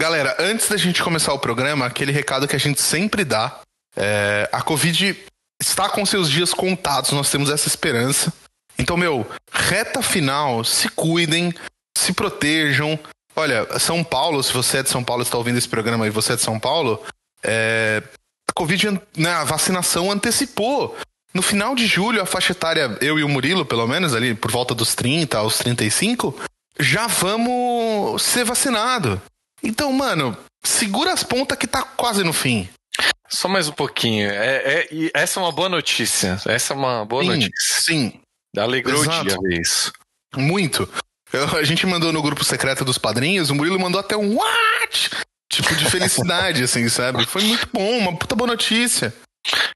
Galera, antes da gente começar o programa, aquele recado que a gente sempre dá. É, a Covid está com seus dias contados, nós temos essa esperança. Então, meu, reta final, se cuidem, se protejam. Olha, São Paulo, se você é de São Paulo está ouvindo esse programa e você é de São Paulo, é, a Covid, né, a vacinação antecipou. No final de julho, a faixa etária, eu e o Murilo, pelo menos, ali por volta dos 30 aos 35, já vamos ser vacinado. Então, mano, segura as pontas que tá quase no fim. Só mais um pouquinho. É, é, essa é uma boa notícia. Essa é uma boa sim, notícia. Sim. Alegrou Exato. o dia ver isso. Muito. Eu, a gente mandou no grupo secreto dos padrinhos, o Murilo mandou até um what? Tipo de felicidade, assim, sabe? Foi muito bom, uma puta boa notícia.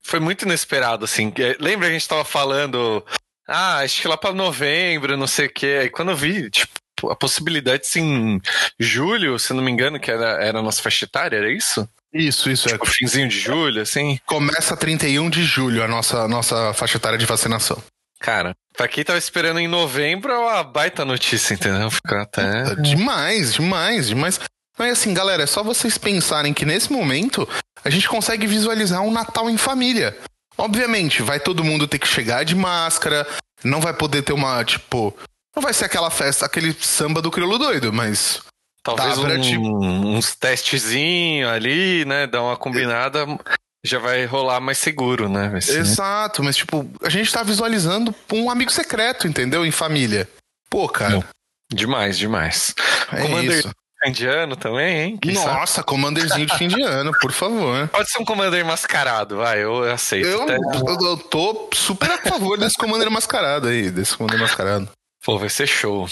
Foi muito inesperado, assim. Lembra a gente tava falando, ah, acho que lá pra novembro, não sei o quê. Aí quando eu vi, tipo, a possibilidade, sim, julho, se não me engano, que era, era a nossa faixa etária, era isso? Isso, isso. Tipo, é. finzinho de julho, assim? Começa 31 de julho a nossa, nossa faixa etária de vacinação. Cara, pra quem tava esperando em novembro, é uma baita notícia, entendeu? Ficar até. Demais, demais, demais. Mas assim, galera, é só vocês pensarem que nesse momento a gente consegue visualizar um Natal em família. Obviamente, vai todo mundo ter que chegar de máscara, não vai poder ter uma, tipo, não vai ser aquela festa, aquele samba do crioulo doido, mas. Talvez um, tipo... uns testezinhos ali, né? Dar uma combinada. Já vai rolar mais seguro, né? Ser... Exato, mas tipo, a gente tá visualizando um amigo secreto, entendeu? Em família. Pô, cara. Demais, demais. É Commander isso. fim de ano também, hein? Quem Nossa, sabe? Commanderzinho de fim de ano, por favor. Pode ser um Commander mascarado, vai, eu aceito. Eu, eu, eu tô super a favor desse Commander mascarado aí, desse Commander mascarado. Pô, vai ser show.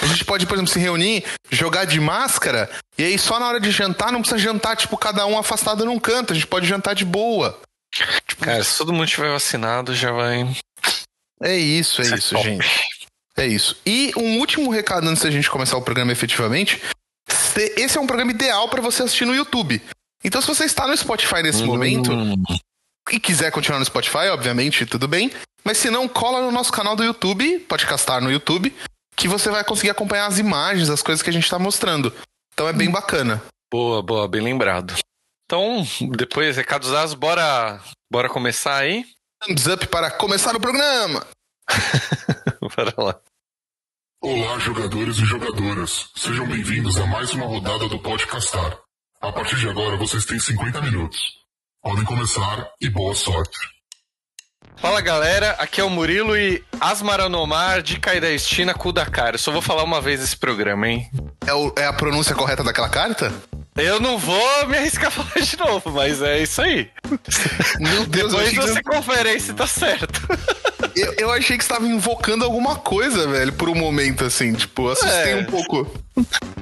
A gente pode, por exemplo, se reunir, jogar de máscara, e aí só na hora de jantar não precisa jantar, tipo, cada um afastado num canto. A gente pode jantar de boa. Tipo, Cara, se todo mundo tiver vacinado, já vai. É isso, é isso, top. gente. É isso. E um último recado antes da gente começar o programa efetivamente. Esse é um programa ideal para você assistir no YouTube. Então, se você está no Spotify nesse hum. momento e quiser continuar no Spotify, obviamente, tudo bem. Mas se não, cola no nosso canal do YouTube, pode castar no YouTube, que você vai conseguir acompanhar as imagens, as coisas que a gente está mostrando. Então é bem hum. bacana. Boa, boa, bem lembrado. Então, depois, recados dados, bora, bora começar aí? Thumbs up para começar o programa! Bora lá. Olá, jogadores e jogadoras. Sejam bem-vindos a mais uma rodada do Podcastar. A partir de agora, vocês têm 50 minutos. Podem começar e boa sorte. Fala galera, aqui é o Murilo e Asmaranomar de Caidestina Kudakar. Eu só vou falar uma vez esse programa, hein? É, o, é a pronúncia correta daquela carta? Eu não vou me arriscar a falar de novo, mas é isso aí. Meu Deus, Depois você que... confere se tá certo. Eu, eu, achei que estava invocando alguma coisa, velho, por um momento, assim. Tipo, assustei é. um pouco.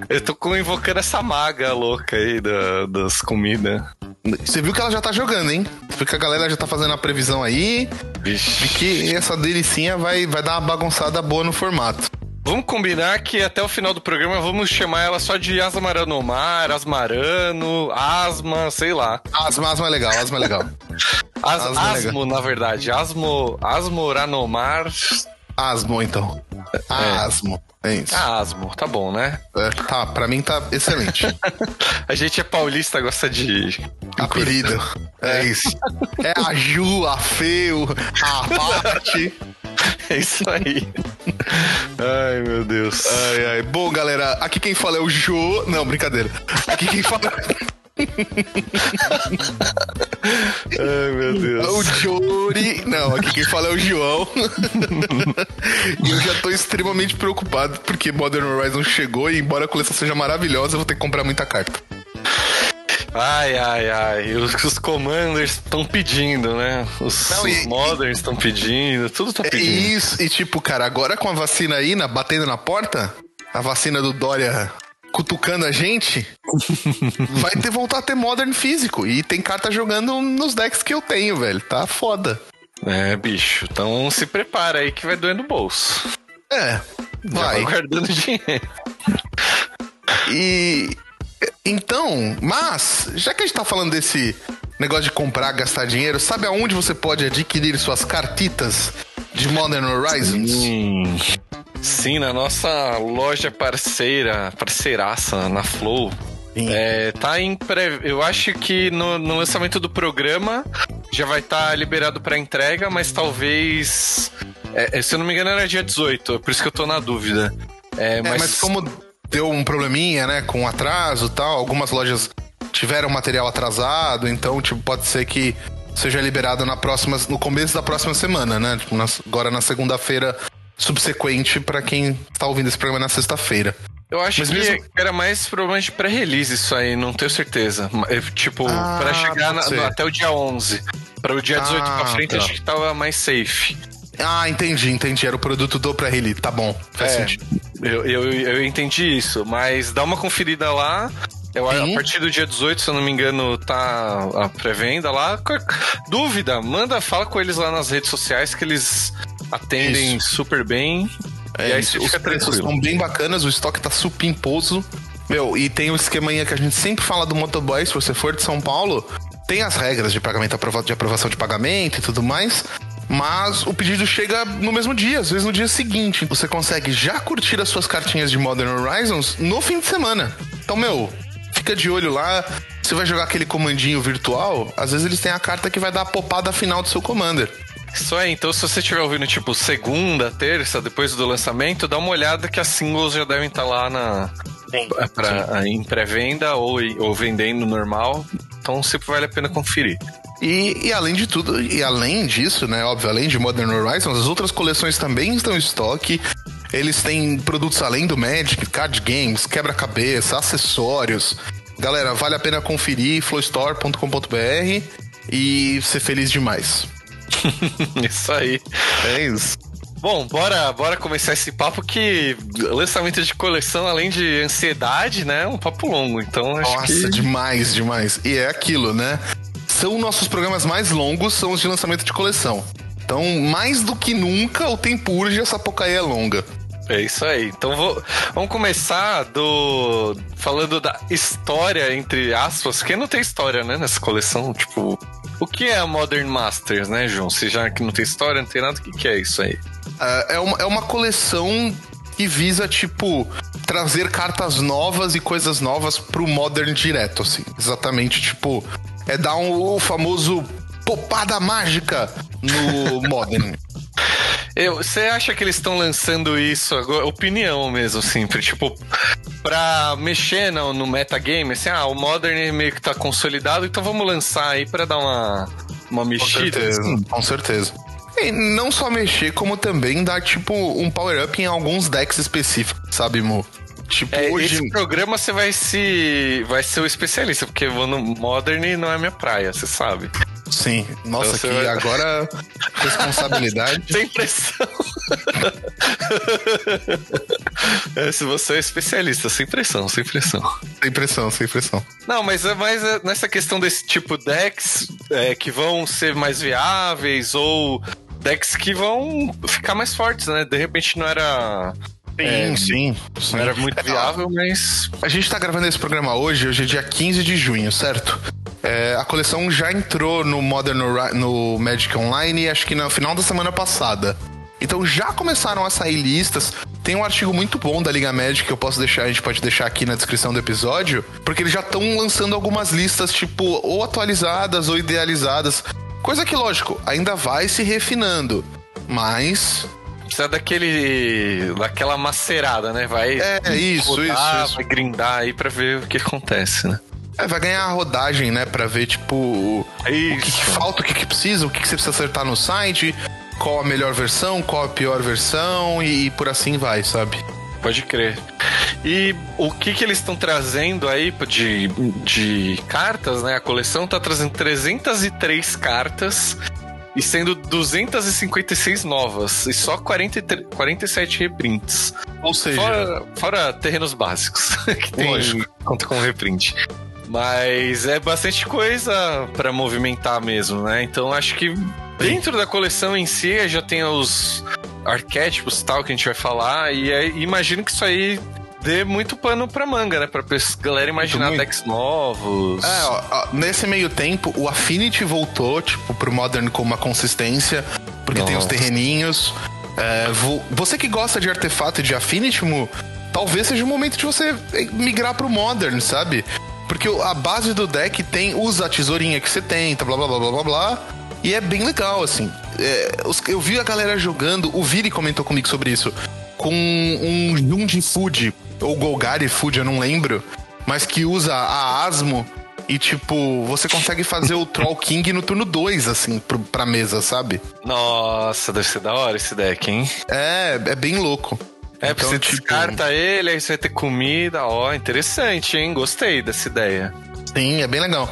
Eu tô invocando essa maga louca aí da, das comidas. Você viu que ela já tá jogando, hein? Porque a galera já tá fazendo a previsão aí Vixe. de que essa delicinha vai, vai dar uma bagunçada boa no formato. Vamos combinar que até o final do programa vamos chamar ela só de Asmaranomar, Asmarano, Asma, sei lá. Asma, Asma é legal, Asma é legal. As, asmo, é legal. na verdade. Asmo, Asmoranomar. Asmo, então. É. Asmo. É isso. Ah, Asmo, tá bom, né? É, tá, pra mim tá excelente. a gente é paulista, gosta de. Apelido. É. é isso. É a Ju, a Feu, a Parte. É isso aí. Ai, meu Deus. Ai, ai. Bom, galera, aqui quem fala é o Jô. Não, brincadeira. Aqui quem fala. Ai, meu Deus. O Jory. Não, aqui quem fala é o João. e eu já tô extremamente preocupado porque Modern Horizon chegou e, embora a coleção seja maravilhosa, eu vou ter que comprar muita carta. Ai, ai, ai. Os, os commanders estão pedindo, né? Os, Não, os moderns estão pedindo, tudo tá pedindo. É isso, e tipo, cara, agora com a vacina aí, na, batendo na porta, a vacina do Dória cutucando a gente, vai ter voltar a ter Modern físico. E tem carta jogando nos decks que eu tenho, velho. Tá foda. É, bicho. Então se prepara aí que vai doer no bolso. É, vai. Vai guardando dinheiro. E. Então, mas, já que a gente tá falando desse negócio de comprar, gastar dinheiro, sabe aonde você pode adquirir suas cartitas de Modern Horizons? Hum. Sim, na nossa loja parceira, parceiraça, na Flow. É, tá em pré... Eu acho que no, no, lançamento do programa já vai estar tá liberado para entrega, mas talvez. É, é, se eu não me engano, era dia 18, por isso que eu tô na dúvida. É, é, mas... mas como deu um probleminha, né, com atraso e tal, algumas lojas tiveram material atrasado, então, tipo, pode ser que seja liberado na próxima, no começo da próxima semana, né? Tipo, na, agora na segunda-feira subsequente para quem tá ouvindo esse programa na sexta-feira. Eu acho Mas que mesmo... era mais problema de pré-release isso aí, não tenho certeza. Tipo, ah, para chegar na, no, até o dia 11. Para o dia 18 ah, pra frente, tá. acho que tava mais safe. Ah, entendi, entendi. Era o produto do pré-release. Tá bom, faz é, sentido. Eu, eu, eu entendi isso, mas dá uma conferida lá. Eu, a partir do dia 18, se eu não me engano, tá a pré-venda lá. Dúvida, manda, fala com eles lá nas redes sociais que eles atendem isso. super bem. É, e aí isso, os preços estão bem bacanas, o estoque tá supimposo. Meu, e tem o esquema que a gente sempre fala do motoboy, se você for de São Paulo, tem as regras de pagamento, de aprovação de pagamento e tudo mais. Mas o pedido chega no mesmo dia, às vezes no dia seguinte. Você consegue já curtir as suas cartinhas de Modern Horizons no fim de semana. Então, meu, fica de olho lá. Você vai jogar aquele comandinho virtual, às vezes eles têm a carta que vai dar a popada final do seu Commander. Isso aí, então se você estiver ouvindo tipo segunda, terça, depois do lançamento, dá uma olhada que as singles já devem estar tá lá na, sim, pra, sim. em pré-venda ou, ou vendendo normal. Então sempre vale a pena conferir. E, e, além de tudo, e além disso, né, óbvio, além de Modern Horizons, as outras coleções também estão em estoque. Eles têm produtos além do Magic, card games, quebra-cabeça, acessórios. Galera, vale a pena conferir flowstore.com.br e ser feliz demais. isso aí. É isso. Bom, bora, bora começar esse papo que lançamento de coleção, além de ansiedade, né? É um papo longo, então acho Nossa, que... demais, demais. E é aquilo, né? São nossos programas mais longos, são os de lançamento de coleção. Então, mais do que nunca, o tempo urge essa Sapucaí é longa. É isso aí. Então vou, vamos começar do falando da história entre aspas, que não tem história, né, nessa coleção, tipo, o que é a Modern Masters, né, João? Se já que não tem história, não tem nada, o que, que é isso aí? Uh, é, uma, é uma coleção que visa, tipo, trazer cartas novas e coisas novas pro Modern direto, assim. Exatamente, tipo, é dar um, o famoso popada mágica no Modern. Você acha que eles estão lançando isso agora? Opinião mesmo, sempre. Tipo, pra mexer no, no metagame, assim, ah, o Modern meio que tá consolidado, então vamos lançar aí pra dar uma, uma mexida. Com certeza. Assim. Com certeza. E não só mexer, como também dar, tipo, um power-up em alguns decks específicos, sabe, Mo? Tipo, é, hoje... Esse programa você vai se vai ser o especialista, porque no Modern não é minha praia, você sabe. Sim. Nossa, então, que vai... agora responsabilidade. Sem pressão. é, se você é especialista, sem pressão, sem pressão. Sem pressão, sem pressão. Não, mas é mais é, nessa questão desse tipo decks é, que vão ser mais viáveis ou decks que vão ficar mais fortes, né? De repente não era Sim, é, sim, sim. Não era muito viável, mas. A gente tá gravando esse programa hoje, hoje é dia 15 de junho, certo? É, a coleção já entrou no Modern no Magic Online, acho que no final da semana passada. Então já começaram a sair listas. Tem um artigo muito bom da Liga Magic que eu posso deixar, a gente pode deixar aqui na descrição do episódio, porque eles já estão lançando algumas listas, tipo, ou atualizadas ou idealizadas. Coisa que, lógico, ainda vai se refinando. Mas precisa daquele. daquela macerada, né? Vai. É, isso, rodar, isso, Vai grindar aí pra ver o que acontece, né? É, vai ganhar a rodagem, né? Pra ver, tipo, isso. o que, que, falta, o que, que precisa, o que, que você precisa acertar no site, qual a melhor versão, qual a pior versão e, e por assim vai, sabe? Pode crer. E o que que eles estão trazendo aí de, de cartas, né? A coleção tá trazendo 303 cartas e sendo 256 novas e só 43, 47 reprints. Ou seja, fora, fora terrenos básicos que tem lógico. conta com reprint. Mas é bastante coisa para movimentar mesmo, né? Então acho que dentro da coleção em si já tem os arquétipos tal que a gente vai falar e imagino que isso aí dê muito pano pra manga, né? Pra galera imaginar decks novos. É, ó, ó, nesse meio tempo, o Affinity voltou, tipo, pro Modern com uma consistência, porque Nossa. tem os terreninhos. É, você que gosta de artefato de Affinity, talvez seja o momento de você migrar pro Modern, sabe? Porque a base do deck tem usa a tesourinha que você tenta, blá blá blá blá blá blá. E é bem legal, assim. É, eu vi a galera jogando, o Viri comentou comigo sobre isso, com um Jundi Food, ou Golgari Food, eu não lembro, mas que usa a Asmo e, tipo, você consegue fazer o Troll King no turno 2, assim, pro, pra mesa, sabe? Nossa, deve ser da hora esse deck, hein? É, é bem louco. É, então, você tipo... descarta ele, aí você vai ter comida. Ó, interessante, hein? Gostei dessa ideia. Sim, é bem legal.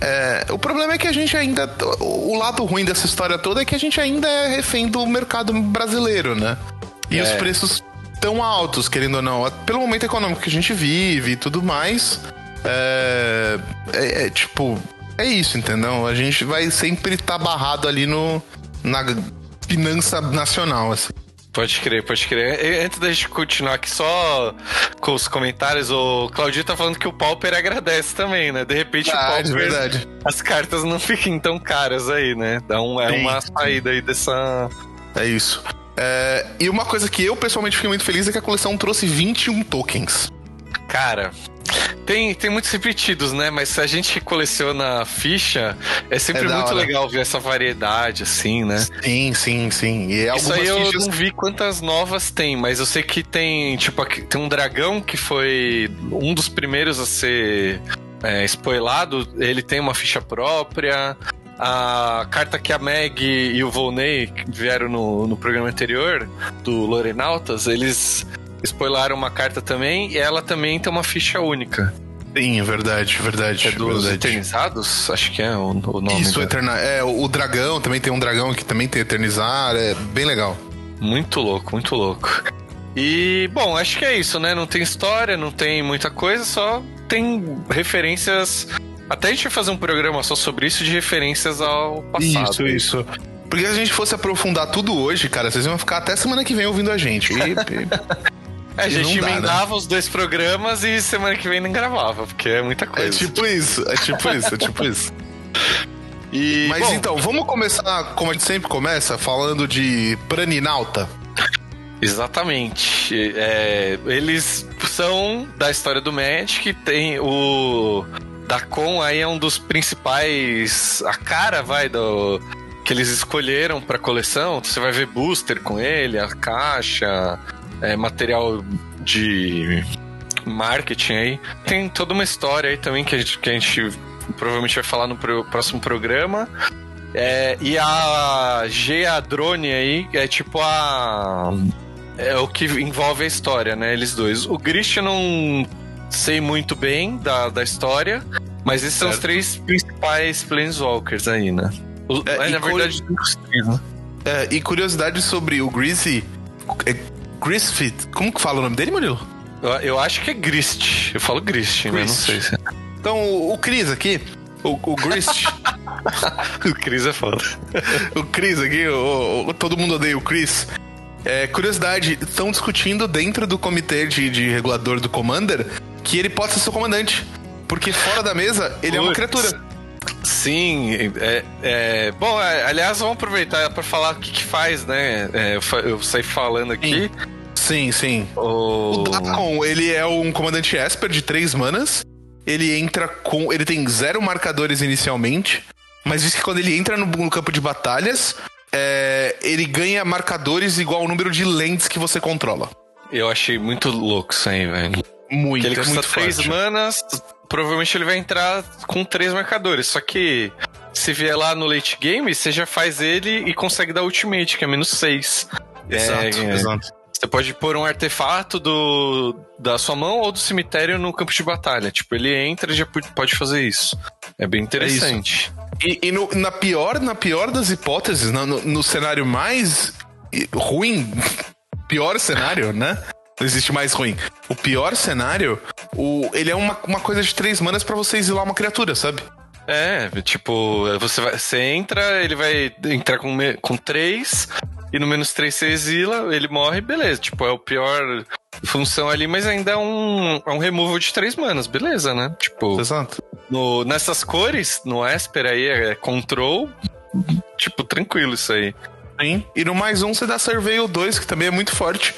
É, o problema é que a gente ainda. O lado ruim dessa história toda é que a gente ainda é refém do mercado brasileiro, né? E é. os preços tão altos, querendo ou não. Pelo momento econômico que a gente vive e tudo mais. É, é, é, tipo, é isso, entendeu? A gente vai sempre estar tá barrado ali no, na finança nacional, assim. Pode crer, pode crer. Antes da gente continuar aqui só com os comentários, o Claudio tá falando que o Pauper agradece também, né? De repente verdade, o Pauper, verdade. as cartas não fiquem tão caras aí, né? Dá um, é uma saída aí dessa... É isso. É, e uma coisa que eu pessoalmente fiquei muito feliz é que a coleção trouxe 21 tokens. Cara, tem, tem muitos repetidos, né? Mas se a gente coleciona ficha, é sempre é muito legal ver essa variedade, assim, né? Sim, sim, sim. E Isso aí eu fichas... não vi quantas novas tem, mas eu sei que tem, tipo, tem um dragão que foi um dos primeiros a ser é, spoilado. Ele tem uma ficha própria. A carta que a Meg e o Volney vieram no, no programa anterior, do Lorenautas, eles spoilaram uma carta também e ela também tem uma ficha única. Sim, verdade, verdade. É dos verdade. Eternizados? Acho que é o, o nome. Isso, eterna... é, o dragão também tem um dragão que também tem Eternizar, é bem legal. Muito louco, muito louco. E, bom, acho que é isso, né? Não tem história, não tem muita coisa, só tem referências. Até a gente vai fazer um programa só sobre isso, de referências ao passado. Isso, isso. Porque se a gente fosse aprofundar tudo hoje, cara, vocês iam ficar até semana que vem ouvindo a gente. E... É, a gente dá, né? emendava né? os dois programas e semana que vem nem gravava, porque é muita coisa. É tipo isso, é tipo isso, é tipo isso. E, Mas bom, então, vamos começar, como a gente sempre começa, falando de Praninauta. Exatamente. É, eles são da história do Magic, tem o Dacon aí é um dos principais, a cara vai do que eles escolheram para coleção. Você vai ver booster com ele, a caixa, é, material de marketing aí. Tem toda uma história aí também que a gente, que a gente provavelmente vai falar no pro, próximo programa. É, e a Geadrone aí é tipo a. É o que envolve a história, né? Eles dois. O Christian não sei muito bem da, da história, mas esses certo. são os três principais Planeswalkers aí, né? O, é, na verdade, três, né? É, e curiosidade sobre o Greasy. Griffith. Como que fala o nome dele, Murilo? Eu, eu acho que é Grist. Eu falo Grist, Grist. mas não sei se. É. Então, o, o Chris aqui, o, o Grist. o Chris é foda. o Chris aqui, o, o, todo mundo odeia o Chris. É, curiosidade, estão discutindo dentro do comitê de, de, regulador do Commander que ele pode ser seu comandante. Porque fora da mesa, ele Puts. é uma criatura. Sim, é, é, bom, é, aliás, vamos aproveitar para falar o que, que faz, né? É, eu, eu, saí falando aqui. Sim, sim. O, o Dacon, ele é um comandante Esper de três manas. Ele entra com. Ele tem zero marcadores inicialmente. Mas diz que quando ele entra no, no campo de batalhas, é, ele ganha marcadores igual ao número de lentes que você controla. Eu achei muito louco isso aí, velho. Muito, que ele é custa muito três forte. manas, provavelmente ele vai entrar com três marcadores. Só que se vier lá no late game, você já faz ele e consegue dar ultimate, que é menos seis. Exato, é, exato. Você pode pôr um artefato do, da sua mão ou do cemitério no campo de batalha. Tipo, ele entra e já pode fazer isso. É bem interessante. É e, e no, na, pior, na pior das hipóteses, no, no cenário mais ruim, pior cenário, né? Não existe mais ruim. O pior cenário, o, ele é uma, uma coisa de três manas para você exilar uma criatura, sabe? É, tipo, você, vai, você entra, ele vai entrar com, com três, e no menos três você exila, ele morre, beleza. Tipo, é o pior função ali, mas ainda é um, é um removal de três manas, beleza, né? Tipo, Exato. No, nessas cores, no Esper aí, é control, tipo, tranquilo isso aí. Sim. E no mais um você dá Surveil 2, que também é muito forte.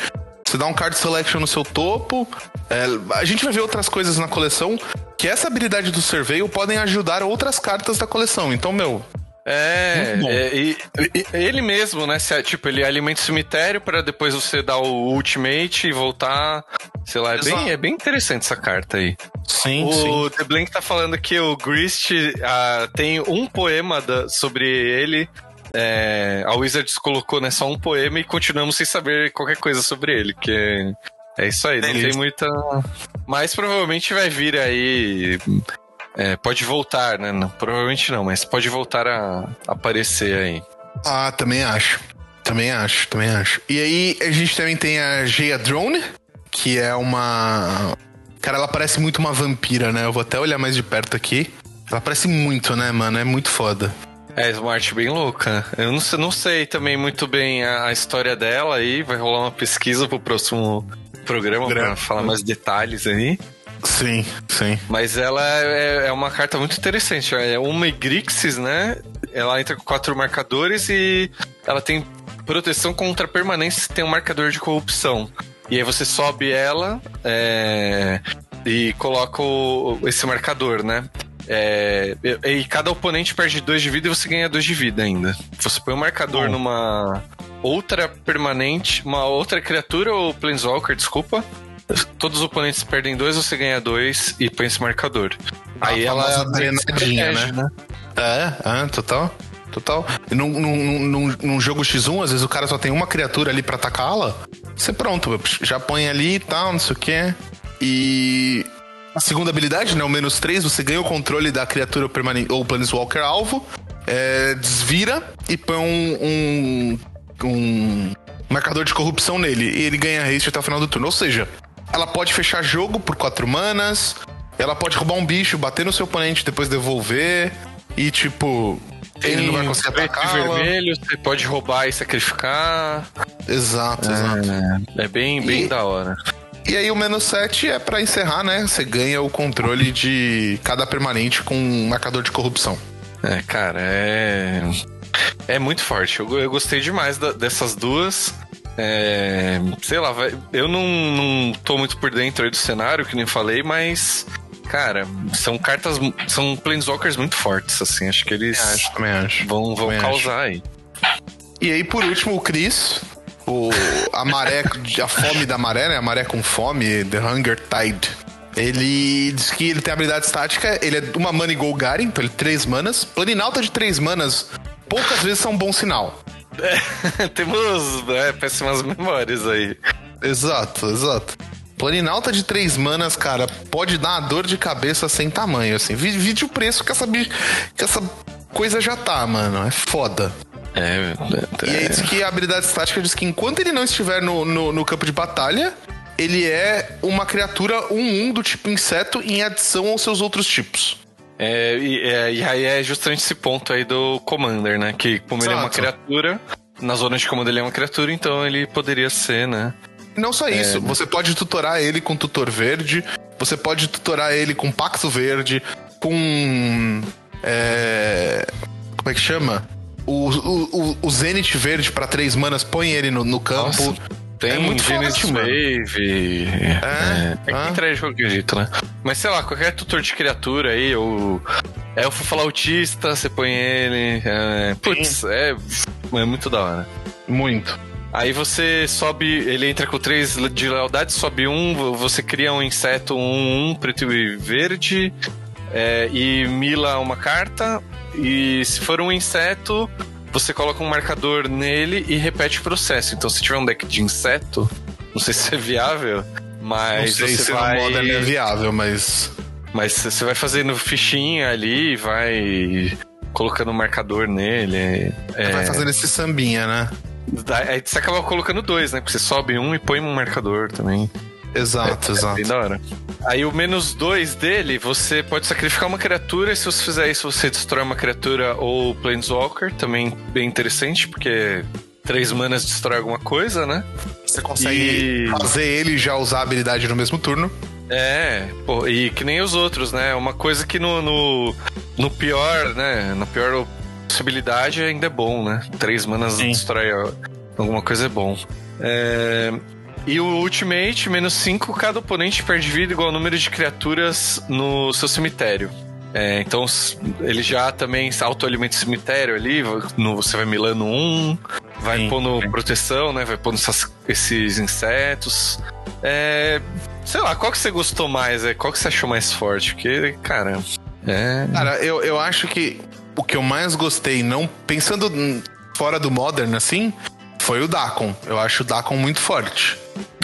Você dá um card selection no seu topo. É, a gente vai ver outras coisas na coleção que essa habilidade do surveio podem ajudar outras cartas da coleção. Então, meu, é, é e, e, ele mesmo, né? Se, tipo, ele alimenta o cemitério para depois você dar o ultimate e voltar. Sei lá, é bem, é bem interessante essa carta aí. Sim, o sim. The Blank tá falando que o Grist uh, tem um poema da, sobre ele. É, a Wizards colocou né, só um poema e continuamos sem saber qualquer coisa sobre ele, que é isso aí, não tem muita. Mas provavelmente vai vir aí é, pode voltar, né? Não, provavelmente não, mas pode voltar a aparecer aí. Ah, também acho. Também acho, também acho. E aí a gente também tem a Geia Drone, que é uma. Cara, ela parece muito uma vampira, né? Eu vou até olhar mais de perto aqui. Ela parece muito, né, mano? É muito foda. É, uma arte bem louca. Eu não sei, não sei também muito bem a, a história dela aí. Vai rolar uma pesquisa pro próximo programa, pra falar mais detalhes aí. Sim, sim. Mas ela é, é uma carta muito interessante. É uma Grixis, né? Ela entra com quatro marcadores e ela tem proteção contra permanência tem um marcador de corrupção. E aí você sobe ela é, e coloca o, esse marcador, né? É, e cada oponente perde dois de vida e você ganha dois de vida ainda. Você põe um marcador Bom. numa outra permanente, uma outra criatura ou Planeswalker, desculpa. Todos os oponentes perdem dois, você ganha dois e põe esse marcador. Aí ela é drenadinha, né? né? É, é, total. Total. Num, num, num, num, jogo X1, às vezes o cara só tem uma criatura ali pra atacá-la. Você pronto, já põe ali e tal, não sei o que. E. A segunda habilidade, né? O menos 3, você ganha o controle da criatura permanente ou Planeswalker alvo. É, desvira e põe um, um, um marcador de corrupção nele. E ele ganha haste até o final do turno. Ou seja, ela pode fechar jogo por quatro manas. Ela pode roubar um bicho, bater no seu oponente, depois devolver. E tipo, ele não vai conseguir atacar. vermelho, você pode roubar e sacrificar. Exato, é, exato. É bem, bem e, da hora. E aí o menos 7 é para encerrar, né? Você ganha o controle de cada permanente com um marcador de corrupção. É, cara, é. É muito forte. Eu, eu gostei demais da, dessas duas. É, sei lá, eu não, não tô muito por dentro aí do cenário, que nem falei, mas cara, são cartas, são planeswalkers muito fortes, assim, acho que eles acho, também acho. vão, vão causar acho. aí. E aí, por último, o Chris, o, a maré, a fome da maré, né, a maré com fome, The Hunger Tide. Ele diz que ele tem habilidade estática, ele é uma mana igual Garen, então ele é 3 manas. Planinalta de 3 manas, poucas vezes são um bom sinal. É, temos é, péssimas memórias aí. Exato, exato. Planinalta de três manas, cara, pode dar uma dor de cabeça sem tamanho, assim. Vide o preço que essa, que essa coisa já tá, mano. É foda. É, é, E aí diz que a habilidade estática diz que enquanto ele não estiver no, no, no campo de batalha, ele é uma criatura 1-1 um, um do tipo inseto em adição aos seus outros tipos. É, e, é, e, aí é justamente esse ponto aí do Commander, né? Que como Exato. ele é uma criatura, na zona de comando ele é uma criatura, então ele poderia ser, né? Não só isso, é... você pode tutorar ele com tutor verde, você pode tutorar ele com pacto verde, com. É, como é que chama? O, o, o Zenith verde para três manas, põe ele no, no campo. Nossa. Tem é muito Genesis Wave. É, é, é ah. que jogo acredito, né? Mas sei lá, qualquer tutor de criatura aí, ou elfo flautista, você põe ele. É, putz, é, é muito da hora. Muito. Aí você sobe, ele entra com 3 de lealdade, sobe um, você cria um inseto um, um preto e verde, é, e mila uma carta. E se for um inseto, você coloca um marcador nele e repete o processo. Então, se tiver um deck de inseto, não sei se é viável, mas não sei você se vai... no modo é viável, mas... Mas você vai fazendo fichinha ali, vai colocando um marcador nele. É... Vai fazendo esse sambinha, né? Aí você acaba colocando dois, né? Porque você sobe um e põe um marcador também. Exato, é, exato. É bem da hora. Aí o menos dois dele, você pode sacrificar uma criatura, e se você fizer isso, você destrói uma criatura ou Planeswalker, também bem interessante, porque três manas destrói alguma coisa, né? Você consegue e... fazer ele já usar a habilidade no mesmo turno. É, pô, e que nem os outros, né? Uma coisa que no, no, no pior, né? Na pior possibilidade ainda é bom, né? Três manas Sim. destrói alguma coisa é bom. É, E o Ultimate, menos 5, cada oponente perde vida igual ao número de criaturas no seu cemitério. É, então ele já também autoalimenta o cemitério ali, no, você vai milando um, vai sim, pondo sim. proteção, né? Vai pondo essas, esses insetos. É, sei lá, qual que você gostou mais? É, qual que você achou mais forte? Porque, cara. É... Cara, eu, eu acho que o que eu mais gostei, não pensando fora do Modern, assim, foi o Dacon. Eu acho o Dacon muito forte.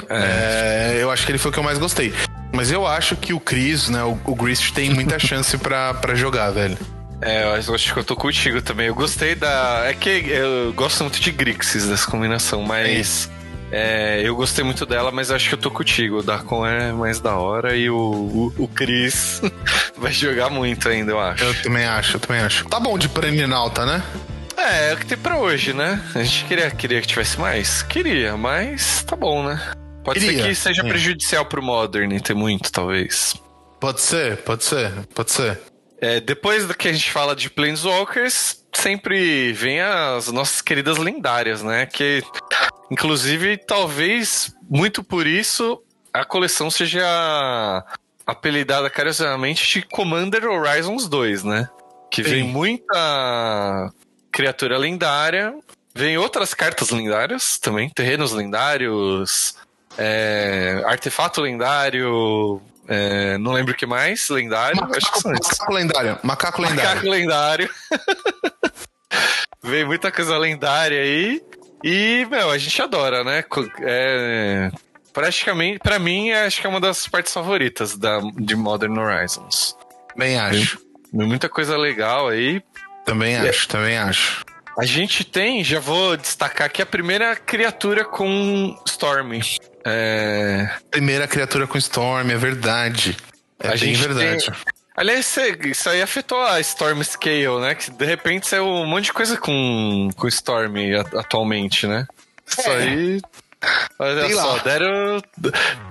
É. Eu acho que ele foi o que eu mais gostei. Mas eu acho que o Chris, né, o, o Grist tem muita chance para jogar, velho. É, eu acho que eu tô contigo também. Eu gostei da. É que eu gosto muito de Grixis dessa combinação, mas. É, eu gostei muito dela, mas acho que eu tô contigo. O Darkon é mais da hora e o, o, o Chris vai jogar muito ainda, eu acho. Eu também acho, eu também acho. Tá bom de Praninalta, né? É, é o que tem pra hoje, né? A gente queria, queria que tivesse mais? Queria, mas tá bom, né? Pode queria. ser que seja é. prejudicial pro Modern ter muito, talvez. Pode ser, pode ser, pode ser. É, depois do que a gente fala de Planeswalkers, sempre vem as nossas queridas lendárias, né? Que, inclusive, talvez muito por isso a coleção seja apelidada carinhosamente de Commander Horizons 2, né? Que Sim. vem muita criatura lendária, vem outras cartas lendárias também, terrenos lendários, é, artefato lendário, é, não lembro o que mais, lendário. Macaco, acho que são macaco lendário. Macaco lendário. Macaco lendário. vem muita coisa lendária aí. E, meu, a gente adora, né? É, praticamente, para mim, acho que é uma das partes favoritas da, de Modern Horizons. Bem acho. Vem muita coisa legal aí. Também é. acho, também acho. A gente tem, já vou destacar aqui, a primeira criatura com Storm. É... Primeira criatura com Storm, é verdade. É a bem gente verdade. Tem... Aliás, isso aí afetou a Storm Scale, né? Que de repente saiu um monte de coisa com, com Storm atualmente, né? Isso é. aí. Olha Sei só, lá. deram.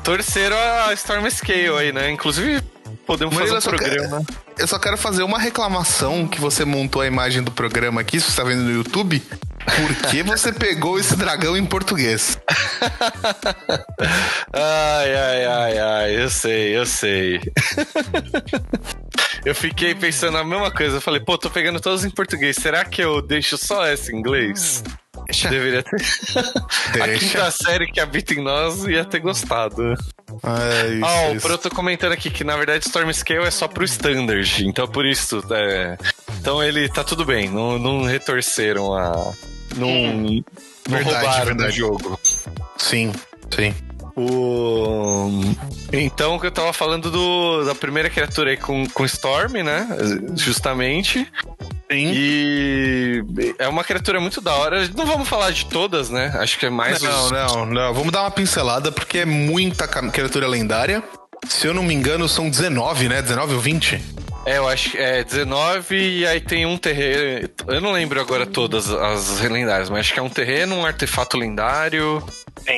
Torceram a Storm Scale aí, né? Inclusive, podemos Murilo, fazer um programa. Quero, eu só quero fazer uma reclamação que você montou a imagem do programa aqui, se você está vendo no YouTube. Por que você pegou esse dragão em português? ai, ai, ai, ai, eu sei, eu sei. eu fiquei pensando a mesma coisa. Eu falei, pô, tô pegando todos em português. Será que eu deixo só essa em inglês? Deixa. Deveria ter. Deixa. A quinta série que habita em nós ia ter gostado. Isso, oh, o Pro tô comentando aqui que na verdade Storm Scale é só pro Standard, então por isso. É... Então ele tá tudo bem, não, não retorceram a. Não, hum, não verdade, roubaram verdade. jogo. Sim, sim. O... Então, que eu tava falando do, da primeira criatura aí com, com Storm, né? Justamente. Sim. E é uma criatura muito da hora. Não vamos falar de todas, né? Acho que é mais. Não, os... não, não. Vamos dar uma pincelada, porque é muita criatura lendária. Se eu não me engano, são 19, né? 19 ou 20? É, eu acho que é 19 e aí tem um terreno. Eu não lembro agora todas as lendárias, mas acho que é um terreno, um artefato lendário.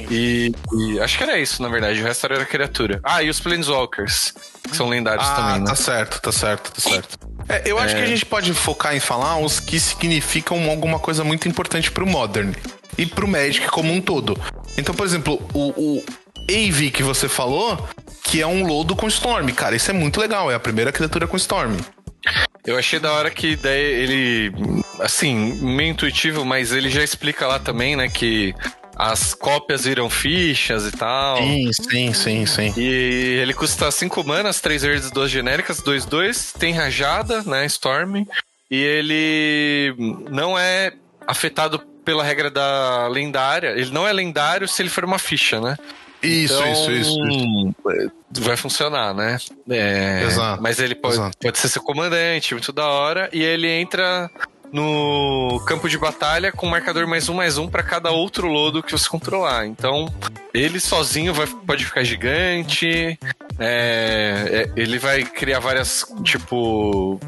E, e, acho que era isso, na verdade. O resto era criatura. Ah, e os Planeswalkers, que são lendários ah, também, né? Tá certo, tá certo, tá certo. É, eu acho é... que a gente pode focar em falar os que significam alguma coisa muito importante pro Modern e pro Magic como um todo. Então, por exemplo, o, o AV que você falou, que é um lodo com Storm. Cara, isso é muito legal. É a primeira criatura com Storm. Eu achei da hora que daí ele, assim, meio intuitivo, mas ele já explica lá também, né, que as cópias viram fichas e tal. Sim, sim, sim, sim. E ele custa 5 manas, 3 verdes, 2 genéricas, 2, 2. Tem rajada, né? Storm. E ele não é afetado pela regra da lendária. Ele não é lendário se ele for uma ficha, né? Isso, então, isso, isso, isso, Vai funcionar, né? É, Exato. Mas ele pode, Exato. pode ser seu comandante, muito da hora. E ele entra no campo de batalha com marcador mais um mais um para cada outro lodo que você controlar. Então, ele sozinho vai, pode ficar gigante. É, é, ele vai criar várias, tipo,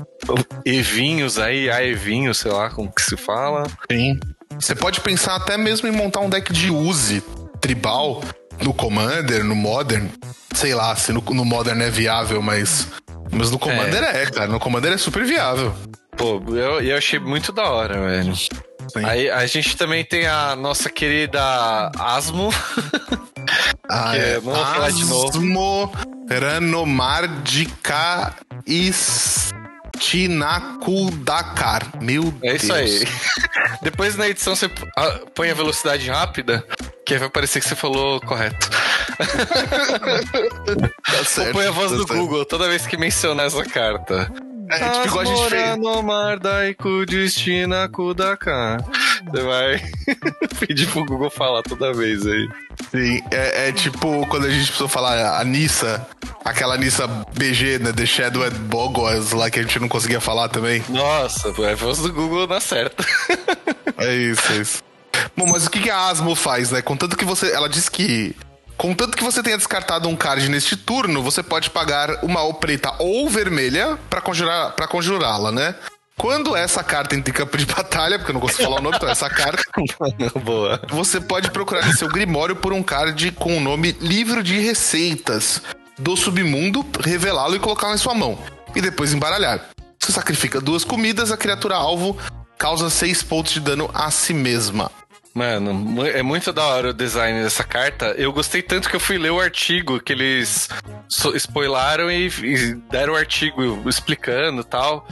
evinhos aí, aevinhos, sei lá como que se fala. Sim. Você pode pensar até mesmo em montar um deck de use tribal no Commander, no Modern. Sei lá se no, no Modern é viável, mas. Mas no Commander é. é, cara. No Commander é super viável. Pô, eu, eu achei muito da hora, velho. Aí a gente também tem a nossa querida Asmo. Ah, é. Não vou falar de novo. Asmo Ranomardica Istinakudakar. Meu É Deus. isso aí. Depois na edição você põe a velocidade rápida, que aí vai parecer que você falou correto. Tá certo, Ou põe a voz tá do certo. Google toda vez que mencionar essa carta. É, tipo, igual a gente fez. no mar daiku destina. Você vai pedir pro Google falar toda vez aí. Sim, é, é tipo quando a gente precisou falar a Nissa, aquela Nissa BG, né? The Shadow at Bogoas lá que a gente não conseguia falar também. Nossa, a voz do Google na certa. É isso, é isso. Bom, mas o que, que a Asmo faz, né? Contanto que você. Ela diz que. Contanto que você tenha descartado um card neste turno, você pode pagar uma ou preta ou vermelha pra conjurar, para conjurá-la, né? Quando essa carta entra em campo de batalha, porque eu não consigo falar o nome, então essa carta, Boa. você pode procurar em seu grimório por um card com o nome Livro de Receitas do Submundo, revelá-lo e colocá-lo em sua mão. E depois embaralhar. Você sacrifica duas comidas, a criatura alvo causa seis pontos de dano a si mesma. Mano, é muito da hora o design dessa carta. Eu gostei tanto que eu fui ler o artigo que eles spoilaram e, e deram o artigo explicando e tal.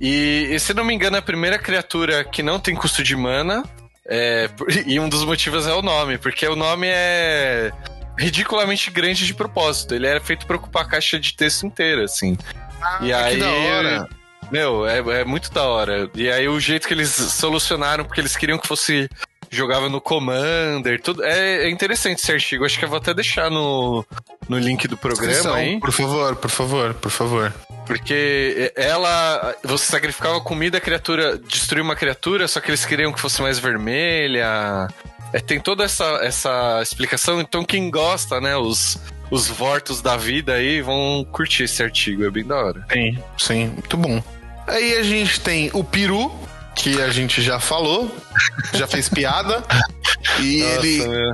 E, e, se não me engano, é a primeira criatura que não tem custo de mana. é, e um dos motivos é o nome, porque o nome é ridiculamente grande de propósito. Ele era feito pra ocupar a caixa de texto inteira, assim. e Ah, aí. que da hora. Meu, é, é muito da hora. E aí o jeito que eles solucionaram, porque eles queriam que fosse jogava no Commander, tudo. É, é interessante esse artigo. Acho que eu vou até deixar no, no link do programa aí. Por favor, por favor, por favor. Porque ela. Você sacrificava comida, a criatura. destruía uma criatura, só que eles queriam que fosse mais vermelha. É, tem toda essa, essa explicação. Então, quem gosta, né? Os, os vortos da vida aí vão curtir esse artigo. É bem da hora. Sim, sim, muito bom. Aí a gente tem o Peru, que a gente já falou, já fez piada. E ele meu.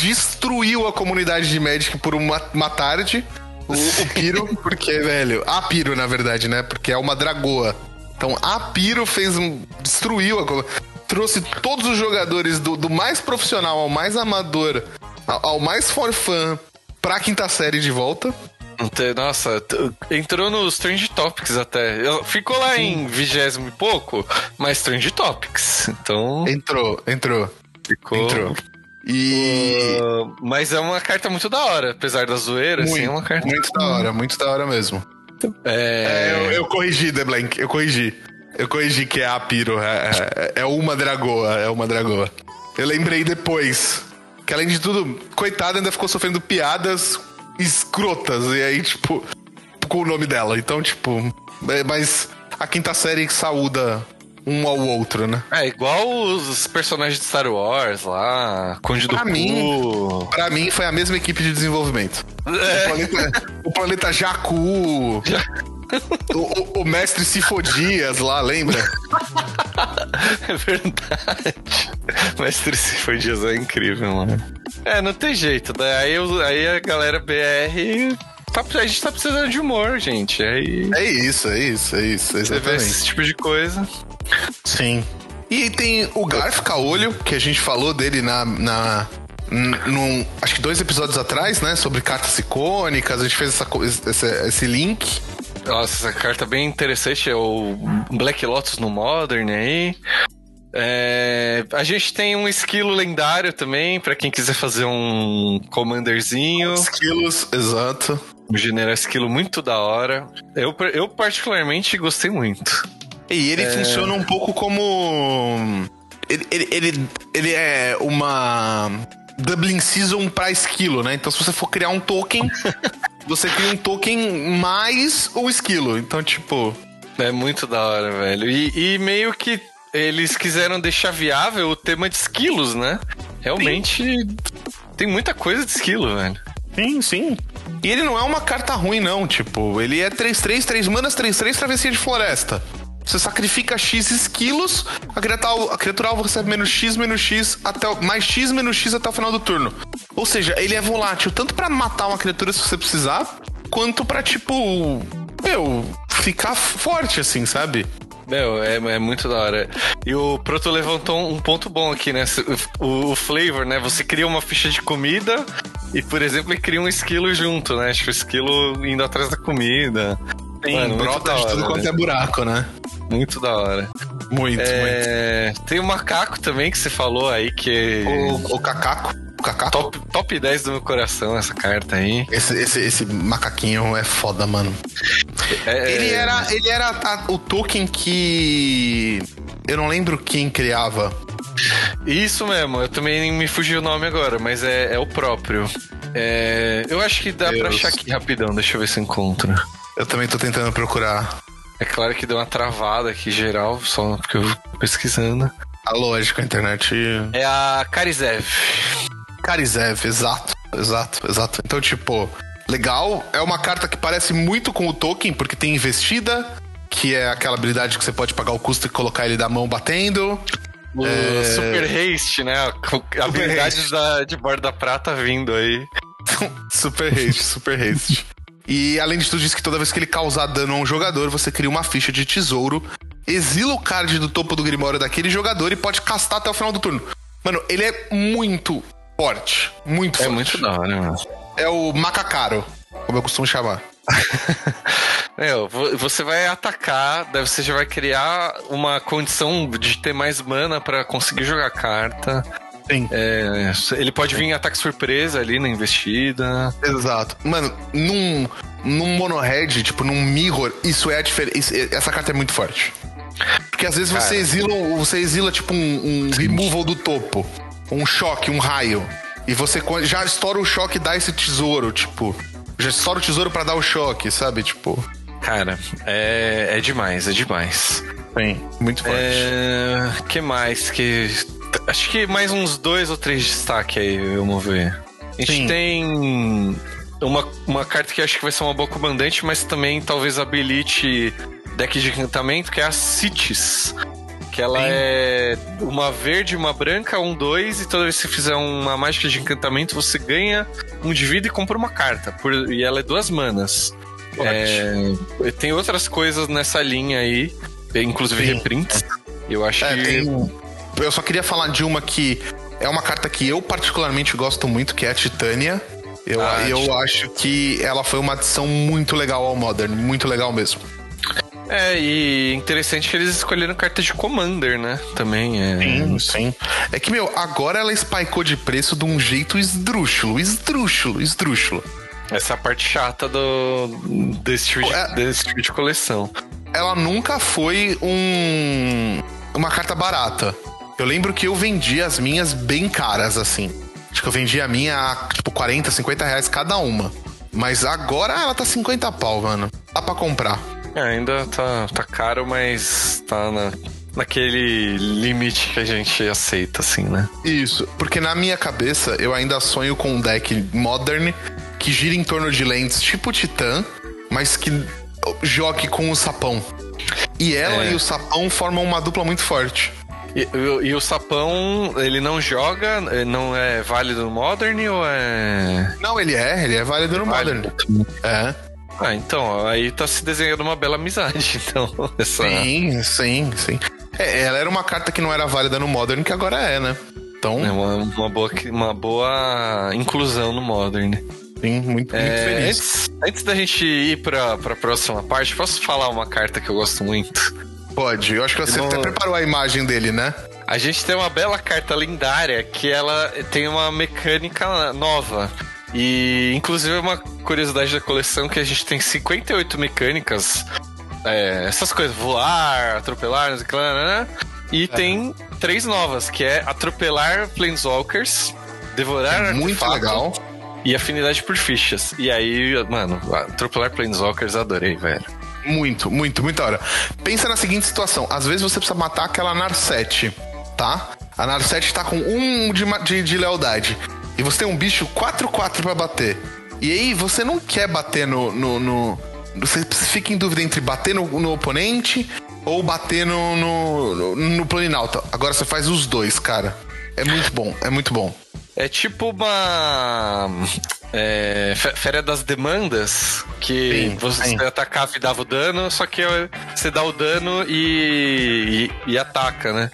destruiu a comunidade de Magic por uma, uma tarde. O, o Piro, porque, velho, a Piro, na verdade, né? Porque é uma dragoa. Então a Piro fez um. destruiu a. Trouxe todos os jogadores do, do mais profissional ao mais amador, ao, ao mais for fã, pra quinta série de volta. Nossa, entrou nos Strange Topics até. Ficou lá em vigésimo e pouco, mas Strange Topics. Então, Entrou, entrou, ficou. entrou. E. Uh, mas é uma carta muito da hora, apesar da zoeira, assim, é uma carta. muito da hora, muito da hora mesmo. É, É, eu, eu corrigi, The Blank, eu corrigi. Eu corrigi que é a Piro, é, é- é uma dragoa, é uma dragoa. Eu lembrei depois que, além de tudo, coitada, ainda ficou sofrendo piadas escrotas, e aí, tipo, com o nome dela. Então, tipo, é, mas a quinta série saúda um ao outro, né? é igual os personagens de Star Wars lá, Conde do Pra mim- Cu. Pra mim, foi a mesma equipe de desenvolvimento. O É, planeta, o planeta Jakku. O, o- o mestre Sifodias lá, lembra? é verdade. Mestre Cifordias é incrível, mano. É, não tem jeito. né? Aí, eu- aí a galera BR. Tá, a gente tá precisando de humor, gente. Aí É isso, é isso, é isso, você vê esse tipo de coisa. Sim. E tem o Garf Caolho, que a gente falou dele na. na num, acho que dois episódios atrás, né? Sobre cartas icônicas. A gente fez essa, esse, esse link. Nossa, essa carta bem interessante é o Black Lotus no Modern aí. É, a gente tem um esquilo lendário também, pra quem quiser fazer um commanderzinho. Esquilos, exato. Um general esquilo muito da hora. Eu, eu particularmente gostei muito. E ele funciona um pouco como. Ele, ele, ele, ele é uma. Dublin Season pra esquilo, né? Então, se você for criar um token, você cria um token mais o esquilo. Então, tipo. É muito da hora, velho. E, e meio que eles quiseram deixar viável o tema de esquilos, né? Realmente tem muita coisa de esquilo, velho. Sim, sim. E ele não é uma carta ruim, não. Tipo, ele é 3-3, 3 manas, 3-3, travessia de floresta. Você sacrifica X esquilos, a criatura, a criatura alvo recebe menos X, menos X, até, o- mais X, menos X até o final do turno. Ou seja, ele é volátil tanto pra matar uma criatura se você precisar, quanto pra, tipo, meu, ficar forte, assim, sabe? Meu, é, é muito da hora. E o Proto levantou um ponto bom aqui, né? O, o flavor, né? Você cria uma ficha de comida e, por exemplo, ele cria um esquilo junto, né? Tipo, o esquilo indo atrás da comida. Tem Mano, brota de tudo quanto né? é buraco, né? Muito da hora. Muito, É, Tem o macaco também que você falou aí, que muito. O, o cacaco. O cacaco. top, top 10 do meu coração, essa carta aí. Esse, esse, esse macaquinho é foda, mano. É, Ele era, ele era a- o token que. Eu não lembro quem criava. Isso mesmo, eu também me fugi o nome agora, mas é, é o próprio. É, eu acho que dá pra Deus. achar aqui rapidão, deixa eu ver se eu encontro. Eu também tô tentando procurar. É claro que deu uma travada aqui geral, só porque eu tô pesquisando. A lógica, a internet. É a Karizev. Karizev, exato, exato, exato. Então, tipo, legal. É uma carta que parece muito com o token, porque tem investida, que é aquela habilidade que você pode pagar o custo e colocar ele da mão batendo. O É. Super Haste, né? A habilidade da, de borda prata vindo aí. super haste, super haste. E além de tudo, diz que toda vez que ele causar dano a um jogador, você cria uma ficha de tesouro, exila o card do topo do Grimório daquele jogador e pode castar até o final do turno. Mano, ele é muito forte. Muito É forte. muito da hora, mano. É o macacaro, como eu costumo chamar. Meu, vo- você vai atacar, daí você já vai criar uma condição de ter mais mana pra conseguir jogar carta. Sim. É, ele pode vir em ataque surpresa ali na investida. Exato. Mano, num, num monohead, tipo, num mirror, isso é a diferença. Essa carta é muito forte. Porque às vezes você Cara. exila, você exila tipo, um, um removal do topo. Um choque, um raio. E você já estoura o choque e dá esse tesouro, tipo. Já estoura o tesouro pra dar o choque, sabe? Tipo. Cara, é, é demais, é demais. Sim, muito forte. É, que mais que acho que mais uns dois ou três destaques aí vou ver. A gente Sim. tem uma, uma carta que acho que vai ser uma boa comandante, mas também talvez habilite deck de encantamento, que é a Cities. Que ela Sim. é uma verde, uma branca, um dois, e toda vez que você fizer uma mágica de encantamento, você ganha um de vida e compra uma carta. Por- e ela é duas manas. É, tem outras coisas nessa linha aí, inclusive Sim. reprints. Eu acho É, que. tem- Eu só queria falar de uma que é uma carta que eu particularmente gosto muito, que é a Titânia. Eu, Ah, eu Titânia. acho que ela foi uma adição muito legal ao Modern, muito legal mesmo. É, e interessante que eles escolheram carta de Commander, né? Também é. Sim, sim. É que, meu, agora ela spikeou de preço de um jeito esdrúxulo, esdrúxulo, esdrúxulo. Essa é parte chata do, desse, tipo de, É. desse tipo de coleção. Ela nunca foi um uma carta barata. Eu lembro que eu vendi as minhas bem caras, assim. Acho que eu vendi a minha a, tipo, 40, 50 reais cada uma. Mas agora ela tá 50 pau, mano. Dá pra comprar. É, ainda tá, tá caro, mas tá na, naquele limite que a gente aceita, assim, né? Isso, porque na minha cabeça eu ainda sonho com um deck modern que gira em torno de lentes tipo Titã, mas que jogue com o sapão. E ela É. e o sapão formam uma dupla muito forte. E, e- e o sapão, ele não joga, eh, não é válido no Modern ou é. Não, ele é, ele é válido no modern. É. Ah, então, aí tá se desenhando uma bela amizade, então. Essa... Sim, sim, sim. É, ela era uma carta que não era válida no modern, que agora é, né? Então, É uma, uma, boa, uma boa inclusão no Modern. sim, muito, muito É, feliz. antes, antes da gente ir pra, pra próxima parte, posso falar uma carta que eu gosto muito? Pode, eu acho que você até preparou a imagem dele, né? A gente tem uma bela carta lendária que ela tem uma mecânica nova. E inclusive é uma curiosidade da coleção que a gente tem 58 mecânicas. é, essas coisas, voar, atropelar, não sei o que lá, né? E tem três novas, que é atropelar Planeswalkers, devorar Muito artefato legal. e afinidade por fichas. E aí, mano, atropelar Planeswalkers adorei, velho. Muito, muito, da hora. Pensa na seguinte situação: às vezes você precisa matar aquela Narset, tá? A Narset tá com um de, de, de lealdade. E você tem um bicho 4-4 pra bater. E aí você não quer bater no. no, no- você fica em dúvida entre bater no, no oponente ou bater no, no, no, no. Agora você faz os dois, cara. É muito bom, é muito bom. É tipo uma. É, Férias das Demandas, que Sim, você sim. atacava e dava o dano, só que você dá o dano e, e, e ataca, né?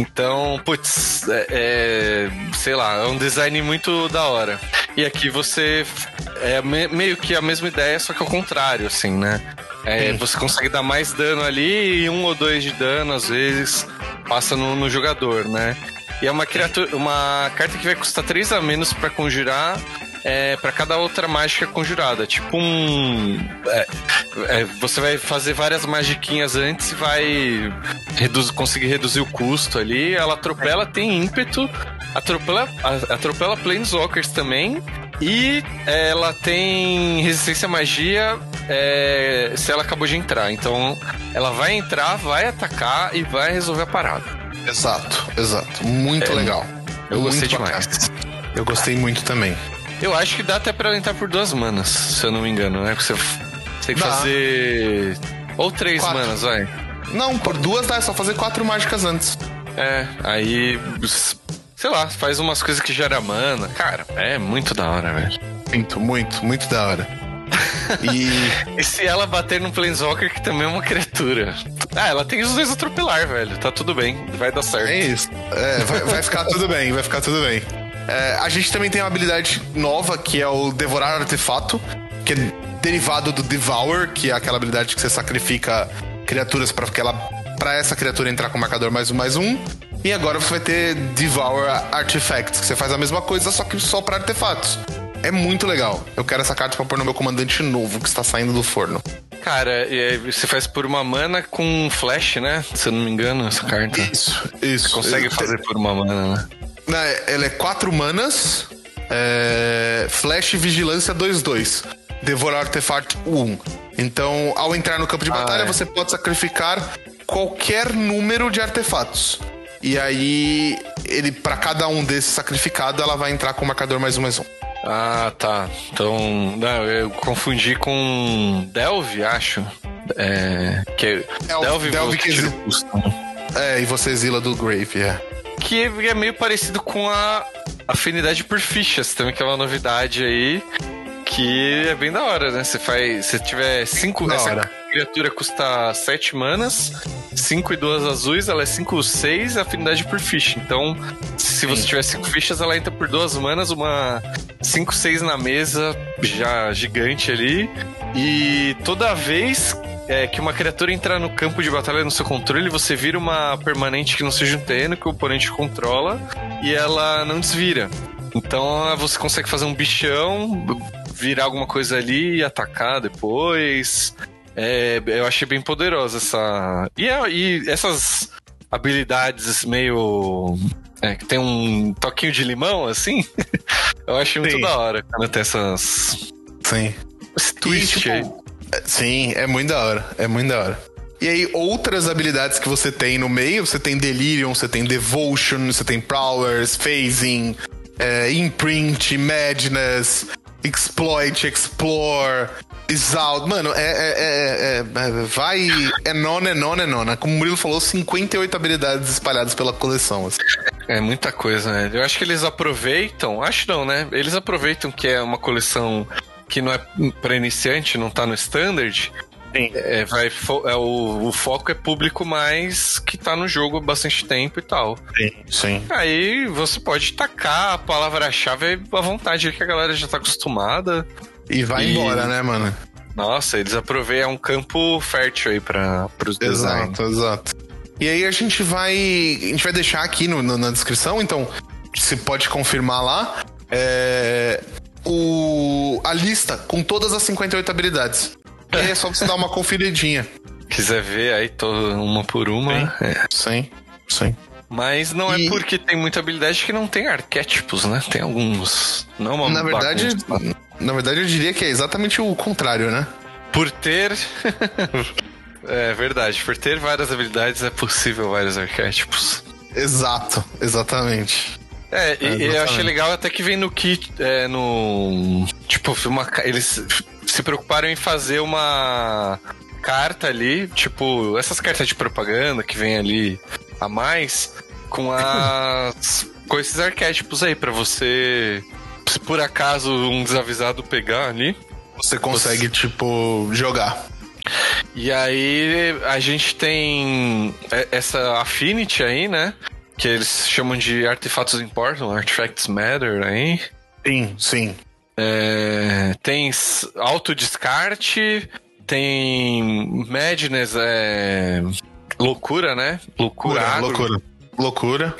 Então, putz, é, é, sei lá, é um design muito da hora. E aqui você é me- meio que a mesma ideia, só que ao contrário, assim, né? É, você consegue dar mais dano ali e um ou dois de dano, às vezes, passa no, no jogador, né? E é uma criatura, uma carta que vai custar 3 a menos pra conjurar é, para cada outra mágica conjurada. Tipo um. é, é, você vai fazer várias magiquinhas antes e vai reduz, conseguir reduzir o custo ali. Ela atropela, tem ímpeto, atropela, atropela Planeswalkers também. E ela tem resistência à magia é, se ela acabou de entrar. Então ela vai entrar, vai atacar e vai resolver a parada. Exato, exato. Muito É, legal. Eu Muito gostei bacana. demais. Eu gostei muito também. Eu acho que dá até pra entrar por duas manas, se eu não me engano, né? Porque você tem que Dá. fazer. Ou três Quatro. manas, vai. Não, por duas dá, é só fazer quatro mágicas antes. É, aí. Sei lá, faz umas coisas que gera mana. Cara, é muito da hora, velho. Muito, muito, muito da hora. E E se ela bater num Planeswalker, que também é uma criatura? Ah, ela tem os dois atropelar, velho. Tá tudo bem, vai dar certo. é isso. É, vai, vai ficar tudo bem, vai ficar tudo bem. É, a gente também tem uma habilidade nova que é o Devorar Artefato, que é derivado do Devour, que é aquela habilidade que você sacrifica criaturas para ela para essa criatura entrar com marcador mais um mais um. E agora você vai ter Devour Artifacts, que você faz a mesma coisa, só que só para artefatos. É muito legal. Eu quero essa carta pra pôr no meu comandante novo que está saindo do forno. Cara, e aí você faz por uma mana com flash, né? Se eu não me engano, essa carta. Isso, isso. Consegue fazer por uma mana, né? Né, Ela é 4 manas, é, Flash e Vigilância 2-2. Devorar Artefato 1. Então, ao entrar no campo de Ah, batalha, é. você pode sacrificar qualquer número de artefatos. E aí, ele para cada um desses sacrificado, ela vai entrar com o marcador mais um mais um. Ah, tá. Então, não, eu confundi com Delve, acho. É, que é, Delve- Delve, que tira exi- o custo. É, e você exila do Grave, é. Que é meio parecido com a afinidade por fichas, também que é uma novidade aí. Que é bem da hora, né? Você faz. Se tiver cinco. Da essa hora. criatura custa 7 manas, 5 e 2 azuis, ela é 5 6, afinidade por ficha. Então, se você tiver 5 fichas, ela entra por duas manas, uma 5 6 na mesa, já gigante ali. E toda vez é, que uma criatura entrar no campo de batalha no seu controle, você vira uma permanente que não seja um terreno que o oponente controla e ela não desvira. Então você consegue fazer um bichão, virar alguma coisa ali e atacar depois. É, eu achei bem poderosa essa. E, é- e essas habilidades meio. É, que tem um toquinho de limão, assim. eu achei muito Sim. da hora quando tem essas. Sim. Esse twist tipo, aí. é, Sim, é muito da hora. É muito da hora. E aí, outras habilidades que você tem no meio, você tem Delirium, você tem Devotion, você tem Prowlers, Phasing, é, Imprint, Madness, Exploit, Explore, Exalt. Mano, é, é, é, é- é- vai. É nona, é nona, é nona. Como o Murilo falou, 58 habilidades espalhadas pela coleção. assim. É muita coisa, né? Eu acho que eles aproveitam. Acho não, né? Eles aproveitam que é uma coleção que não é pra iniciante, não tá no standard. Sim. É, vai, fo- é, o, o foco é público mais que tá no jogo há bastante tempo e tal. Sim. Sim. Aí você pode tacar a palavra-chave à vontade, que a galera já tá acostumada. E vai E- embora, né, mano? Nossa, eles aproveitam é um campo fértil aí para os designs. Exato, exato. E aí a gente vai. A gente vai deixar aqui no- no- na descrição, então você pode confirmar lá. é, o, a lista com todas as 58 habilidades. E aí é só você dar uma conferidinha. Quiser ver aí tô uma por uma. é. Sim, sim. Mas não E- é porque tem muita habilidade que não tem arquétipos, né? Tem alguns. Não é uma Na verdade, bagunça. na verdade, eu diria que é exatamente o contrário, né? Por ter. é verdade, por ter várias habilidades é possível vários arquétipos. Exato, exatamente. É, e- e eu achei legal até que vem no kit, é, no. Tipo, uma, eles se preocuparam em fazer uma carta ali, tipo, essas cartas de propaganda que vem ali a mais, com as. com esses arquétipos aí, pra você. Se por acaso um desavisado pegar ali. Você consegue, tipo, jogar. E aí a gente tem essa Affinity aí, né? Que eles chamam de artefatos important, artifacts matter aí. Sim, sim. É, tem autodescarte, tem Madness, é, loucura, né? Loucura, Loucura, loucura. Loucura.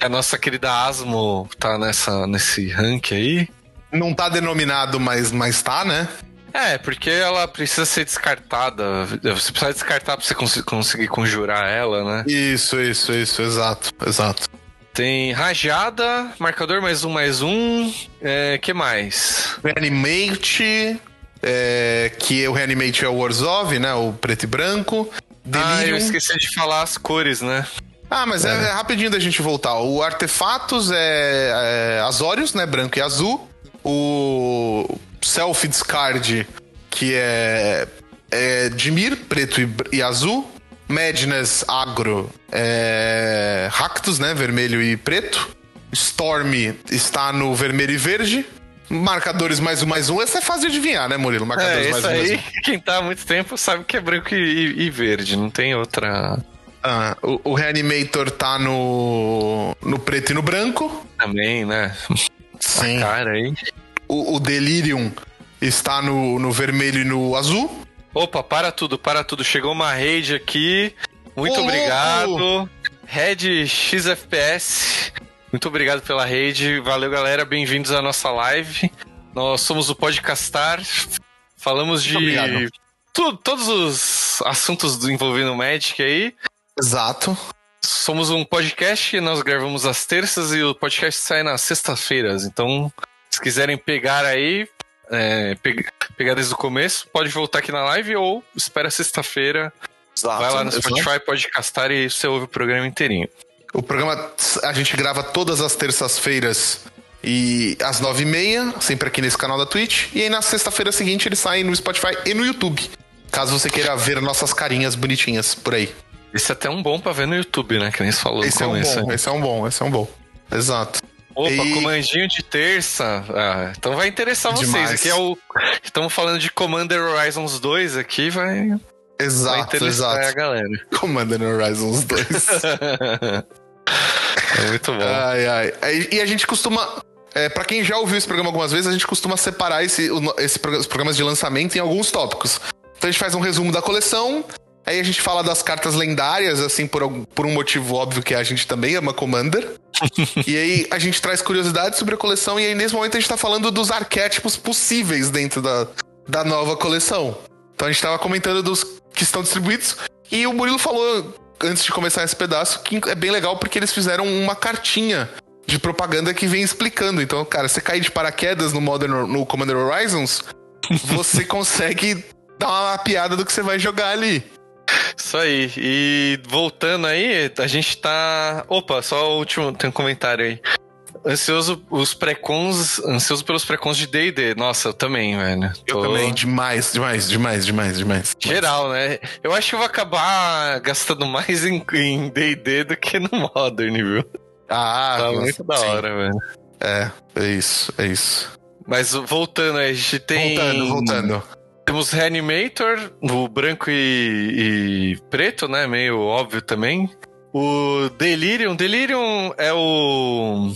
A nossa querida Asmo tá nessa, nesse rank aí. Não tá denominado, mas, mas tá, né? É, porque ela precisa ser descartada. Você precisa descartar pra você cons- conseguir conjurar ela, né? Isso, isso, isso, exato, exato. Tem rajada, marcador mais um, mais um. É, que mais? Reanimate, é, que o Reanimate é o Orzhov, né? O preto e branco. Ah, eu Delirium. esqueci de falar as cores, né? Ah, mas é, é rapidinho da gente voltar. O Artefatos é, é Azorius, né? Branco e azul. O Self Discard, que é, é Dimir, preto e, e azul. Madness Agro é Ractus, né? Vermelho e preto. Storm está no vermelho e verde. Marcadores mais um, mais um. Essa é fácil de adivinhar, né, Murilo? Marcadores É, mais um, mais aí, um. quem tá há muito tempo sabe que é branco e, e verde, não tem outra Ah, o, o Reanimator tá no, no preto e no branco. também, né? Sim. Cara aí. O, o Delirium está no, no vermelho e no azul. Opa, para tudo, para tudo. Chegou uma raid aqui. Muito Ô, obrigado. Red XFPS. Muito obrigado pela raid. Valeu, galera. Bem-vindos à nossa live. Nós somos o Podcastar. Falamos de tu- todos os assuntos do- envolvendo o Magic aí. Exato. Somos um podcast que nós gravamos às terças e o podcast sai nas sextas-feiras. Então, se quiserem pegar aí, é, pe- pegar desde o começo, pode voltar aqui na live ou espera sexta-feira, vai lá no. Spotify, podcastar e você ouve o programa inteirinho. O programa a gente grava todas as terças-feiras e às nove e meia, sempre aqui nesse canal da Twitch. E aí na sexta-feira seguinte ele sai no Spotify e no YouTube. Caso você queira ver nossas carinhas bonitinhas por aí. Esse é até um bom pra ver no YouTube, né? Que nem você falou Esse é um bom, esse é um bom, esse é um bom. Exato. Opa, E- comandinho de terça. Ah, então vai interessar vocês. Demais. Aqui é o. Estamos falando de Commander Horizons 2 aqui, vai, vai Exato, interessar a exato. galera. Commander Horizons 2. é muito bom. Ai, ai. Aí- E a gente costuma. É, para quem já ouviu esse programa algumas vezes, a gente costuma separar esse, esse os programas de lançamento em alguns tópicos. Então a gente faz um resumo da coleção, aí a gente fala das cartas lendárias, assim, por, por um motivo óbvio que a gente também ama Commander. e aí a gente traz curiosidades sobre a coleção, e aí nesse momento a gente tá falando dos arquétipos possíveis dentro da, da nova coleção. Então a gente tava comentando dos que estão distribuídos, e o Murilo falou antes de começar esse pedaço que é bem legal porque eles fizeram uma cartinha de propaganda que vem explicando. Então, cara, você cair de paraquedas no Modern no Commander Horizons, você consegue dar uma piada do que você vai jogar ali. Isso aí. E voltando aí, a gente tá. Opa, só o último, tem um comentário aí. Ansioso os pré-cons, ansioso pelos pré-cons de D&D. Nossa, eu também, velho. Eu Tô- também, demais, demais, demais, demais, demais. Geral, né? Eu acho que eu vou acabar gastando mais em D&D do que no Modern, viu? Ah, Tá nossa, muito da sim. hora, velho. É, é isso, é isso. Mas voltando aí, a gente tem... Voltando, voltando. Temos Reanimator, o branco e, e preto, né? Meio óbvio também. O Delirium. Delirium é o.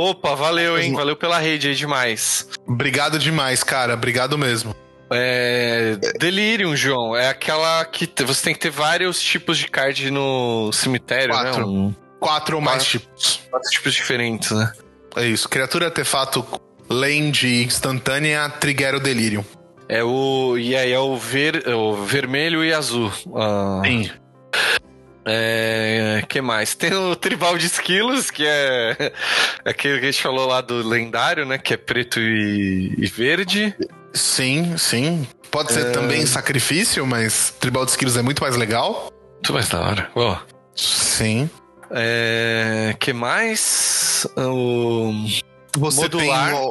Opa, valeu, hein? Valeu pela rede aí demais. Obrigado demais, cara. Obrigado mesmo. É. Delirium, João. É aquela que você tem que ter vários tipos de card no cemitério, Quatro. né? Um, Quatro ou mais Quatro. tipos. quatro tipos diferentes, né? É isso. Criatura, artefato, land instantânea, trigger o delirium. É o. E aí é o, ver, é o vermelho e azul. Ah, Sim. É. que mais? Tem o Tribal de Esquilos, que é aquele que a gente falou lá do lendário, né? Que é preto e, e verde. Sim, sim. Pode ser É. também sacrifício, mas Tribal de Skills é muito mais legal. Muito mais da hora. Ó. Sim. É. que mais? O. Você Modular. tem. o-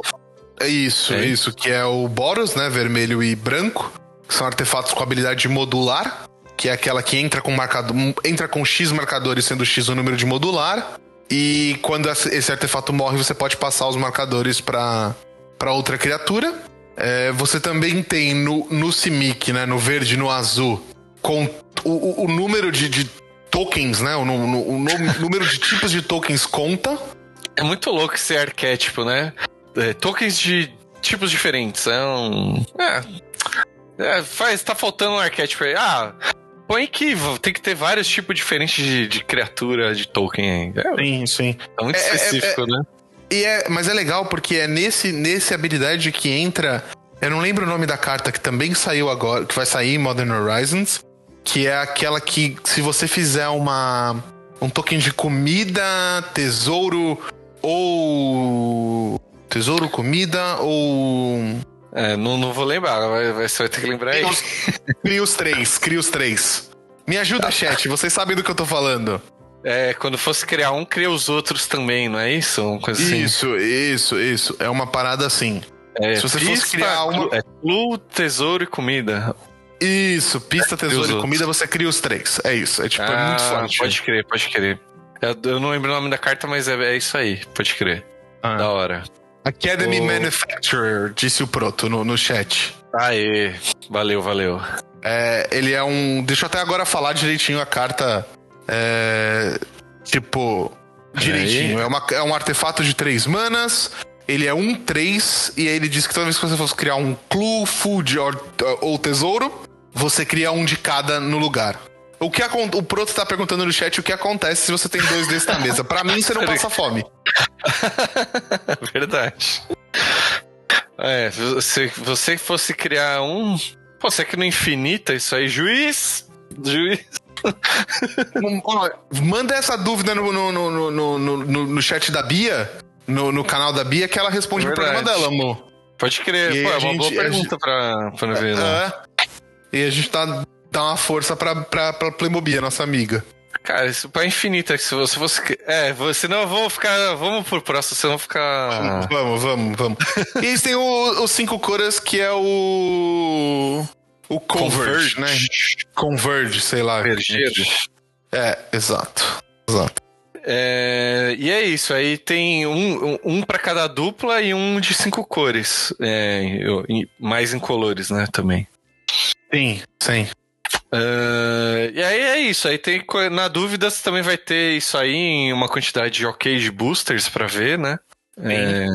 É isso, É. isso, que é o Boros, né? Vermelho e branco. Que são artefatos com habilidade de modular. Que é aquela que entra com marcador. Entra com X marcadores, sendo X o número de modular. E quando esse artefato morre, você pode passar os marcadores para outra criatura. É, você também tem no, no Simic, né? No verde no azul. Com o, o- o número de, de tokens, né? O, o nu- número de tipos de tokens conta. É muito louco esse arquétipo, né? É, tokens de tipos diferentes. É um. É. é faz, tá faltando um arquétipo aí. Ah, põe que tem que ter vários tipos diferentes de, de criatura de Tolkien. É, sim, sim. É muito é, específico, é, né? E é, mas é legal porque é nesse, nesse habilidade que entra. Eu não lembro o nome da carta que também saiu agora, que vai sair em Modern Horizons, que é aquela que se você fizer uma um token de comida, tesouro ou tesouro, comida ou é, não, não vou lembrar, vai, vai, você vai ter que lembrar aí. Cria os três, cria os três. Me ajuda, chat, vocês sabem do que eu tô falando. É, quando fosse criar um, cria os outros também, não é isso? Uma coisa assim. Isso, isso, isso. É uma parada assim. É, Se você pista, fosse criar uma. É clue, tesouro e comida. Isso, pista, é, tesouro e comida, você cria os três. É isso. É tipo, ah, é muito ah, forte. Pode crer, pode crer. Eu, eu, não lembro o nome da carta, mas é, é isso aí. Pode crer. Ah. Da hora. Academy o... Manufacturer, disse o Proto no, no chat. Aê, valeu, valeu. É, ele é um. Deixa eu até agora falar direitinho a carta é, tipo, direitinho. É, uma, é um artefato de três manas. Ele é um 3 e aí ele diz que toda vez que você fosse criar um clue, food or, ou tesouro, você cria um de cada no lugar. O que o Proto tá perguntando no chat o que acontece se você tem dois desses na mesa. Para mim, você não passa fome. Verdade. É, se você fosse criar um. Pô, você que no infinita isso aí, juiz. Juiz. Manda essa dúvida no, no, no, no, no, no chat da Bia, no, no canal da Bia, que ela responde Verdade. no programa dela, amor. Pode crer, e pô, é uma gente, boa pergunta gente, pra, pra ver, né? É, e a gente tá dá uma força pra, pra, pra Playmobil, nossa amiga. Cara, isso pra infinita, se você fosse. É, senão vamos ficar. Vamos pro próximo, senão ficar. Vamos, vamos, vamos. e eles têm os cinco cores que é o. O Converge, Converge. né? Converge, sei lá. Converge. É, exato. Exato. É, e é isso, aí tem um, um, um para cada dupla e um de cinco cores. É, mais incolores, né, também. Sim, sim. Uh, e aí é isso, aí tem na dúvida você também vai ter isso aí em uma quantidade de ok de boosters para ver, né? É,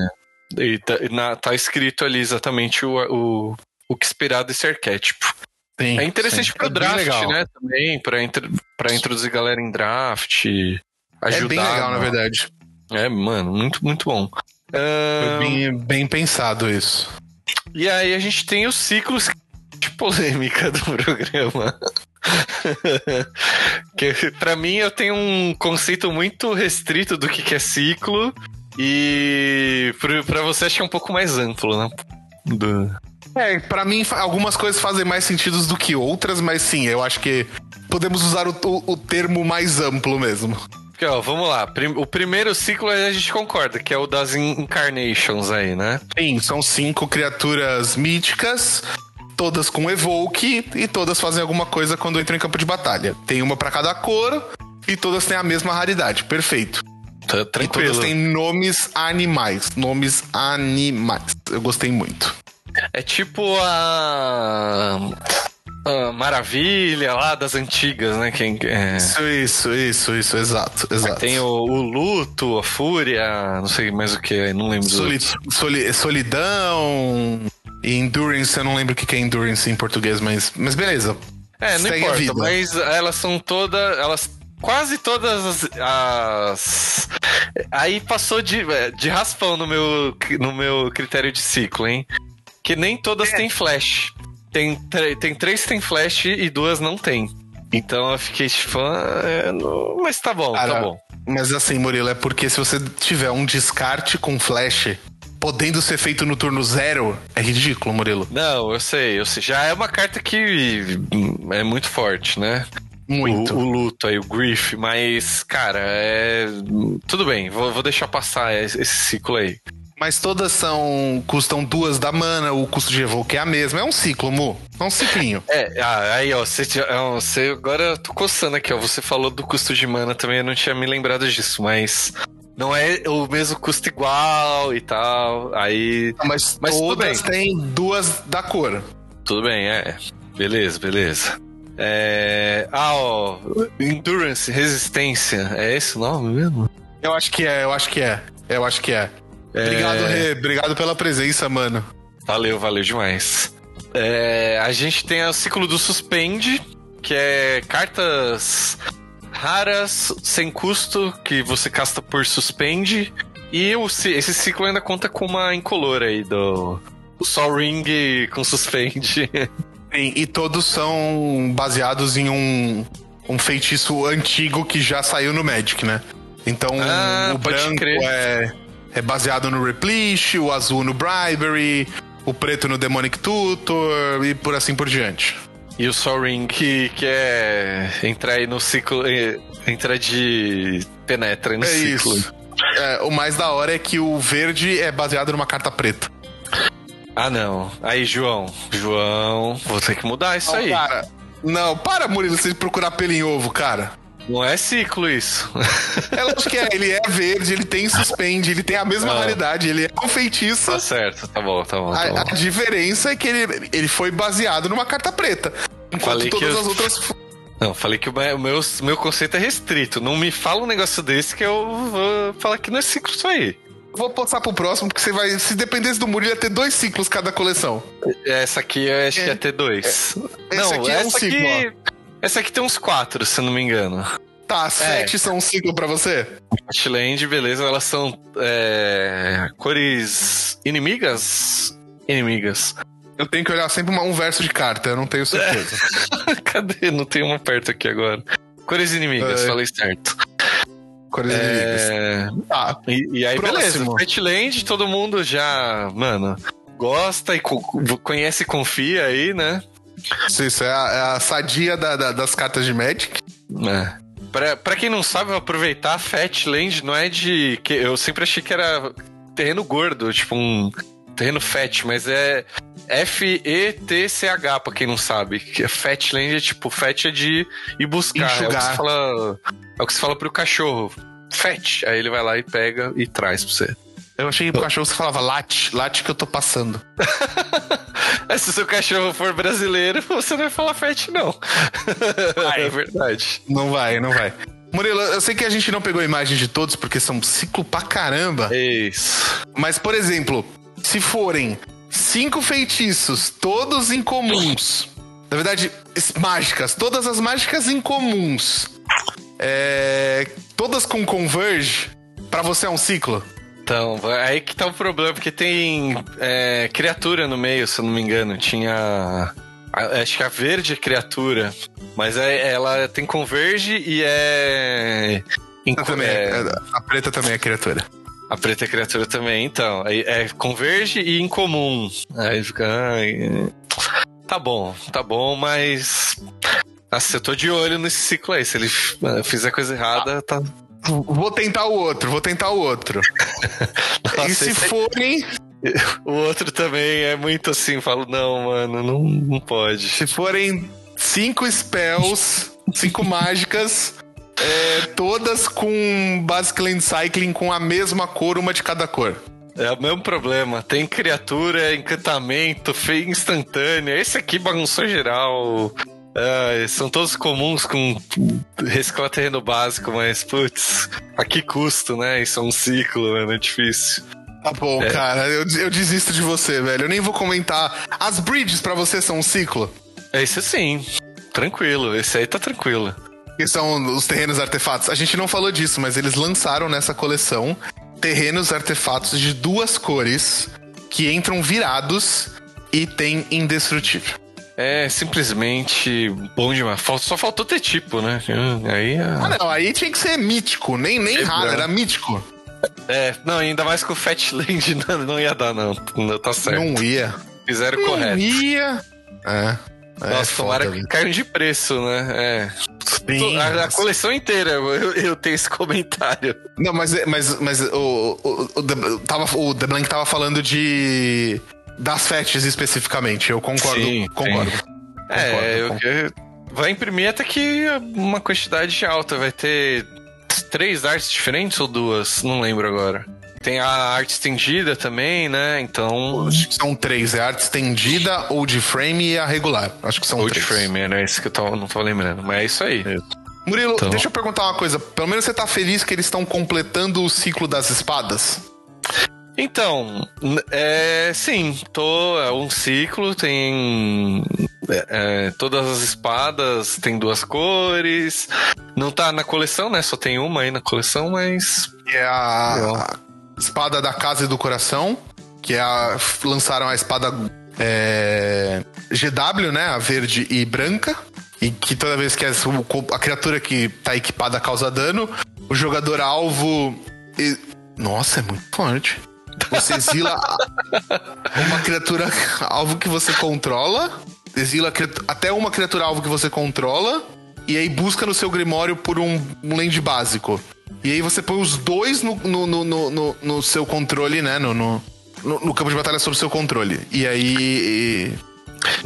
e tá, na, tá, escrito ali exatamente o, o, o que esperar desse arquétipo. Sim, é interessante sim. pro é draft, né? Também, pra, intro, pra introduzir galera em draft. Ajudar, é bem legal, na verdade. É, mano, muito, muito bom. Uh, bem, bem pensado isso. E aí a gente tem os ciclos polêmica do programa. que para mim eu tenho um conceito muito restrito do que é ciclo e para você acho que é um pouco mais amplo, né? Do... É, para mim algumas coisas fazem mais sentido do que outras, mas sim, eu acho que podemos usar o, o, o termo mais amplo mesmo. Porque, ó, vamos lá. O primeiro ciclo a gente concorda, que é o das Incarnations aí, né? Sim, são cinco criaturas míticas, todas com Evoke, e todas fazem alguma coisa quando entram em campo de batalha. Tem uma para cada cor, e todas têm a mesma raridade. Perfeito. Tá tranquilo. E todas têm nomes animais. Nomes animais. Eu gostei muito. É tipo a. a maravilha lá das antigas, né? Quem, é... Isso, isso, isso, isso, exato, exato. Tem o, o, luto, a fúria, não sei mais o que, não lembro. Soli, soli, solidão e endurance, eu não lembro o que é endurance em português, mas, mas beleza. É, não Segue importa, mas elas são todas. Elas quase todas as, as, Aí passou de, de raspão no meu, no meu critério de ciclo, hein? Que nem todas é. têm flash. Tem, tem três que tem flash e duas não tem. Então eu fiquei tipo, ah, é, não... mas tá bom, tá Cara, tá bom. Mas assim, Murilo, é porque se você tiver um descarte com flash, podendo ser feito no turno zero, é ridículo, Murilo. Não, eu sei, eu sei. Já é uma carta que é muito forte, né? Muito. O, o, luto aí, o grief, mas, cara, é. Tudo bem, vou, vou deixar passar esse ciclo aí. Mas todas são. custam duas da mana, o custo de evoque é a mesma. É um ciclo, Mu. É um ciclinho. É, ah, aí, ó, você, é você agora eu tô coçando aqui, ó. Você falou do custo de mana também, eu não tinha me lembrado disso, mas. Não é o mesmo custo igual e tal. Aí. Mas, mas todas têm duas da cor. Tudo bem, é. Beleza, beleza. É... Ah, ó. Endurance, resistência. É esse o nome mesmo? Eu acho que é, eu acho que é. Eu acho que é. é... Obrigado, Rê. Obrigado pela presença, mano. Valeu, valeu demais. É, a gente tem o ciclo do Suspende, que é cartas raras, sem custo, que você casta por Suspende. E esse ciclo ainda conta com uma incolor aí do o Sol Ring com Suspende. Sim, e todos são baseados em um, um feitiço antigo que já saiu no Magic, né? Então Ah, o branco crer. é, é baseado no Replish, o azul no Bribery, o preto no Demonic Tutor e por assim por diante. E o Sol Ring, que, que é entrar aí no ciclo. é, Entrar de. penetra aí no É ciclo. isso. É, o mais da hora é que o verde é baseado numa carta preta. Ah, não. Aí, João. João, vou ter que mudar isso aí. Cara, não, para, Murilo, você procurar pelo em ovo, cara. Não é ciclo isso. É lógico que é, ele é verde, ele tem suspende, ele tem a mesma Ah. raridade, ele é um feitiço. tá certo, tá bom, tá bom. Tá A, a bom. diferença é que ele, ele foi baseado numa carta preta. Enquanto Falei que todas eu- as outras. Não, falei que o meu, meu, conceito é restrito. Não me fala um negócio desse que eu vou falar que não é ciclo isso aí. Vou passar pro próximo, porque você vai. Se dependesse do Murilo, ia ter dois ciclos cada coleção. Essa aqui eu acho que É. ia ter dois. Esse não, aqui é um essa ciclo, aqui. Essa aqui tem uns quatro, se eu não me engano. Tá, É. sete são um ciclo pra você? Fatland, beleza, elas são é, cores inimigas? Inimigas. Eu tenho que olhar sempre uma- um verso de carta, eu não tenho certeza. Cadê? Não tem uma perto aqui agora. Cores inimigas, É. falei certo. Cores inimigas. É, Tá. e, e aí, Próximo. beleza. Fatland, todo mundo já, mano, gosta e co- conhece e confia aí, né? Isso, isso é a, é a sadia da- da- das cartas de Magic. É. Pra, pra quem não sabe, aproveitar, Fatland não é de. que Eu sempre achei que era terreno gordo, tipo um terreno fat, mas é F-E-T-C-H, pra quem não sabe. Que é Fatland é tipo, fat é de ir buscar. É o, que Enxugar. se fala, é o que se fala pro cachorro. Fat. Aí ele vai lá e pega e traz pra você. Eu achei que pro cachorro você falava late, late que eu tô passando. É, se o seu cachorro for brasileiro, você não vai falar fat, não. é verdade. Não vai, não vai. Murilo, eu sei que a gente não pegou imagem de todos porque são ciclo pra caramba. É Isso. Mas, por exemplo, se forem cinco feitiços, todos incomuns. Na verdade, mágicas, todas as mágicas incomuns. É, todas com converge, pra você é um ciclo? Então, aí que tá o problema, porque tem é, criatura no meio, se eu não me engano. Tinha. a- Acho que a verde é criatura. Mas é- ela tem converge e é. inco- Também, é- é- a preta também é criatura. a preta é criatura também, então. É converge e incomum. Aí fica. ai, tá bom, tá bom, mas. Nossa, eu tô de olho nesse ciclo aí. Se ele fizer coisa errada, tá. Vou tentar o outro, vou tentar o outro. Nossa, e se forem, O outro também é muito assim, falo, não, mano, não, não pode. se forem cinco spells, cinco mágicas, é, todas com Basic Land Cycling com a mesma cor, uma de cada cor. É o mesmo problema. Tem criatura, encantamento, feio instantâneo. Esse aqui bagunçou geral. Ah, são todos comuns com reciclar terreno básico, mas, putz, a que custo, né? Isso é um ciclo, mano, é difícil. Tá bom, É. cara, eu, eu desisto de você, velho. Eu nem vou comentar. As bridges pra você são um ciclo? Esse sim, tranquilo. Esse aí tá tranquilo. Que são os terrenos artefatos. A gente não falou disso, mas eles lançaram nessa coleção terrenos artefatos de duas cores que entram virados e tem indestrutível. É simplesmente bom demais. Só faltou ter tipo, né? Aí. Ah, ah, não, aí tinha que ser mítico, nem, nem Quebrando. raro, era mítico. É, não, ainda mais com o Fatland não, não ia dar, não. Não tá certo. Não ia. Fizeram Não correto. ia. É. é Nossa, foda, tomara que caiam de preço, né? É. Sim, a, a coleção inteira, eu, eu tenho esse comentário. Não, mas, mas, mas o, o, o, The- tava, o The Blank tava falando de. Das fetches especificamente. Eu concordo. Sim, concordo. É, Concordo, eu, concordo. eu- vai imprimir até que uma quantidade alta. Vai ter três artes diferentes ou duas? Não lembro agora. Tem a arte estendida também, né? Então. Acho que são três. É a arte estendida, old frame e a regular. Acho que são Old três. Frame, era isso que eu tava, não tava lembrando. Mas é isso aí. Murilo, Então. deixa eu perguntar uma coisa. Pelo menos você tá feliz que eles estão completando o ciclo das espadas? Então, é, sim, tô, é um ciclo, tem é, é, todas as espadas, tem duas cores. Não tá na coleção, né? Só tem uma aí na coleção, mas é a, a espada da casa e do coração, que é a, lançaram a espada é, GW, né? A verde e branca. E que toda vez que a, a criatura que tá equipada causa dano, o jogador alvo. e- nossa, é muito forte. Você exila uma criatura alvo que você controla. Exila até uma criatura alvo que você controla. E aí busca no seu Grimório por um, um land básico. E aí você põe os dois no, no, no, no, no- seu controle, né? No, no, no- campo de batalha sob seu controle. E aí. e-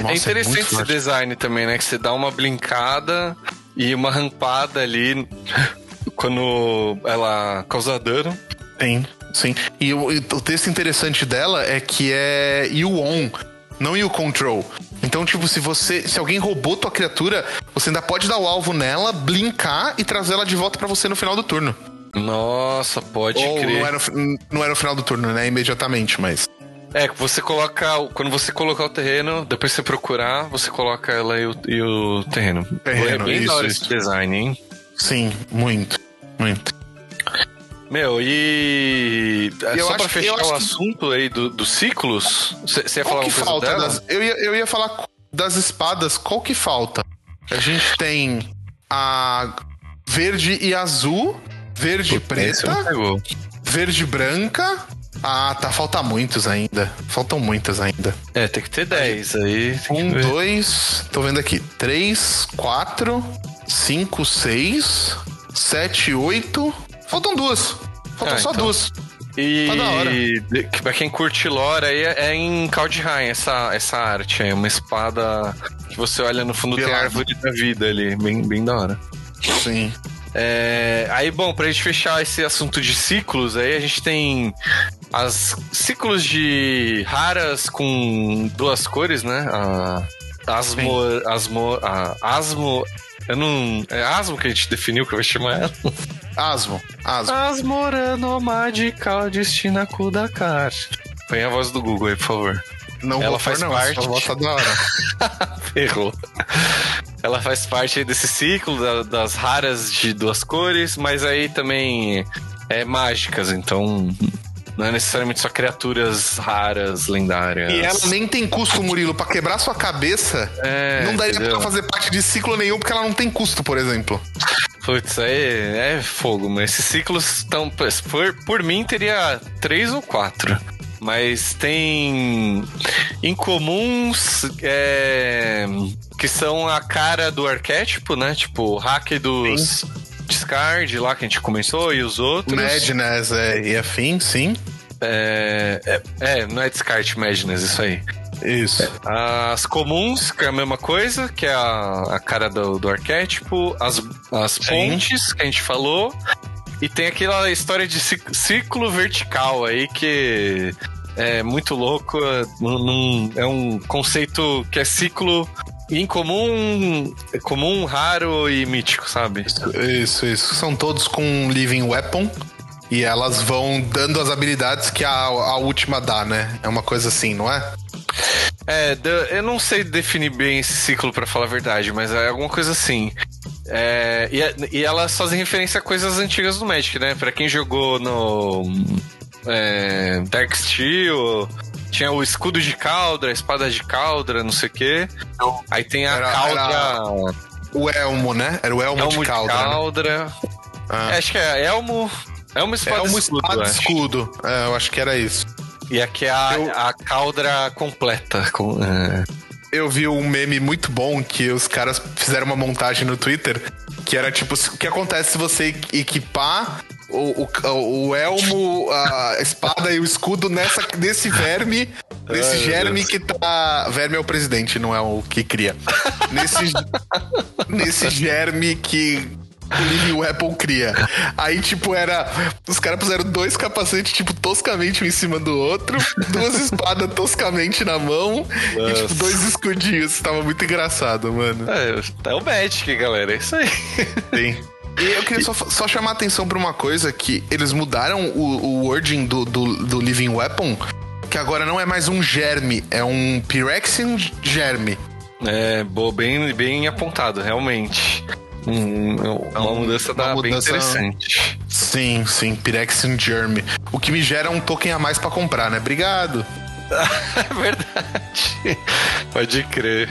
Nossa, é interessante muito esse forte. design também, né? Que você dá uma blincada e uma rampada ali quando ela causa dano. Sim, sim. E o, o texto interessante dela é que é you on, não you control. Então, tipo, se você. Se alguém roubou tua criatura, você ainda pode dar o alvo nela, blinkar e trazer ela de volta pra você no final do turno. Nossa, pode Ou crer. não era, não era no final do turno, né? Imediatamente, mas. É, você coloca. o- Quando você colocar o terreno, depois você procurar, você coloca ela e o, e o terreno. Terreno, é bem isso, da hora isso. esse design, hein? Sim, muito. Muito. Meu, e. é Eu só acho pra fechar o que- assunto aí do- dos ciclos, você ia Qual falar que falta? dela? Das, eu, ia, eu ia falar das espadas, qual que falta? A gente tem a verde e azul, verde e não preta, verde e branca. Ah, tá, falta muitos ainda. Faltam muitas ainda. É, tem que ter 10 aí. Um, dois, tô vendo aqui. Três, quatro, cinco, seis, sete, oito. Faltam duas. Faltam Ah, só então. duas. E Tá da pra quem curte lore, aí é, é em Kaldheim essa, essa arte. É uma espada que você olha no fundo tem a Pelado. árvore da vida ali. Bem, bem da hora. Sim. É, aí, bom, pra gente fechar esse assunto de ciclos, aí a gente tem as ciclos de raras com duas cores, né? A asmo, asmo, a asmo, eu não, é asmo que a gente definiu que eu vou chamar ela. Asmo, asmo. Asmora nomadical destina Kudakar. Põe a voz do Google aí, por favor. Não Ela faz não, parte. essa voz tá da hora. Errou. Ela faz parte aí desse ciclo da- das raras de duas cores, mas aí também é mágicas, então não é necessariamente só criaturas raras, lendárias. E ela nem tem custo, Murilo, pra quebrar sua cabeça. É, não daria entendeu? pra fazer parte de ciclo nenhum, porque ela não tem custo, por exemplo. Putz, aí é fogo, mas esses ciclos estão. Por, por mim teria três ou quatro. Mas tem incomuns é, que são a cara do arquétipo, né? Tipo, o hack dos Discard lá que a gente começou e os outros. Madness é, e afim, sim. É, é, é, não é Discard Madness, isso aí. Isso. As comuns, que é a mesma coisa, que é a, a cara do, do arquétipo, as, as pontes que a gente falou, e tem aquela história de ci- ciclo vertical aí que é muito louco. é, num- é um conceito que é ciclo incomum, comum, raro e mítico, sabe? Isso, isso. São todos com Living Weapon. E elas vão dando as habilidades que a, a última dá, né? É uma coisa assim, não é? É, eu não sei definir bem esse ciclo pra falar a verdade, mas é alguma coisa assim. É, e, e elas fazem referência a coisas antigas do Magic, né? Pra quem jogou no é, Dark Steel, tinha o escudo de Caldra, a espada de Caldra, não sei o quê. Aí tem a Era- Caldra, O Elmo, né? Era o Elmo, Elmo de de Caldra. né? Caldra. Ah. É, acho que é Elmo. Elmo espada Elmo escudo, espada escudo. É, eu acho que era isso. E aqui é a, Eu- a Caldra completa. Com, é, Eu vi um meme muito bom que os caras fizeram uma montagem no Twitter que era tipo, o que acontece se você equipar o, o, o elmo, a espada e o escudo nessa, nesse verme, nesse Ai, germe que tá. Verme é o presidente, não é o que cria. Nesse, nesse germe que o Weapon cria. Aí, tipo, era. Os caras puseram dois capacetes, tipo, toscamente um em cima do outro, duas espadas toscamente na mão e, tipo, Nossa. dois escudinhos. Tava muito engraçado, mano. é, é o Magic, galera. É isso aí. Sim. E eu queria só, só chamar a atenção pra uma coisa, que eles mudaram o, o wording do, do, do Living Weapon, que agora não é mais um germe, é um Pyrexian germe. É, boa, bem, bem apontado, realmente. Hum, uma mudança da uma bem mudança- interessante. Sim, sim, Pyrexian germe. O que me gera um token a mais pra comprar, né? Obrigado. É verdade. Pode crer.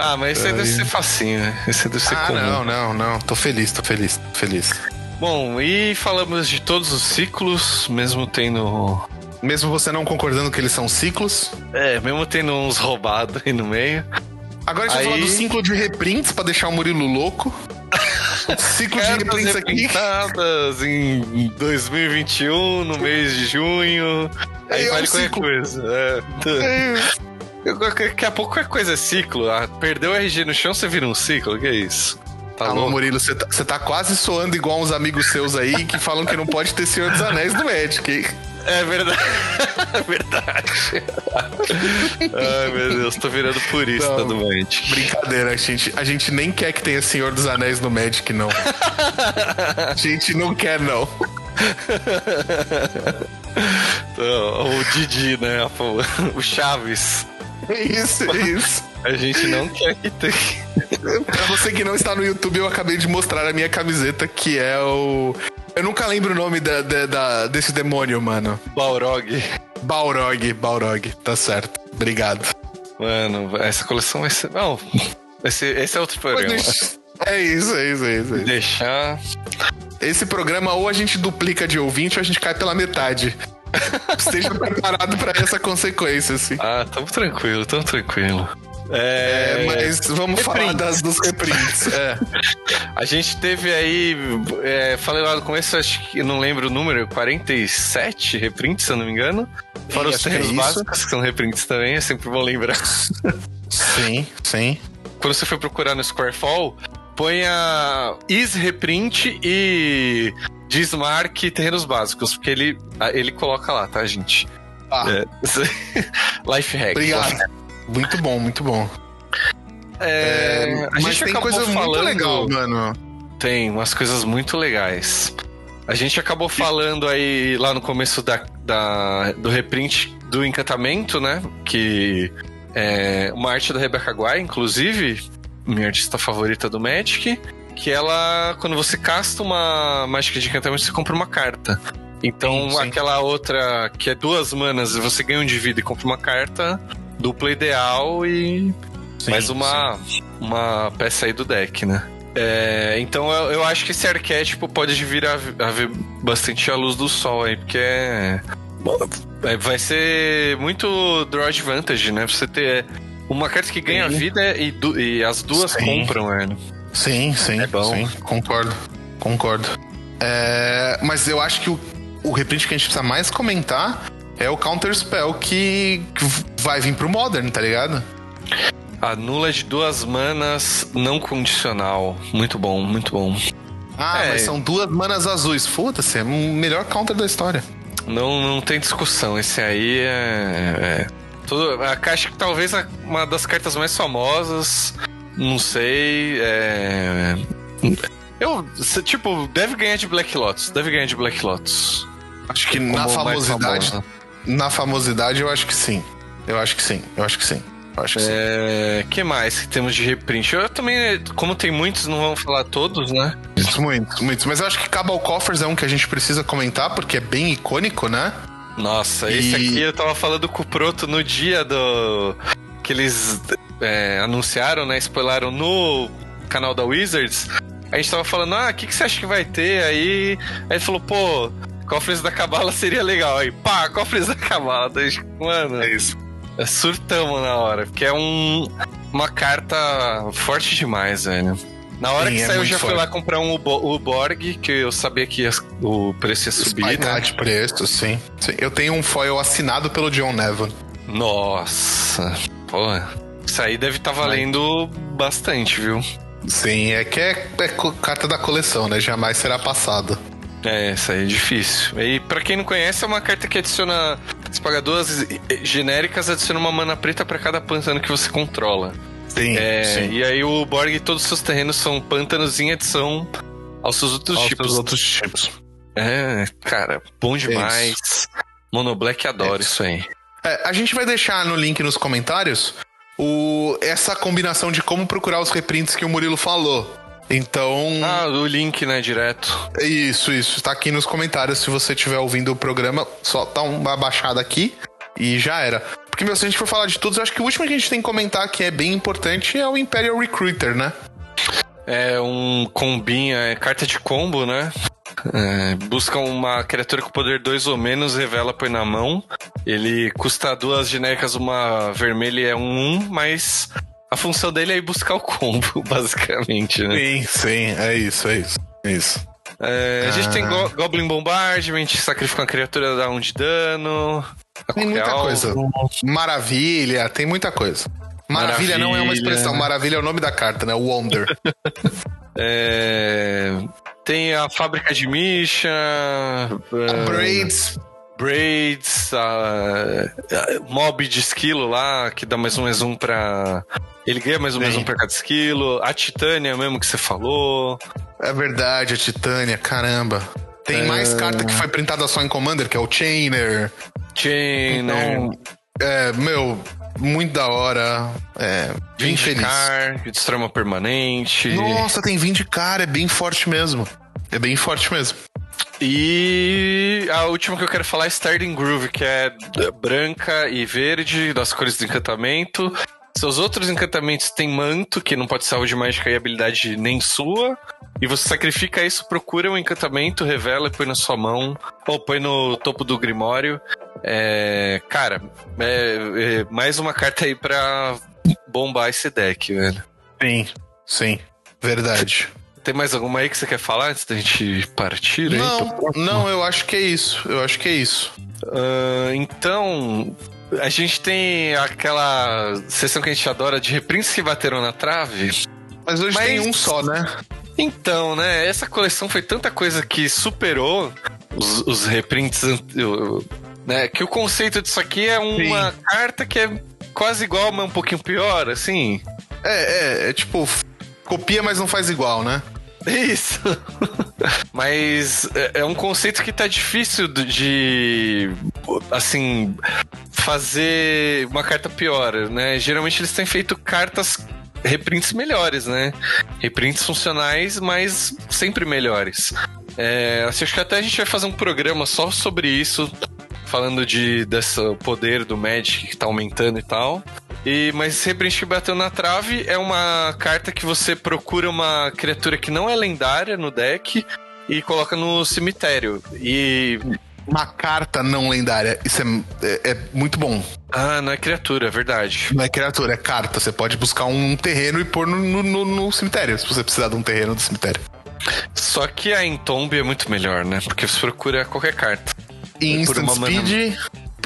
Ah, mas esse aí deve ser facinho, né? Esse deve ser Ah, comum. não, não, não. Tô feliz, tô feliz, tô feliz. Bom, e falamos de todos os ciclos, mesmo tendo. Mesmo você não concordando que eles são ciclos. É, mesmo tendo uns roubados aí no meio. Agora a gente Aí- vai falar do ciclo de reprints pra deixar o Murilo louco. ciclo de reprints aqui. em 2021, no mês de junho. Aí É, é um vale qualquer ciclo. coisa. É. Eu- Daqui a pouco qualquer coisa é ciclo. Ah, perdeu o RG no chão, você vira um ciclo. Que é isso? Tá Alô, louco? Murilo, você tá, tá quase soando igual uns amigos seus aí que falam que não pode ter Senhor dos Anéis no Magic. hein? É verdade. É verdade. Ai, meu Deus, tô virando purista Não. do Magic. Brincadeira, a gente, a gente nem quer que tenha Senhor dos Anéis no Magic, não. A gente não quer, não. Então, o Didi, né? O Chaves. É isso, é isso. A gente não quer que tenha. Pra você que não está no YouTube, eu acabei de mostrar a minha camiseta, que é o. Eu nunca lembro o nome da, da- da- desse demônio, mano. Balrog. Balrog, Balrog, tá certo. Obrigado. Mano, essa coleção vai ser. Não, esse, esse é outro programa. É isso, é isso, é isso. é isso. Deixar. Esse programa ou a gente duplica de ouvinte ou a gente cai pela metade. Esteja preparado pra essa consequência, assim. Ah, tamo tranquilo, tamo tranquilo. É, É, mas vamos falar das, dos reprints. É. A gente teve aí. é, falei lá no começo, acho que eu não lembro o número, 47 reprints, se eu não me engano. Fora os é terrenos básicos, que são reprints também, é sempre bom lembrar. Sim, sim. Quando você for procurar no Squarefall, ponha is reprint e Dismark terrenos básicos, porque ele, ele coloca lá, tá, gente? Ah, É, life hack. obrigado. Muito bom, muito bom. É, a Mas gente tem acabou coisa muito falando- legal, mano. Tem umas coisas muito legais. A gente acabou falando aí lá no começo da, da- do reprint do Encantamento, né? Que é uma arte da Rebecca Guay, inclusive, minha artista favorita do Magic. Que ela, quando você casta uma mágica de encantamento, você compra uma carta. Então, Sim, sim. aquela outra que é duas manas, você ganha um de vida e compra uma carta, dupla ideal e Sim, mais uma, uma peça aí do deck, né? É, então eu, eu acho que esse arquétipo pode vir a, a ver bastante a luz do sol aí, porque é, é, vai ser muito draw advantage, né? Você ter uma carta que ganha vida e, du- e as duas Sim. compram, velho. Sim, sim. É bom. Sim, concordo. Concordo. É, mas eu acho que o, o reprint que a gente precisa mais comentar é o Counter Spell que, que vai vir pro Modern, tá ligado? Anula de duas manas não condicional. Muito bom, muito bom. Ah, É. mas são duas manas azuis. Foda-se, é o melhor counter da história. Não, não tem discussão. Esse aí é. é tudo, a caixa que talvez a- uma das cartas mais famosas. Não sei. É. Eu. Tipo, deve ganhar de Black Lotus. Deve ganhar de Black Lotus. Acho que Como na famosidade. Na famosidade, eu acho que sim. Eu acho que sim. Eu acho que sim. Eu acho que sim. É. que mais que temos de reprint? Eu também, como tem muitos, não vamos falar todos, né? Muitos, muitos, muitos. Mas eu acho que Cabal Coffers é um que a gente precisa comentar, porque é bem icônico, né? Nossa, E- esse aqui eu tava falando com o Proto no dia do. que eles é, anunciaram, né? Spoilaram no canal da Wizards. A gente tava falando, ah, o que, que você acha que vai ter aí? Aí ele falou, pô, Cofres da Cabala seria legal. Aí, pá, Cofres da Cabala. Gente, Mano, É isso. surtamos na hora, porque é um, uma carta forte demais, velho. Na hora Sim, que é saiu, eu já fui lá comprar um Ubo- Uborg, que eu sabia que ia- o preço ia subir, Spike né? de preço, sim. sim. Eu tenho um foil assinado pelo John Neville. Nossa, pô, isso aí deve estar valendo bastante, viu? Sim, é que é, é carta da coleção, né? Jamais será passado. É, isso aí é difícil. E pra quem não conhece, é uma carta que adiciona. Você paga duas genéricas, adiciona uma mana preta pra cada pântano que você controla. Sim, É, sim. E aí o Borg, todos os seus terrenos são pântanos em edição aos seus outros Aos tipos. seus outros tipos. É, cara, bom demais. Monoblack adora É isso aí. É, a gente vai deixar no link nos comentários o, essa combinação de como procurar os reprints que o Murilo falou. Então, Ah, o link, né, direto. isso, isso. Tá aqui nos comentários. Se você estiver ouvindo o programa, só dá uma baixada aqui e já era. Porque, meu, se a gente for falar de todos, eu acho que o último que a gente tem que comentar que é bem importante é o Imperial Recruiter, né? É um combinha, é carta de combo, né? É, busca uma criatura com poder 2 ou menos, revela, põe na mão. Ele custa duas genéricas, uma vermelha e é um 1, mas a função dele é ir buscar o combo, basicamente, né? Sim, sim, é isso, é isso. É isso. É, a gente Ah. tem Go- Goblin Bombardment, sacrifica uma criatura, dá um de dano. a Tem muita alvo. coisa. Maravilha, tem muita coisa. Maravilha, não é uma Maravilha. expressão, maravilha é o nome da carta, né? Wonder. É, tem a fábrica de Misha. é, Braids, Braids, a, a mob de esquilo lá, que dá mais um mais um pra. Ele ganha mais um mais um pra cada esquilo. A Titânia mesmo que você falou. É verdade, a Titânia, caramba. Tem É. mais carta que foi printada só em Commander, que é o Chainer. Chainer. Então, é, meu, muito da hora. É, bem feliz. Vindicar, destrói uma permanente. Nossa, tem 20 cara, é bem forte mesmo. É bem forte mesmo. E a última que eu quero falar é Starting Groove, que é branca e verde, das cores do encantamento. Seus outros encantamentos têm manto, que não pode ser de mágica e habilidade nem sua. E você sacrifica isso, procura um encantamento, revela e põe na sua mão. Ou põe no topo do Grimório. É, cara, é, é mais uma carta aí pra bombar esse deck, velho. Sim, sim. Verdade. Tem mais alguma aí que você quer falar antes da gente partir? Não, não, eu acho que é isso. Eu acho que é isso. Ah, então, a gente tem aquela sessão que a gente adora de reprints que bateram na trave. Mas hoje Mas- tem um só, né? Então, né, essa coleção foi tanta coisa que superou os, os reprints, né, que o conceito disso aqui é uma carta que é quase igual, mas um pouquinho pior, assim. É, é, é tipo, copia, mas não faz igual, né? Isso. Mas é é um conceito que tá difícil de, assim, fazer uma carta pior, né? Geralmente eles têm feito cartas reprints melhores, né? Reprints funcionais, mas sempre melhores. É, assim, acho que até a gente vai fazer um programa só sobre isso, falando de desse poder do Magic que tá aumentando e tal. E, mas Reprint que bateu na trave é uma carta que você procura uma criatura que não é lendária no deck e coloca no cemitério. E. Uma carta não lendária. Isso é, é, é muito bom. Ah, não é criatura, é verdade. Não é criatura, é carta. Você pode buscar um terreno e pôr no, no, no- cemitério, se você precisar de um terreno do cemitério. Só que a Entomb é muito melhor, né? Porque você procura qualquer carta. E por instant uma mana- speed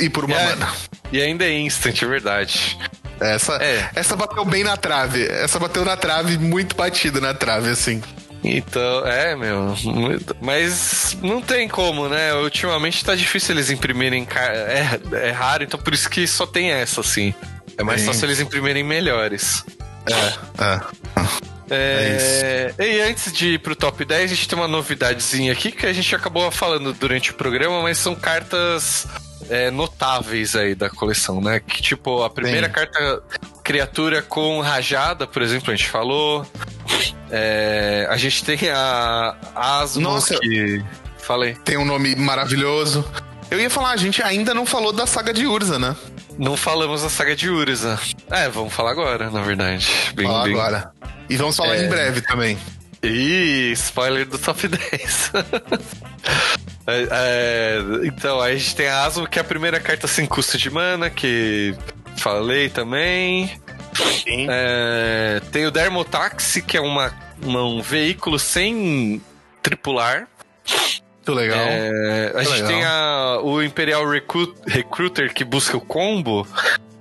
e por uma É. mana. E ainda é instant, é verdade. Essa, É. essa bateu bem na trave. Essa bateu na trave, muito batida na trave, assim. Então, é, meu. muito- Mas não tem como, né? Ultimamente tá difícil eles imprimirem. É, é raro, então por isso que só tem essa, assim. É mais Sim. fácil eles imprimirem melhores. É. É, E antes de ir pro top 10, a gente tem uma novidadezinha aqui que a gente acabou falando durante o programa, mas são cartas é, notáveis aí da coleção, né? Que tipo, a primeira carta criatura com rajada, por exemplo, a gente falou. É, a gente tem a Asmo Nossa. que. Falei. Tem um nome maravilhoso. Eu ia falar, a gente ainda não falou da saga de Urza, né? Não falamos da saga de Urza. É, vamos falar agora, na verdade. Bem, Falar bem- agora. E vamos falar É. em breve também. Ih, spoiler do top 10. É, é, então, aí a gente tem a Asmo, que é a primeira carta sem custo de mana, que falei também. Sim. É, tem o Dermotaxi, que é uma, uma- um veículo sem tripular. Muito legal. É, a Muito gente legal. tem a- o Imperial Recru- Recruiter, que busca o combo.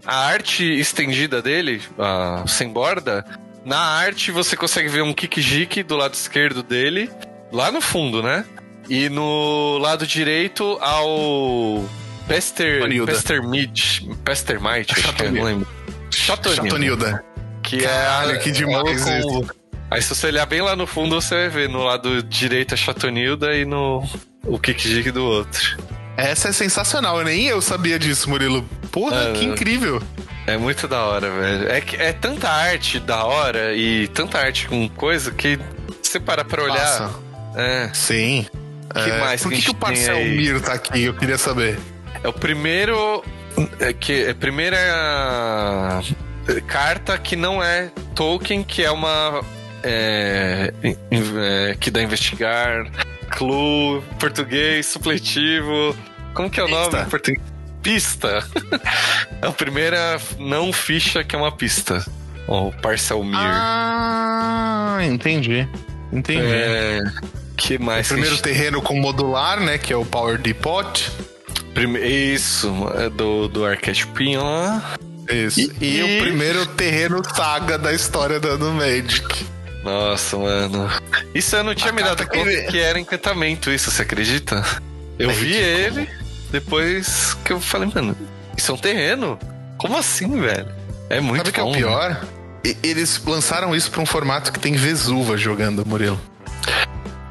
A arte estendida dele, a sem borda, na arte você consegue ver um Kikijiki do lado esquerdo dele, lá no fundo, né? E no lado direito ao Pester, Chatonilda. Pestermite, Pestermite, acho que é, não lembro. Chatonilda. Chatonilda. Que Caralho, é, que demais é o combo. Aí se você olhar bem lá no fundo, você vai ver no lado direito a Chatonilda e no o Kikijik do outro. Essa é sensacional, nem eu sabia disso, Murilo. Porra, Ah, que incrível. É muito da hora, velho. É, é tanta arte da hora e tanta arte com coisa que você para pra olhar. Passa. É, Sim. Que É, mais Por que que, que o gente tem Parcel aí? Mir tá aqui? Eu queria saber. é o primeiro. É que é a primeira carta que não é Tolkien, que é uma. É, é, que dá a investigar. Clue, português, supletivo. Como que é o Pista. nome em português? Pista. é a primeira não ficha que é uma pista. O Parcel Mir. Ah, entendi. Entendi. É, que mais? a Primeiro gente- terreno com modular, né? Que é o Power Depot. prime- Isso, é do, do arquétipinho lá. Isso. E- E, e- o primeiro terreno saga da história do, do Magic. Nossa, mano. Isso eu não tinha A me dado conta que- que era encantamento, isso, você acredita? Eu É vi ele, depois que eu falei, mano, isso é um terreno? Como assim, velho? É muito Sabe o que é bom, o pior? E- Eles lançaram isso pra um formato que tem Vesuva jogando, Murilo.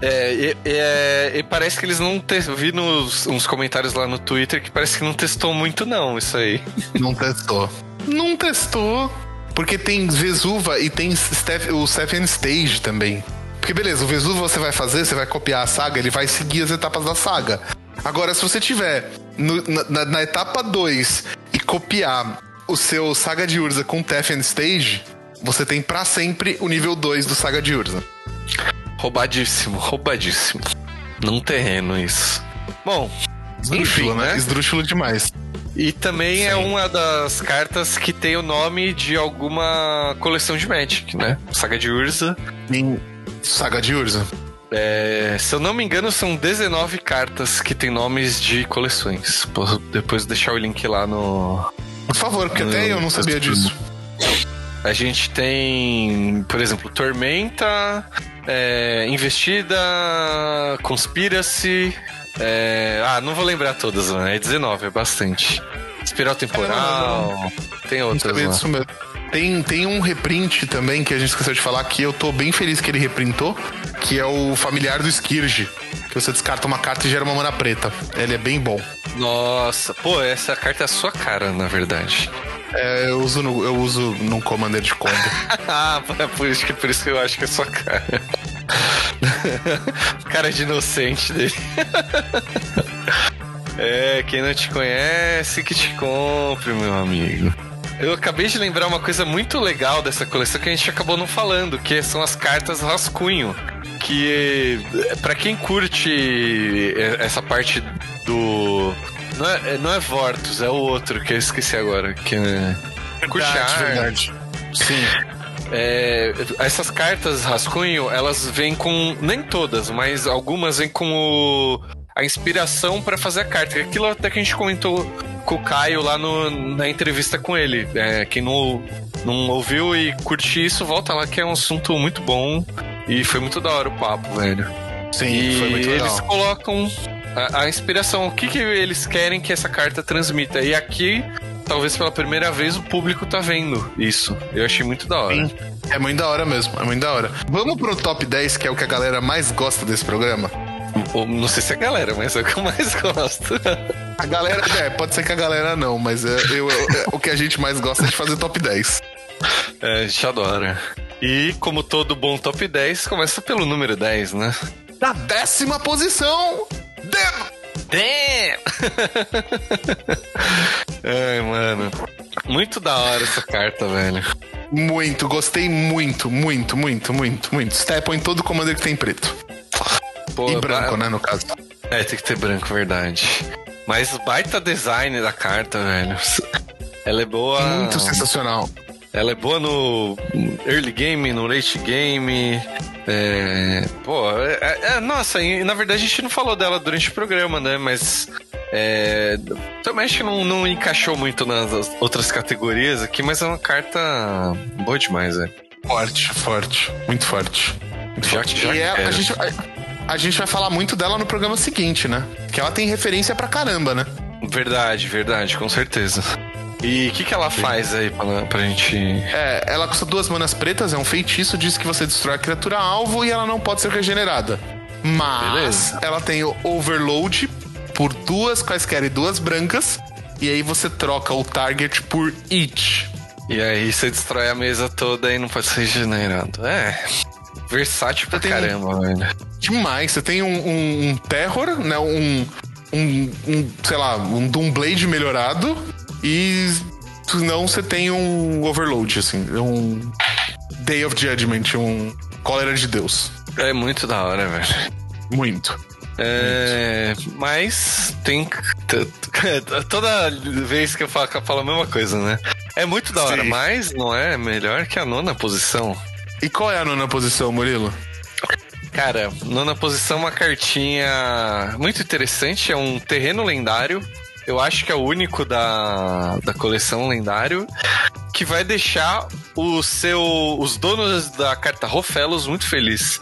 É, e, é, parece que eles não te... vi nos uns comentários lá no Twitter que parece que não testou muito não, isso aí. Não testou. Não testou. Porque tem Vesuva e tem Steph- o Stephen Stage também. Porque beleza, o Vesuva você vai fazer, você vai copiar a saga, ele vai seguir as etapas da saga. Agora, se você tiver no- na, na- etapa 2 e copiar o seu Saga de Urza com Stephen Stage, você tem pra sempre o nível 2 do Saga de Urza. Roubadíssimo, roubadíssimo. Num terreno isso. Bom, Esdrúxulo, Enfim, né? né? Esdrúxulo demais. E também é Sim. uma das cartas que tem o nome de alguma coleção de Magic, né? Saga de Urza. Em Saga de Urza. É, se eu não me engano, são 19 cartas que tem nomes de coleções. Posso depois deixar o link lá no. Por favor, porque até Hum, eu não sabia disso. A gente tem, por exemplo, Tormenta, é, Investida, Conspiracy. é, ah, não vou lembrar todas, né? É 19, é bastante. Espiral Temporal. Tem outras lá. mesmo. Tem, tem um reprint também que a gente esqueceu de falar que eu tô bem feliz que ele reprintou, que é o familiar do Skirge. Que você descarta uma carta e gera uma mana preta. Ele é bem bom. Nossa, pô, essa carta é a sua cara, na verdade. É, eu uso no, eu uso num commander de combo. ah, é por isso, que, por isso que eu acho que é sua cara. cara de inocente dele. é, quem não te conhece, que te compre, meu amigo. Eu acabei de lembrar uma coisa muito legal dessa coleção que a gente acabou não falando, que são as cartas rascunho. Que pra quem curte essa parte do. Não é, não é Vortus, é o outro que eu esqueci agora. Que é. Curte Verdade, arte. verdade. Sim. É, essas cartas rascunho, elas vêm com. Nem todas, mas algumas vêm com o- a inspiração pra fazer a carta. Aquilo até que a gente comentou com o Caio lá no- na entrevista com ele. É, quem não, não ouviu e curte isso, volta lá que é um assunto muito bom. E foi muito da hora o papo, velho. Sim, e foi muito legal. eles colocam a, a inspiração, o que, que eles querem que essa carta transmita. E aqui, talvez pela primeira vez, o público tá vendo isso. Eu achei muito da hora. Sim. É muito da hora mesmo, é muito da hora. Vamos pro top 10, que é o que a galera mais gosta desse programa? Ou, Não sei se é galera, mas é o que eu mais gosto. A galera, é, pode ser que a galera não, mas é, eu- eu- é o que a gente mais gosta é de fazer top 10. É, a gente adora. E como todo bom top 10, começa pelo número 10, né? Na décima posição, Dem Damn! Ai, mano. Muito da hora essa carta, velho. Muito, gostei muito, muito, muito, muito, muito. Stepon em todo commander que tem preto. Pô, e branco, né, no caso. É, tem que ter branco, verdade. Mas baita design da carta, velho. Ela é boa. Muito sensacional. Ela é boa no early game, no late game. É, pô, é, é- nossa, e, na verdade a gente não falou dela durante o programa, né? Mas é, também acho que não, não encaixou muito nas outras categorias aqui, mas é uma carta boa demais, velho. Forte, forte. Muito forte. Muito Já- forte. já e é, a, gente, a, gente vai falar muito dela no programa seguinte, né? Que ela tem referência pra caramba, né? Verdade, verdade, com certeza. E o que, que ela faz aí pra, pra gente. É, ela custa duas manas pretas, é um feitiço, diz que você destrói a criatura alvo e ela não pode ser regenerada. Mas Beleza. ela tem o Overload por duas quaisquer e duas brancas. E aí você troca o target por each. E aí você destrói a mesa toda e não pode ser regenerado. É. Versátil pra caramba, velho. Demais. Você tem um, um- um Terror, né? Um, um, sei lá, um Doomblade melhorado. E não você tem um Overload, assim. Um Day of Judgment, um Cólera de Deus. É muito da hora, velho. Muito. É, mas tem. Toda vez que eu falo, eu falo a mesma coisa, né? É muito da hora, Sim. mas não é melhor que a nona posição. E qual é a nona posição, Murilo? Cara, nona posição, uma cartinha muito interessante. É um terreno lendário. Eu acho que é o único da, da coleção lendário. Que vai deixar o seu, os donos da carta Rofelos muito felizes.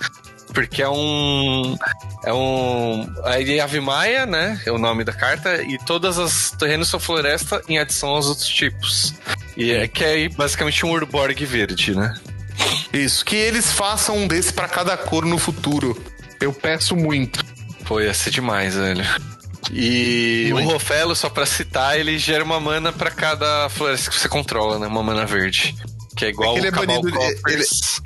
Porque é um. É um. A Ave Maia, né? É o nome da carta. E todas as terrenos são floresta em adição aos outros tipos. E é que é basicamente um Urborg verde, né? Isso, que eles façam um desse pra cada cor no futuro. Eu peço muito. Pô, ia ser demais, velho. E Muito. o Rofelo, só pra citar, ele gera uma mana pra cada floresta que você controla, né? Uma mana verde. Que é igual É que ele o é banido de- Coppers.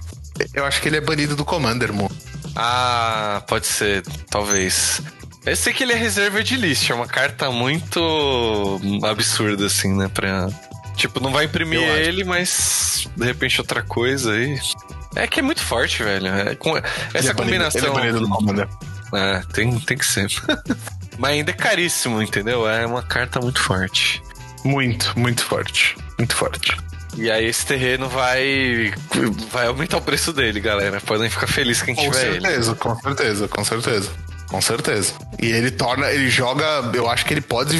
Eu acho que ele é banido do Commander, mo. Ah, pode ser, talvez. Eu sei que ele é reserva de list, é uma carta muito absurda, assim, né? Pra... Tipo, não vai imprimir Eu acho. ele, mas de repente outra coisa aí. É que é muito forte, velho. É, com- Ele Essa é combinação. Ele é do Commander. É, tem, tem que ser. Mas ainda é caríssimo, entendeu? É uma carta muito forte. Muito, muito forte. Muito forte. E aí esse terreno vai vai aumentar o preço dele, galera. Podem ficar felizes quem Com tiver ele. certeza, com certeza, com certeza. Com certeza. E ele torna, ele joga, eu acho que ele pode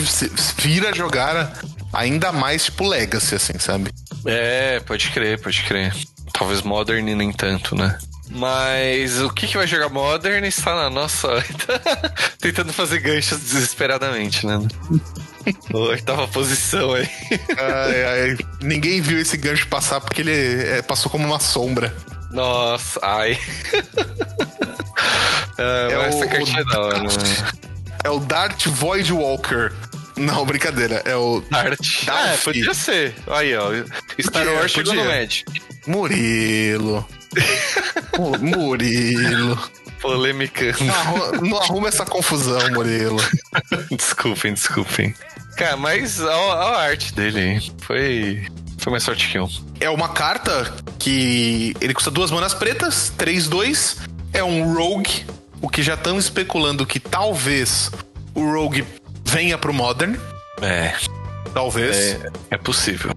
vir a jogar ainda mais tipo Legacy, assim, sabe? É, pode crer, pode crer. Talvez Modern nem tanto, né? Mas o que, que vai jogar Modern está na nossa. tentando fazer ganchos desesperadamente, né? Oitava posição aí. Ai, ai, ninguém viu esse gancho passar porque ele é, passou como uma sombra. Nossa, ai. é, É o- essa cartinha é da hora, né? É o Dart Void Walker. Não, brincadeira. É o Arte. Darth. É, podia ser. Aí, ó. Star Wars chegou podia. no Magic. Murilo. Mu- Murilo. Polêmica. Não arruma, não arruma essa confusão, Murilo. desculpem, desculpem. Cara, mas a, a arte dele aí foi. Foi mais sorte que eu. É uma carta que ele custa duas manas pretas, 3-2. É um rogue, o que já estão especulando que talvez o rogue venha pro Modern. É, Talvez. é, é possível.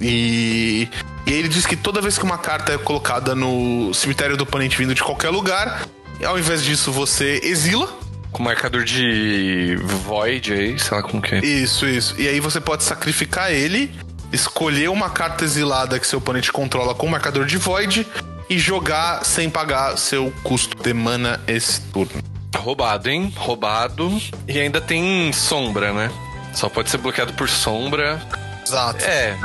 E, e ele diz que toda vez que uma carta é colocada no cemitério do oponente vindo de qualquer lugar, ao invés disso você exila. Com marcador de Void aí, sei lá como que é. Isso, isso. E aí você pode sacrificar ele, escolher uma carta exilada que seu oponente controla com marcador de Void e jogar sem pagar seu custo de mana esse turno. Roubado, hein? Roubado. E ainda tem sombra, né? Só pode ser bloqueado por sombra. Exato. É.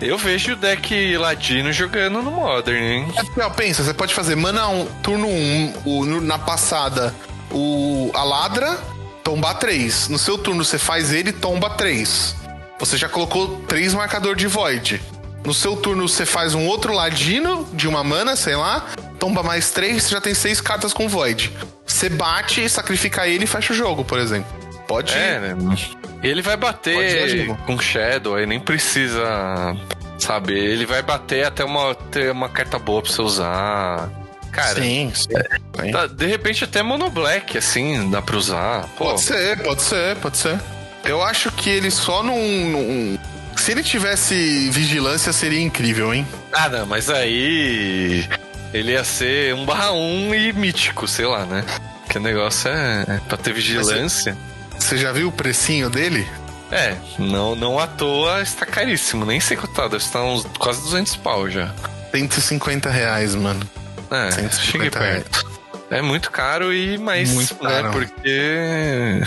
Eu vejo o deck Ladino jogando no Modern, hein? É pensa, você pode fazer mana 1, turno 1, o, no- na passada, o a ladra, tomba 3. No seu turno você faz ele, tomba 3. Você já colocou 3 marcador de void. No seu turno você faz um outro ladino de uma mana, sei lá, tomba mais 3, você já tem 6 cartas com void. Você bate, sacrifica ele e fecha o jogo, por exemplo. Pode É, né? Ele vai bater com Shadow, aí nem precisa saber. Ele vai bater até uma, ter uma carta boa pra você usar. Cara, Sim, sim. sim. tá- de repente até Mono Black, assim, dá pra usar. Pô, Pode ser, pode ser, pode ser. Eu acho que ele só não. não- Se ele tivesse vigilância, seria incrível, hein? Ah, não, mas aí. Ele ia ser 1 barra 1 e mítico, sei lá, né? Que o negócio é, é pra ter vigilância. Você já viu o precinho dele? É, não, não à toa está caríssimo. Nem sei quanto tá, deve estar uns quase 200 pau já. 150 reais, mano. É, 150 cheguei perto. É muito caro e mais, Muito né, caro. porque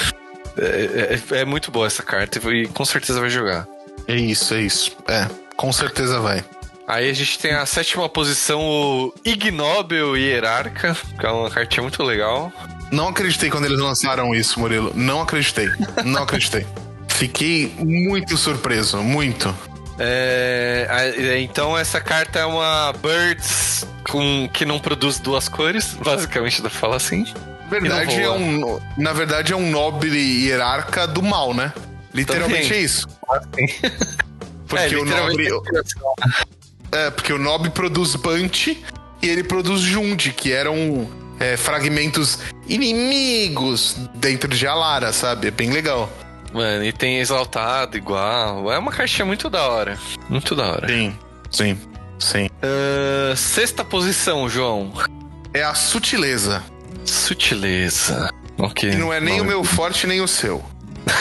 é, é- é muito boa essa carta e com certeza vai jogar. É isso, é isso. É, com certeza vai. Aí a gente tem a sétima posição, o Ignóbil Hierarca, que é uma cartinha muito legal. Não acreditei quando eles lançaram isso, Murilo. Não acreditei. Não acreditei. Fiquei muito surpreso, muito. É, então essa carta é uma Birds com, que não produz duas cores, basicamente dá pra falar assim. Verdade é um, na verdade é um nobre hierarca do mal, né? Literalmente Também. é isso. Porque é, o nobre. É, porque o nobre produz Bunt e ele produz Jund, que eram é, fragmentos inimigos dentro de Alara, sabe? É bem legal. Mano, e tem exaltado igual. É uma caixinha muito da hora. Muito da hora. Sim, sim, sim. Uh, sexta posição, João. É a sutileza. Sutileza. Ok. Que não é nem o meu forte nem o seu.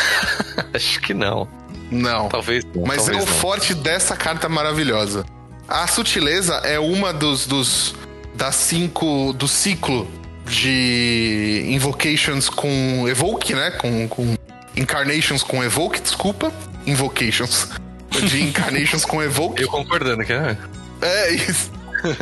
Acho que não. Não. Talvez não. Mas talvez é o não. forte dessa carta maravilhosa. A sutileza é uma dos, dos das cinco do ciclo de invocations com evoke, né? Com, com incarnations com evoke, desculpa. Invocations. De incarnations com evoke. Eu concordando, que é. É isso.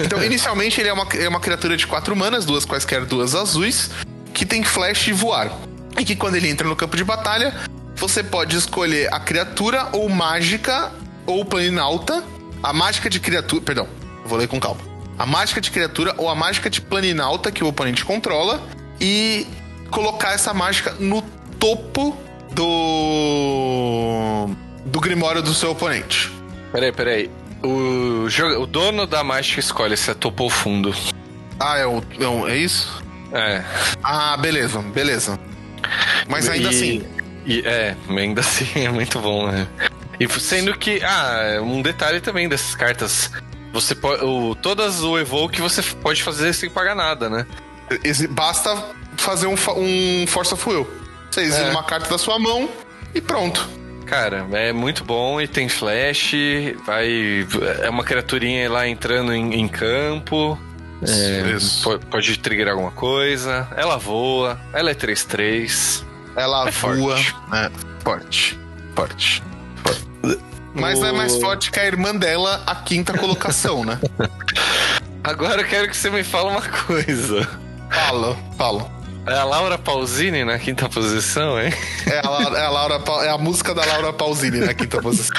Então, inicialmente, ele é uma, é uma criatura de quatro manas, duas quaisquer duas azuis, que tem flash e voar. E que quando ele entra no campo de batalha, você pode escolher a criatura ou mágica ou planinalta. A mágica de criatura. Perdão, vou ler com calma. A mágica de criatura ou a mágica de planinalta que o oponente controla. E colocar essa mágica no topo do. do grimório do seu oponente. Peraí, peraí. O, o dono da mágica escolhe se é topo ou fundo. Ah, é, o, é, é isso? É. Ah, beleza, beleza. Mas ainda e, assim. E, é, ainda assim é muito bom, né? E sendo que, ah, um detalhe também dessas cartas. Você pode. O, todas o Evoke você pode fazer sem pagar nada, né? Basta fazer um, um Force of Will. Você exila é. uma carta da sua mão e pronto. Cara, é muito bom e tem flash, vai. É uma criaturinha lá entrando em, em campo. É, Isso. Pode, pode triggerar alguma coisa. Ela voa, ela é 3-3. Ela é voa. Forte. É, forte. Forte. Mas é mais forte que a irmã dela, a quinta colocação, né? Agora eu quero que você me fale uma coisa. Fala, fala. É a Laura Pausini na quinta posição, hein? É a, Laura, é a, Laura, é a música da Laura Pausini na quinta posição.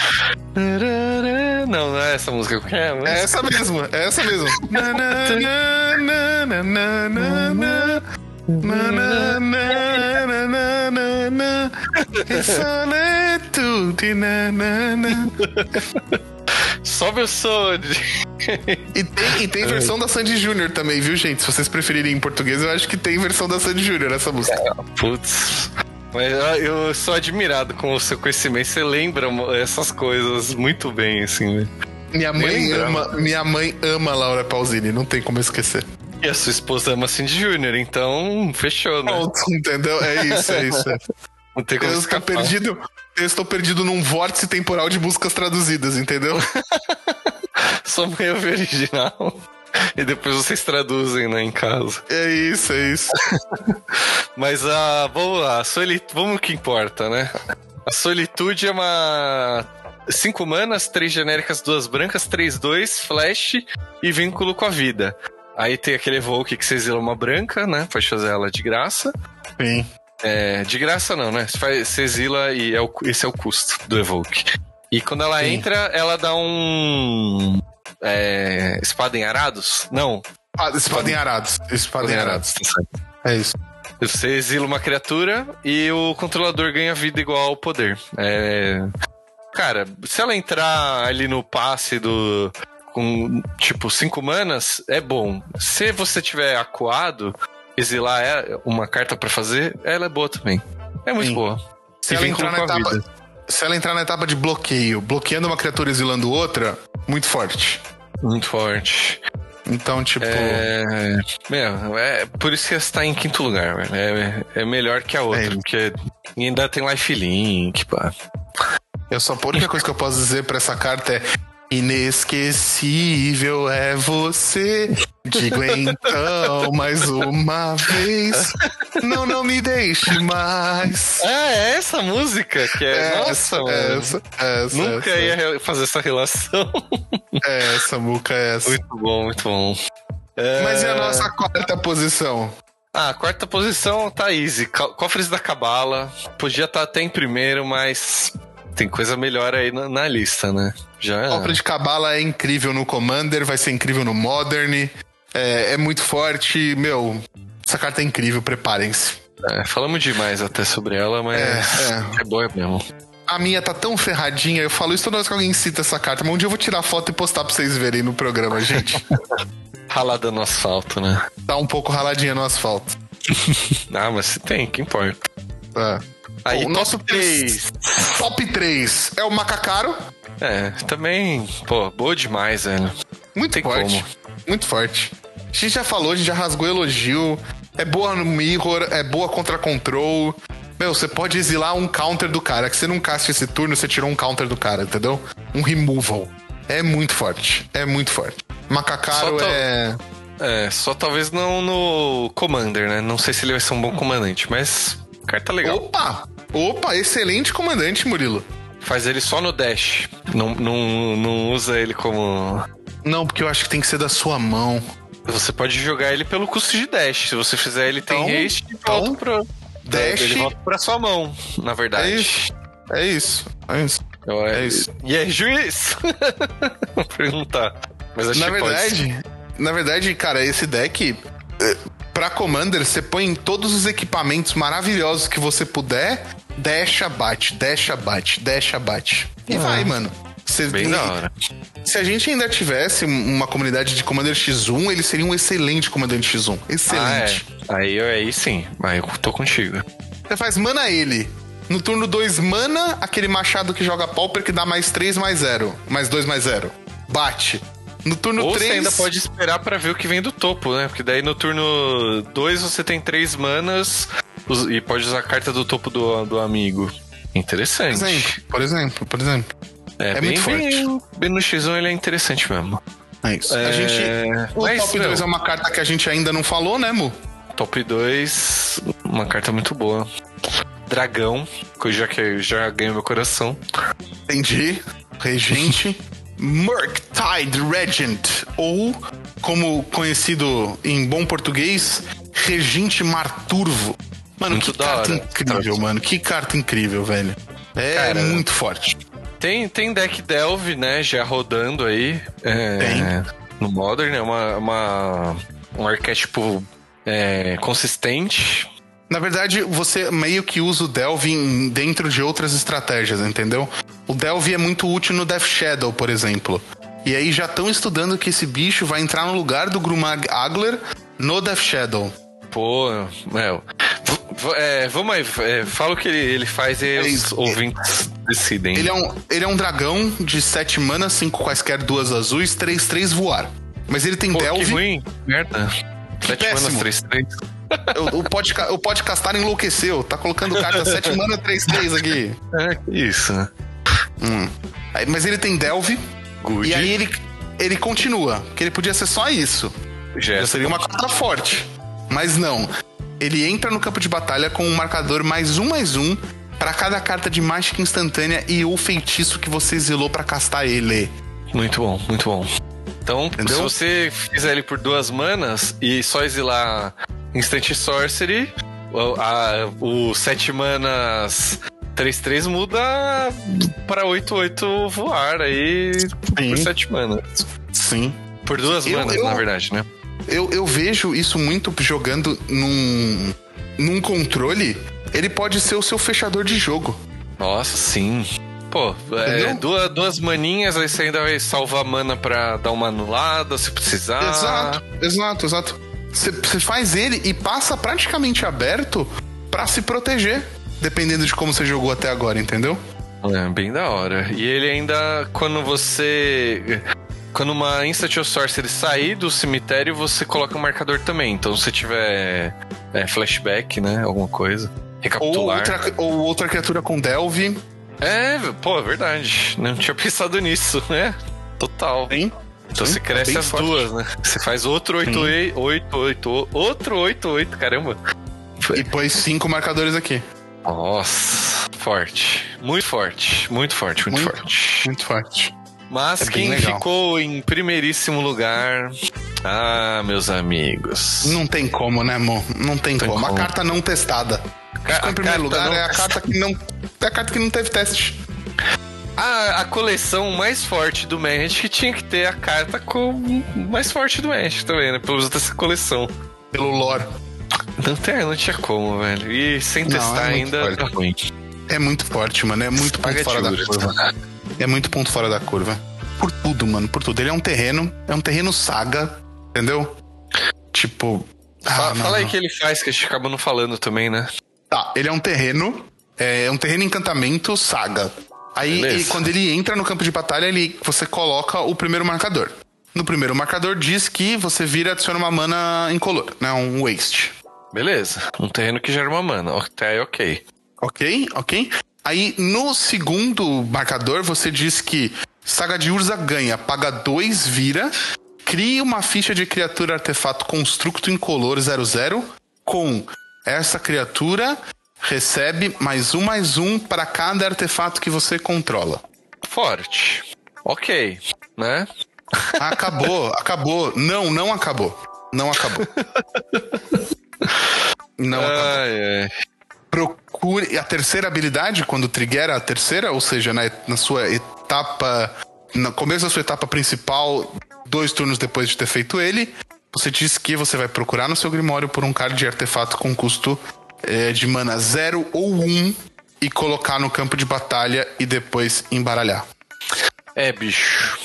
Não, não é essa música. É, música? é essa mesmo, é essa mesmo. Sobe o som. e, tem, e tem versão da Sandy Júnior também, viu, gente? Se vocês preferirem em português, eu acho que tem versão da Sandy Júnior essa música. É, putz. Mas eu sou admirado com o seu conhecimento. Você lembra essas coisas muito bem, assim, Minha mãe ama, minha mãe ama Laura Pausini, não tem como esquecer. E a sua esposa ama Cindy Júnior, então fechou, né? Pronto, entendeu? É isso, é isso. Não tem como eu estou perdido, eu estou perdido num vórtice temporal de músicas traduzidas, entendeu? Sua mãe ouve original. E depois vocês traduzem, né, em casa. É isso, é isso. Mas a. Uh, vamos lá, solitude. Vamos o que importa, né? A solitude é uma. Cinco manas, três genéricas, duas brancas, três, dois, flash e vínculo com a vida. Aí tem aquele evoke que você exila uma branca, né? Pode fazer ela de graça. Sim. É, de graça não, né? Você, faz, você exila e é o, esse é o custo do evoke. E quando ela Sim. entra, ela dá um. É, espada em arados? Não. Ah, espada em arados. Espada em arados. É isso. Você exila uma criatura e o controlador ganha vida igual ao poder. É... Cara, se ela entrar ali no passe do. Com tipo 5 manas, é bom. Se você tiver acuado, exilar é uma carta para fazer, ela é boa também. É muito Sim. boa. Se ela entrar na etapa. Vida se ela entrar na etapa de bloqueio, bloqueando uma criatura e exilando outra, muito forte. Muito forte. Então, tipo. É. Meu, é por isso que essa tá em quinto lugar, velho. É, é melhor que a outra, é. porque ainda tem lifelink, pá. Eu só, a única coisa que eu posso dizer pra essa carta é. Inesquecível é você. Digo então mais uma vez. Não, não me deixe mais. Ah, é essa música que é. Essa, Nossa, essa, essa, Nunca essa. ia fazer essa relação. É essa, Muca, é essa. muito bom, muito bom. É, Mas e a nossa quarta posição? Ah, quarta posição tá easy. Co- Cofres da Cabala. Podia estar até em primeiro, mas tem coisa melhor aí na, na lista, né? Já. Cofre de Cabala é incrível no Commander, vai ser incrível no Modern. É, é muito forte. Meu, essa carta é incrível, preparem-se. É, falamos demais até sobre ela, mas É, é, boa mesmo. A minha tá tão ferradinha, eu falo isso toda vez que alguém cita essa carta, mas um dia eu vou tirar foto e postar pra vocês verem no programa, gente. Ralada no asfalto, né? tá um pouco raladinha no asfalto. Ah, mas se tem, que importa. Tá. Aí, o nosso 3. Top 3 é o Macacaro. É, também, pô, boa demais, velho. Muito Tem forte. como. Muito forte. A gente já falou, a gente já rasgou elogio. É boa no mirror, é boa contra control. Meu, você pode exilar um counter do cara. Que você não caste esse turno, você tirou um counter do cara, entendeu? Um removal. É muito forte. É muito forte. Macacaro to- é. É, só talvez não no Commander, né? Não sei se ele vai ser um bom comandante, mas carta legal. Opa! Opa, excelente comandante, Murilo. Faz ele só no dash. Não, não, não usa ele como. Não, porque eu acho que tem que ser da sua mão. Você pode jogar ele pelo custo de dash. Se você fizer ele tem Então- haste e então, volta pro. Dash. Ele volta pra sua mão, na verdade. É isso. É isso. É isso. Eu- É isso. E é juiz? Vou perguntar. Mas acho Na que pode verdade, na verdade, cara, esse deck eh, pra Commander, você põe todos os equipamentos maravilhosos que você puder, deixa bate, deixa bate, deixa bate. E vai, mano. Você- Ah. Bem da hora. Se a gente ainda tivesse uma comunidade de Commander X1, ele seria um excelente comandante X1. Excelente. Ah, é. Aí, aí sim. Aí eu tô contigo. Você faz mana ele. No turno 2, mana, aquele machado que joga pauper que dá mais 3 mais 0. Mais 2 mais 0. Bate. No turno Ou 3. você ainda pode esperar pra ver o que vem do topo, né? Porque daí no turno 2 você tem três manas us- e pode usar a carta do topo do, do amigo. Por Interessante. exemplo, por exemplo, por exemplo. É, É bem, muito bem, bem no X1 ele é interessante mesmo. É isso. É, A gente. O mas, top 2 é uma carta que a gente ainda não falou, né, Mu? Top 2, uma carta muito boa. Dragão, que já que já ganhou meu coração. Entendi. Regente. Murktide Regent. Ou, como conhecido em bom português, Regente Marturvo. Mano, Muito que carta hora. incrível, mano. Que carta incrível, velho. É Cara, muito forte. Tem, tem deck Delve, né, já rodando aí. É, Tem. No Modern, é uma, uma, um arquétipo é, consistente. Na verdade, você meio que usa o Delve dentro de outras estratégias, entendeu? O Delve é muito útil no Death Shadow, por exemplo. E aí já estão estudando que esse bicho vai entrar no lugar do Grumag Agler no Death Shadow. Pô, meu. é, vamos aí, é, fala o que ele, ele faz e os isso. ouvintes decidem. Ele é um, ele é um dragão de 7 mana, 5 quaisquer duas azuis, 3, 3 voar. Mas ele tem Pô, que Delve. ruim. Merda. Sete manas, péssimo. 3, 3. O, o, o podcastar enlouqueceu. Tá colocando carta 7 mana, 3, 3 aqui. É, que isso, né? Hum. Aí, mas ele tem Delve. Good. E aí ele, ele continua. Que ele podia ser só isso. Já Jéssica. seria uma carta forte. Mas não. Ele entra no campo de batalha com um marcador mais um mais um para cada carta de mágica instantânea e o feitiço que você exilou para castar ele. Muito bom, muito bom. Então, Entendeu? se você fizer ele por duas manas e só exilar Instant Sorcery, o, a, o 7 manas 3-3 muda para 8-8 voar aí por 7 manas. Sim. Por duas Eu- manas, eu- na verdade, né? Eu, eu vejo isso muito jogando num, num controle. Ele pode ser o seu fechador de jogo. Nossa, sim. Pô, é, duas, duas maninhas, aí você ainda vai salvar mana pra dar uma anulada se precisar. Exato, exato, exato. Você faz ele e passa praticamente aberto pra se proteger. Dependendo de como você jogou até agora, entendeu? É, bem da hora. E ele ainda, quando você. Quando uma Instant or Sorcery sair do cemitério, você coloca um marcador também. Então, se tiver é, flashback, né? Alguma coisa. Ou Recapitular. outra, ou outra criatura com Delve. É, pô, é verdade. Não tinha pensado nisso, né? Total. Hein? Então Sim, você cresce as forte. duas, né? Você faz outro 88, 88, outro 88, caramba. E pôs cinco marcadores aqui. Nossa, forte. Muito forte, muito forte, muito, Muito. forte. Muito forte. Mas É quem legal. ficou em primeiríssimo lugar. Ah, meus amigos. Não tem como, né, amor? Não tem, Tem como. como. A carta não testada. Ca- Ficou em primeiro lugar não é a carta que não. É a carta que não teve teste. A, a coleção mais forte do Magic tinha que ter a carta com mais forte do Magic também, né? Pelo menos dessa coleção. Pelo lore. Não, tem, não tinha como, velho. E sem Não, testar é ainda tá ruim. É muito forte, mano. É muito ponto fora da curva. É muito ponto fora da curva. Por tudo, mano. Por tudo. Ele é um terreno. É um terreno saga. Entendeu? Tipo. ah, Fa- mano. Fala aí o que ele faz, que a gente acaba não falando também, né? Tá, ele é um terreno. É um terreno encantamento saga. Aí, ele- quando ele entra no campo de batalha, ele, você coloca o primeiro marcador. No primeiro marcador diz que você vira e adiciona uma mana incolor, né? Um waste. Beleza. Um terreno que gera uma mana. Até aí, ok. Ok? Ok? Aí no segundo marcador você diz que Saga de Urza ganha, paga 2, vira, cria uma ficha de criatura artefato constructo incolor 00 com essa criatura recebe mais um mais um para cada artefato que você controla. Forte. Ok. Né? Acabou, acabou. Não, não acabou. Não acabou. Não acabou. Ai, ai. procure a terceira habilidade quando trigger a terceira, ou seja, na, na sua etapa, no começo da sua etapa principal, dois turnos depois de ter feito ele, você diz que você vai procurar no seu grimório por um card de artefato com custo eh, de mana 0 ou 1 um, e colocar no campo de batalha e depois embaralhar. É, bicho.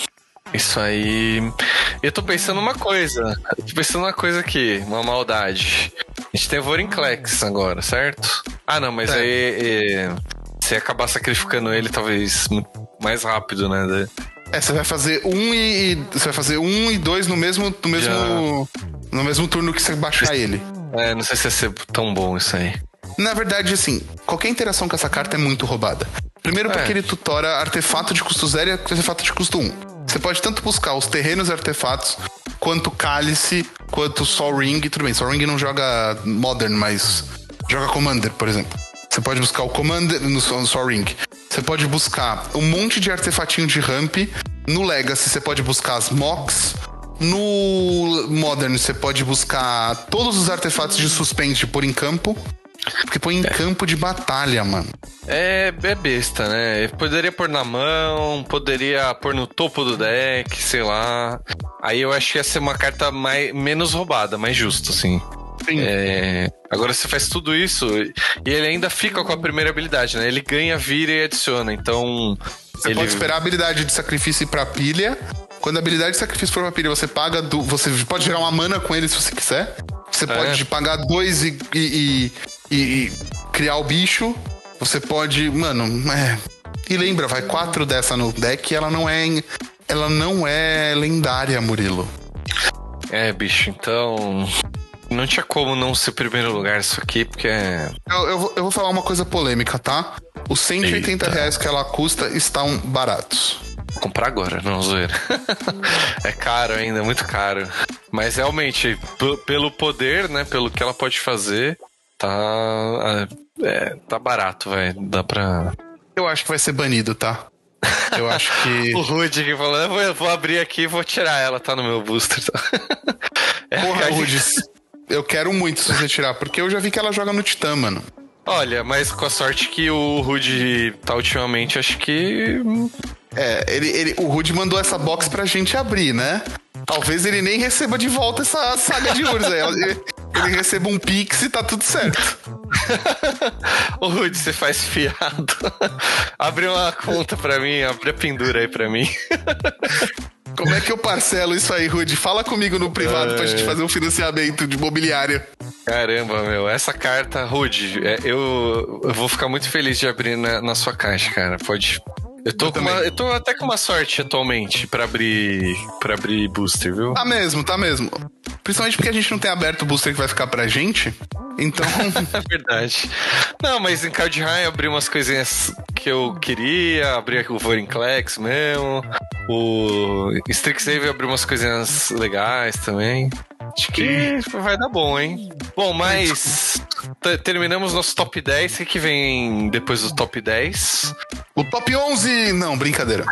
Isso aí. Eu tô pensando uma coisa. Eu tô pensando uma coisa aqui, uma maldade. A gente tem Vorinclex agora, certo? Ah, não, mas É. aí. é, você ia acabar sacrificando ele talvez mais rápido, né? É, você vai fazer um e, você vai fazer um e dois no mesmo no mesmo no mesmo turno que você baixar ele. É, não sei se ia ser tão bom isso aí. Na verdade, assim, qualquer interação com essa carta é muito roubada. Primeiro porque É. ele tutora artefato de custo zero e artefato de custo 1. Você pode tanto buscar os terrenos e artefatos, quanto Cálice, quanto Sol Ring. Tudo bem, Sol Ring não joga Modern, mas joga Commander, por exemplo. Você pode buscar o Commander no no Sol Ring. Você pode buscar um monte de artefatinho de ramp. No Legacy, você pode buscar as Mox. No Modern, você pode buscar todos os artefatos de suspende por em campo. Porque põe em campo de batalha, mano. É, é besta, né? Poderia pôr na mão, poderia pôr no topo do deck, sei lá. Aí eu acho que ia ser uma carta mais, menos roubada, mais justa, assim. Sim. É, agora você faz tudo isso e ele ainda fica com a primeira habilidade, né? Ele ganha, vira e adiciona. Então. Você ele... pode esperar a habilidade de sacrifício pra pilha. Quando a habilidade de sacrifício for pilha, você paga. Do, você pode gerar uma mana com ele se você quiser. Você É. pode pagar dois e, e, e- e- criar o bicho. Você pode. Mano, é. E lembra, vai quatro dessa no deck e ela não é. Ela não é lendária, Murilo. É, bicho, então. Não tinha como não ser primeiro lugar isso aqui, porque é. Eu, eu vou, eu vou falar uma coisa polêmica, tá? Os 180 Eita. reais que ela custa estão baratos. Vou comprar agora, não, zoeira. é caro ainda, muito caro. Mas realmente, pelo poder, né? Pelo que ela pode fazer, tá. É, tá barato, velho. Dá pra. Eu acho que vai ser banido, tá? Eu acho que. O Rude aqui falando, eu vou, eu vou abrir aqui e vou tirar ela, tá no meu booster. Tá? É, Porra, gente- Rudis, eu quero muito se você tirar, porque eu já vi que ela joga no Titã, mano. Olha, mas com a sorte que o Rude tá ultimamente, acho que. É, ele, ele, o Rude mandou essa box pra gente abrir, né? Talvez ele nem receba de volta essa saga de Urza. ele, ele receba um pix e tá tudo certo. Ô Rude, você faz fiado. abre uma conta pra mim, abre a pendura aí pra mim. Como é que eu parcelo isso aí, Rude? Fala comigo no privado pra gente fazer um financiamento de imobiliário. Caramba, meu, essa carta, Rude, é, eu, eu vou ficar muito feliz de abrir na, na sua caixa, cara. Pode. Eu tô, Eu uma- eu tô até com uma sorte atualmente pra abrir, pra abrir booster, viu? Tá mesmo, tá mesmo. Principalmente porque a gente não tem aberto o booster que vai ficar pra gente. Então. É verdade. Não, mas em Card High abri umas coisinhas que eu queria, abri o Vorinclex mesmo. O Strixhaven abriu umas coisinhas legais também. Acho que vai dar bom, hein? Bom, mas terminamos nosso top 10. O que, vem depois do top 10? O top 11! Não, brincadeira.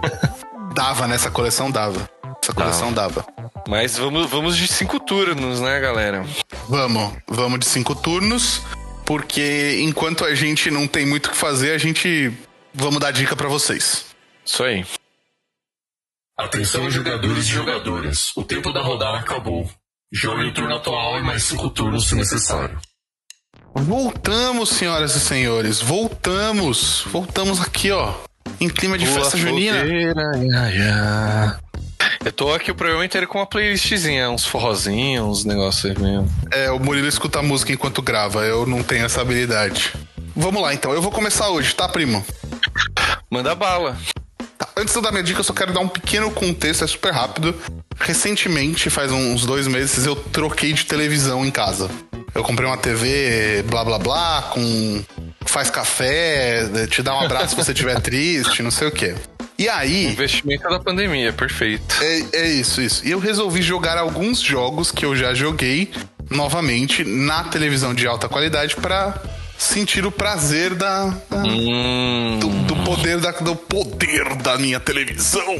dava nessa coleção, dava. Essa coleção dava. Mas vamos, vamos de cinco turnos, né, galera? Vamos, vamos de cinco turnos, porque enquanto a gente não tem muito o que fazer, a gente vamos dar dica para vocês. Isso aí. Atenção, jogadores e jogadoras. O tempo da rodada acabou. Jogue o turno atual e mais cinco turnos se necessário. Voltamos, senhoras e senhores. Voltamos. Voltamos aqui, ó. Em clima de Pula festa junina. Fogueira, já, Eu tô aqui o programa inteiro com uma playlistzinha, uns forrozinhos, uns negócios mesmo. É, o Murilo escuta música enquanto grava, eu não tenho essa habilidade. Vamos lá então, eu vou começar hoje, tá, primo? Manda bala. Antes de eu dar minha dica, eu só quero dar um pequeno contexto, é super rápido. Recentemente, faz uns dois meses, eu troquei de televisão em casa. Eu comprei uma TV blá blá blá, com. faz café, te dá um abraço se você estiver triste, não sei o quê. E aí. Investimento da pandemia, perfeito. É, é isso, isso. E eu resolvi jogar alguns jogos que eu já joguei novamente na televisão de alta qualidade para sentir o prazer da, da hum. do, do, poder da, do poder da minha televisão.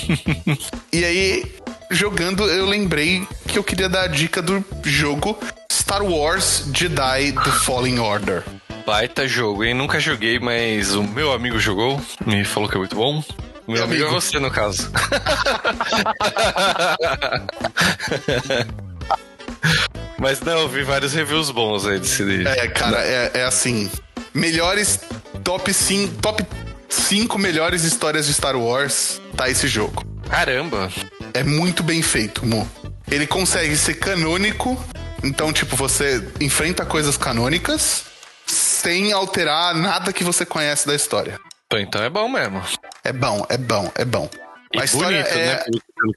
e aí, jogando, eu lembrei que eu queria dar a dica do jogo Star Wars Jedi The Fallen Order. Baita jogo, hein? Nunca joguei, mas o meu amigo jogou, me falou que é muito bom. Meu, meu amigo, amigo é você, no caso. Mas não, eu vi vários reviews bons aí desse livro. É, cara, é, é, assim. Melhores top 5, top 5 melhores histórias de Star Wars tá esse jogo. Caramba. É muito bem feito, Mo. Ele consegue ser canônico, então, tipo, você enfrenta coisas canônicas sem alterar nada que você conhece da história. Então é bom mesmo. É bom, é bom, é bom. E a história bonito, é, né?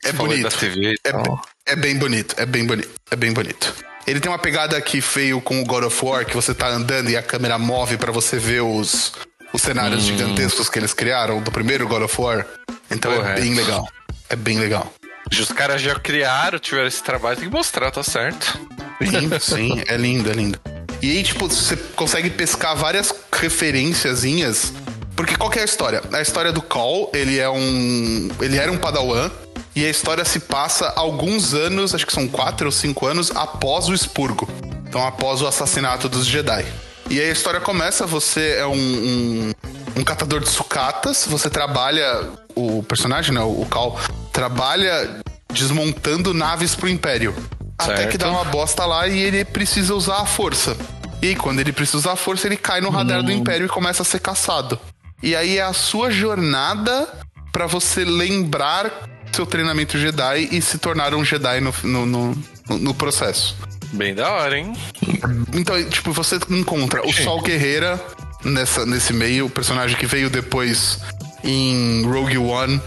é bonito. É, é, bem bonito, é bem bonito, é bem bonito. Ele tem uma pegada que feio com o God of War, que você tá andando e a câmera move para você ver os, os cenários hum. gigantescos que eles criaram do primeiro God of War. Então Porra, é bem legal. É bem legal. Os caras já criaram, tiveram esse trabalho, tem que mostrar, tá certo. Lindo, sim, é lindo, é lindo. E aí, tipo, você consegue pescar várias referenciazinhas. Porque qual que é a história? A história do Call, ele é um. Ele era um padawan. E a história se passa alguns anos, acho que são quatro ou cinco anos, após o expurgo. Então, após o assassinato dos Jedi. E aí a história começa, você é um, um, um catador de sucatas, você trabalha. O personagem, né? O Cal, trabalha desmontando naves pro Império. Certo. Até que dá uma bosta lá e ele precisa usar a força. E quando ele precisa usar a força, ele cai no radar hum. do Império e começa a ser caçado. E aí é a sua jornada para você lembrar seu treinamento Jedi e se tornar um Jedi no, no, no, no processo. Bem da hora, hein? Então, tipo, você encontra o Sol Guerreira nessa, nesse meio, o personagem que veio depois em Rogue One.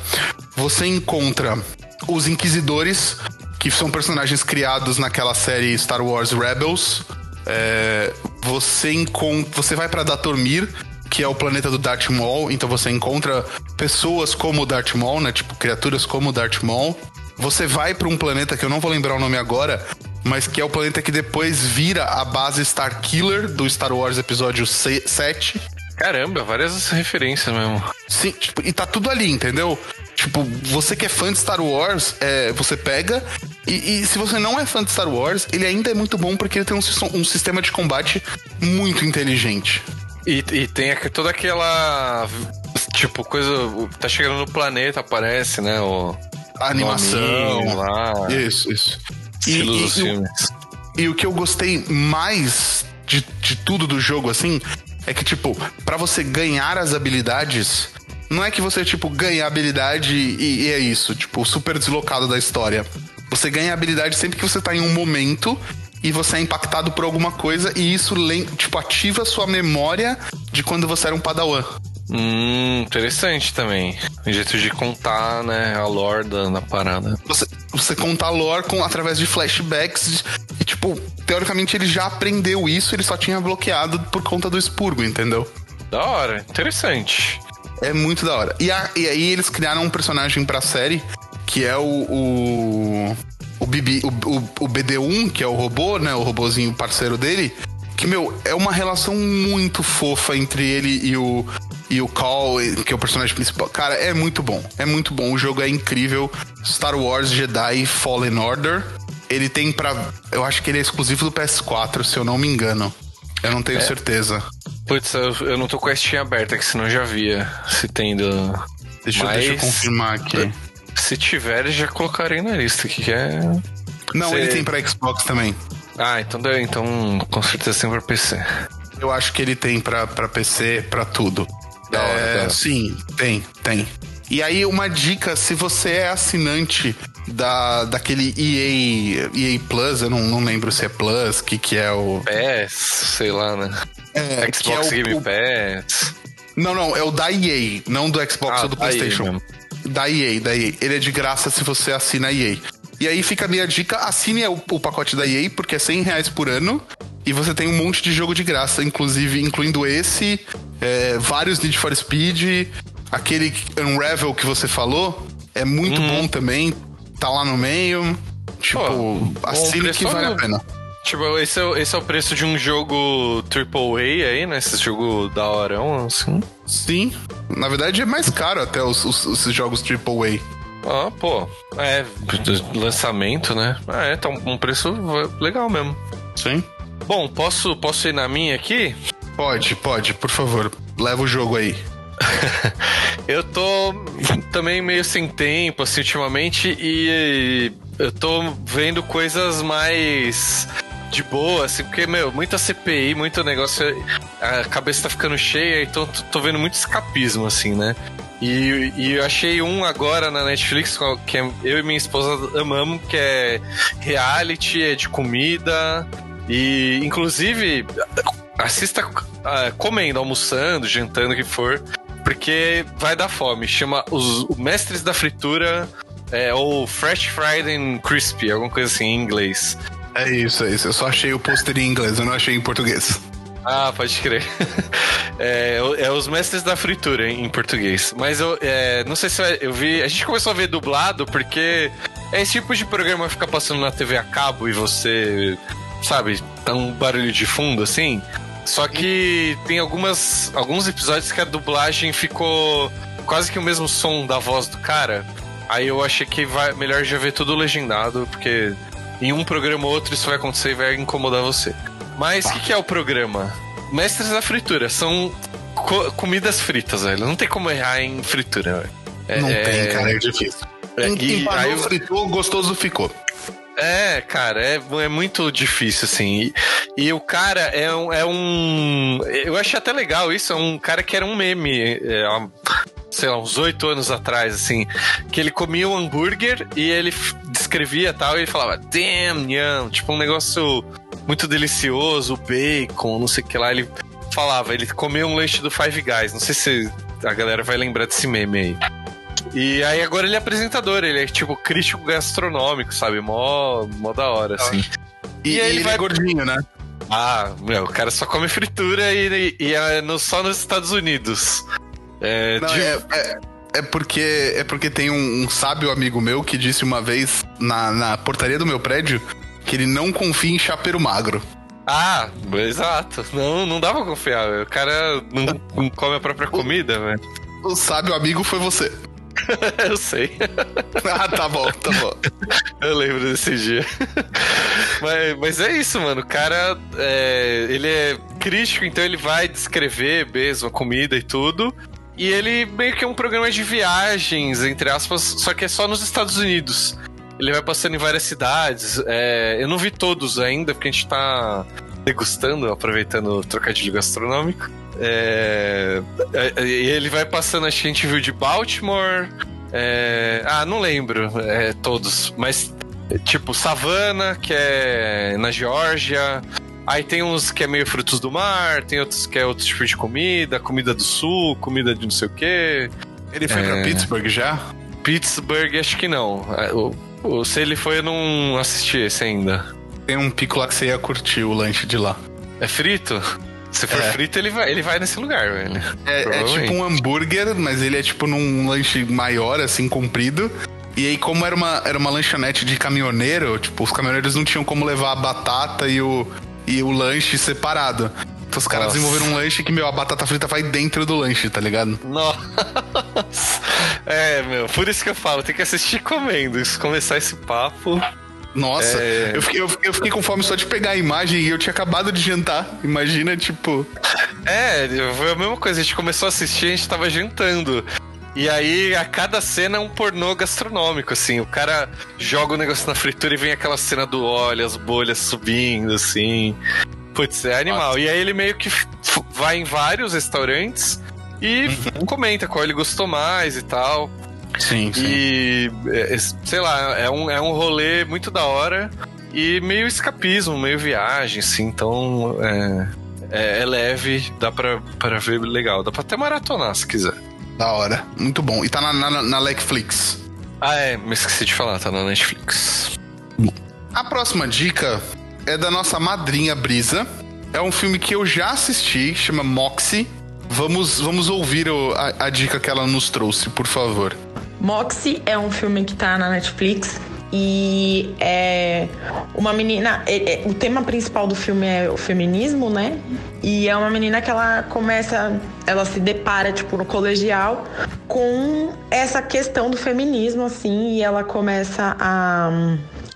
Você encontra os Inquisidores, que são personagens criados naquela série Star Wars Rebels. É, você encontra, você vai para Datormir, que é o planeta do Darth Maul, então você encontra pessoas como o Darth Maul, né, tipo criaturas como o Darth Maul. Você vai para um planeta que eu não vou lembrar o nome agora, mas que é o planeta que depois vira a base Starkiller do Star Wars episódio 7. Caramba, várias referências mesmo. Sim, tipo, e tá tudo ali, entendeu? Tipo, você que é fã de Star Wars, é, você pega. E, e, se você não é fã de Star Wars, ele ainda é muito bom porque ele tem um, um sistema de combate muito inteligente. E, e tem toda aquela. Tipo, coisa. Tá chegando no planeta, aparece, né? O, a animação. Lá. Isso, isso. E, e, e, e, o que eu gostei mais de, de tudo do jogo, assim, é que, tipo, para você ganhar as habilidades, não é que você, tipo, ganha habilidade e, e, é isso, tipo, super deslocado da história. Você ganha habilidade sempre que você tá em um momento e você é impactado por alguma coisa e isso, tipo, ativa sua memória de quando você era um padawan. Hum, interessante também. Um jeito de contar, né, a lore da, da parada. Você, você conta a lore com, através de flashbacks e, tipo, tipo, teoricamente ele já aprendeu isso, ele só tinha bloqueado por conta do expurgo, entendeu? Da hora, interessante. É muito da hora. E, a, e aí eles criaram um personagem pra série que é o. o... O, o, o, o BD1, que é o robô, né? O robôzinho parceiro dele. Que, meu, é uma relação muito fofa entre ele e o, e o Call, que é o personagem principal. Cara, é muito bom. É muito bom. O jogo é incrível. Star Wars Jedi Fallen Order. Ele tem pra. Eu acho que ele é exclusivo do PS4, se eu não me engano. Eu não tenho É. certeza. Putz, eu, eu não tô com a Steam aberta, que senão eu já via se tem do... Deixa, eu- Mas- deixa eu confirmar aqui. Se tiver, já colocarei na lista, que é... Não, ele tem pra Xbox também. Ah, então, então com certeza tem pra PC. Eu acho que ele tem pra, pra PC, pra tudo. Da hora, É, da. Sim, tem, tem. E aí, uma dica: se você é assinante da, daquele EA, EA Plus, eu não, não lembro se é Plus, o que, que é o. PS, sei lá, né? É, que Xbox é o- Game Pass. Não, não, é o da EA, não do Xbox Ah, ou do PlayStation. Da EA, da EA. Ele é de graça se você assina a EA. E aí fica a minha dica: assine o, o pacote da EA, porque é 100 reais por ano. E você tem um monte de jogo de graça, inclusive incluindo esse, é, vários Need for Speed, aquele Unravel que você falou, é muito Uhum. bom também, tá lá no meio. Tipo, Pô, assine que vale a pena. Tipo, esse é, o- esse é o preço de um jogo AAA aí, né? Esse jogo da horão, assim. Sim, na verdade é mais caro até os, os, esses jogos AAA. Ah, pô. É, lançamento, né? Ah, é, tá um um preço legal mesmo. Sim. Bom, posso, posso ir na minha aqui? Pode, pode, por favor, leva o jogo aí. Eu tô também meio sem tempo, assim, ultimamente, e eu tô vendo coisas mais de boa, assim, porque, meu, muita CPI, muito negócio, a cabeça tá ficando cheia, então tô, tô vendo muito escapismo, assim, né? E, e eu achei um agora na Netflix, que é- eu e minha esposa amamos, que é reality, é de comida, e inclusive assista ah, comendo, almoçando, jantando, o que for, porque vai dar fome. Chama os os Mestres da Fritura, é, ou Fresh Fried and Crispy, alguma coisa assim em inglês. É isso, é isso. Eu só achei o pôster em inglês, eu não achei em português. Ah, pode crer. é, o- é os Mestres da Fritura em, em português. Mas eu é, não sei se eu vi. A gente começou a ver dublado porque é esse tipo de programa que fica passando na TV a cabo e você, sabe, tá um barulho de fundo assim. Só que tem algumas, alguns episódios que a dublagem ficou quase que o mesmo som da voz do cara. Aí eu achei que vai melhor já ver tudo legendado, porque em um programa ou outro isso vai acontecer e vai incomodar você. Mas o que, que é o programa? Mestres da fritura. São co- comidas fritas, velho. Não tem como errar em fritura, velho. É- Não é- tem, cara, é difícil. é, e aí eu- fritou, gostoso ficou. é, cara, é, é muito difícil, assim. E, e o cara é um, é um. Eu achei até legal isso, é um cara que era um meme, é, sei lá, uns oito anos atrás, assim. Que ele comia um hambúrguer e ele descrevia tal, e ele falava, damn, yum, tipo um negócio muito delicioso, bacon, não sei o que lá. Ele falava, ele comia um lanche do Five Guys. Não sei se a galera vai lembrar desse meme aí. E aí agora ele é apresentador, ele é tipo crítico gastronômico, sabe? Mó, mó da hora, assim. E, E aí ele ele vai- é gordinho, né? Ah, meu, o cara só come fritura e, e é no- só nos Estados Unidos. É, Não, de- é, é, é porque, é porque tem um, um sábio amigo meu que disse uma vez na, na portaria do meu prédio que ele não confia em chapeiro magro. Ah, exato. Não, não dá pra confiar. O cara não, não come a própria comida, velho. O sábio amigo foi você. Eu sei. ah, tá bom, tá bom. Eu lembro desse dia. mas, mas é isso, mano. O cara, é, ele é crítico, então ele vai descrever mesmo a comida e tudo. E ele meio que é um programa de viagens, entre aspas, só que é só nos Estados Unidos. Ele vai passando em várias cidades. é, eu não vi todos ainda, porque a gente tá degustando, aproveitando o trocadilho gastronômico. É, é, e ele vai passando, acho que a gente viu de Baltimore. é, ah, não lembro é, todos, mas tipo Savannah, que é na Geórgia. Aí tem uns que é meio frutos do mar, tem outros que é outro tipo de comida, comida do sul, comida de não sei o quê. Ele foi pra É. Pittsburgh já? Pittsburgh, acho que não. É, O, se ele foi, eu não assisti esse ainda. Tem um pico lá que você ia curtir o lanche de lá. É frito? Se for É. frito, ele vai, ele vai nesse lugar, velho. É, é tipo um hambúrguer, mas ele é tipo num lanche maior, assim, comprido. E aí, como era uma, era uma lanchonete de caminhoneiro, tipo, os caminhoneiros não tinham como levar a batata e o, e o lanche separado. Então os caras Nossa. desenvolveram um lanche que, meu, a batata frita vai dentro do lanche, tá ligado? Nossa. É, meu, por isso que eu falo, tem que assistir comendo. Se começar esse papo. Nossa, É. eu, fiquei, eu, eu fiquei com fome só de pegar a imagem e eu tinha acabado de jantar. Imagina, tipo. É, foi a mesma coisa. A gente começou a assistir, a gente tava jantando. E aí, a cada cena é um pornô gastronômico, assim. O cara joga o negócio na fritura e vem aquela cena do óleo, as bolhas subindo, assim. Putz, é animal. E aí ele meio que vai em vários restaurantes e comenta qual ele gostou mais e tal. Sim, E, é, é, sei lá, é um, é um rolê muito da hora e meio escapismo, meio viagem, assim, então é, é, é leve, dá pra, pra ver legal, dá pra até maratonar se quiser. Da hora. Muito bom. E tá na, na, na Netflix. Ah, é, me esqueci de falar, tá na Netflix. A próxima dica é da nossa madrinha Brisa. É um filme que eu já assisti, chama Moxie. Vamos, vamos ouvir o- a, a dica que ela nos trouxe, por favor. Moxie é um filme que tá na Netflix e é uma menina. é- é- o tema principal do filme é o feminismo, né? E é uma menina que ela começa. Ela se depara, tipo, no colegial com essa questão do feminismo, assim, e ela começa a.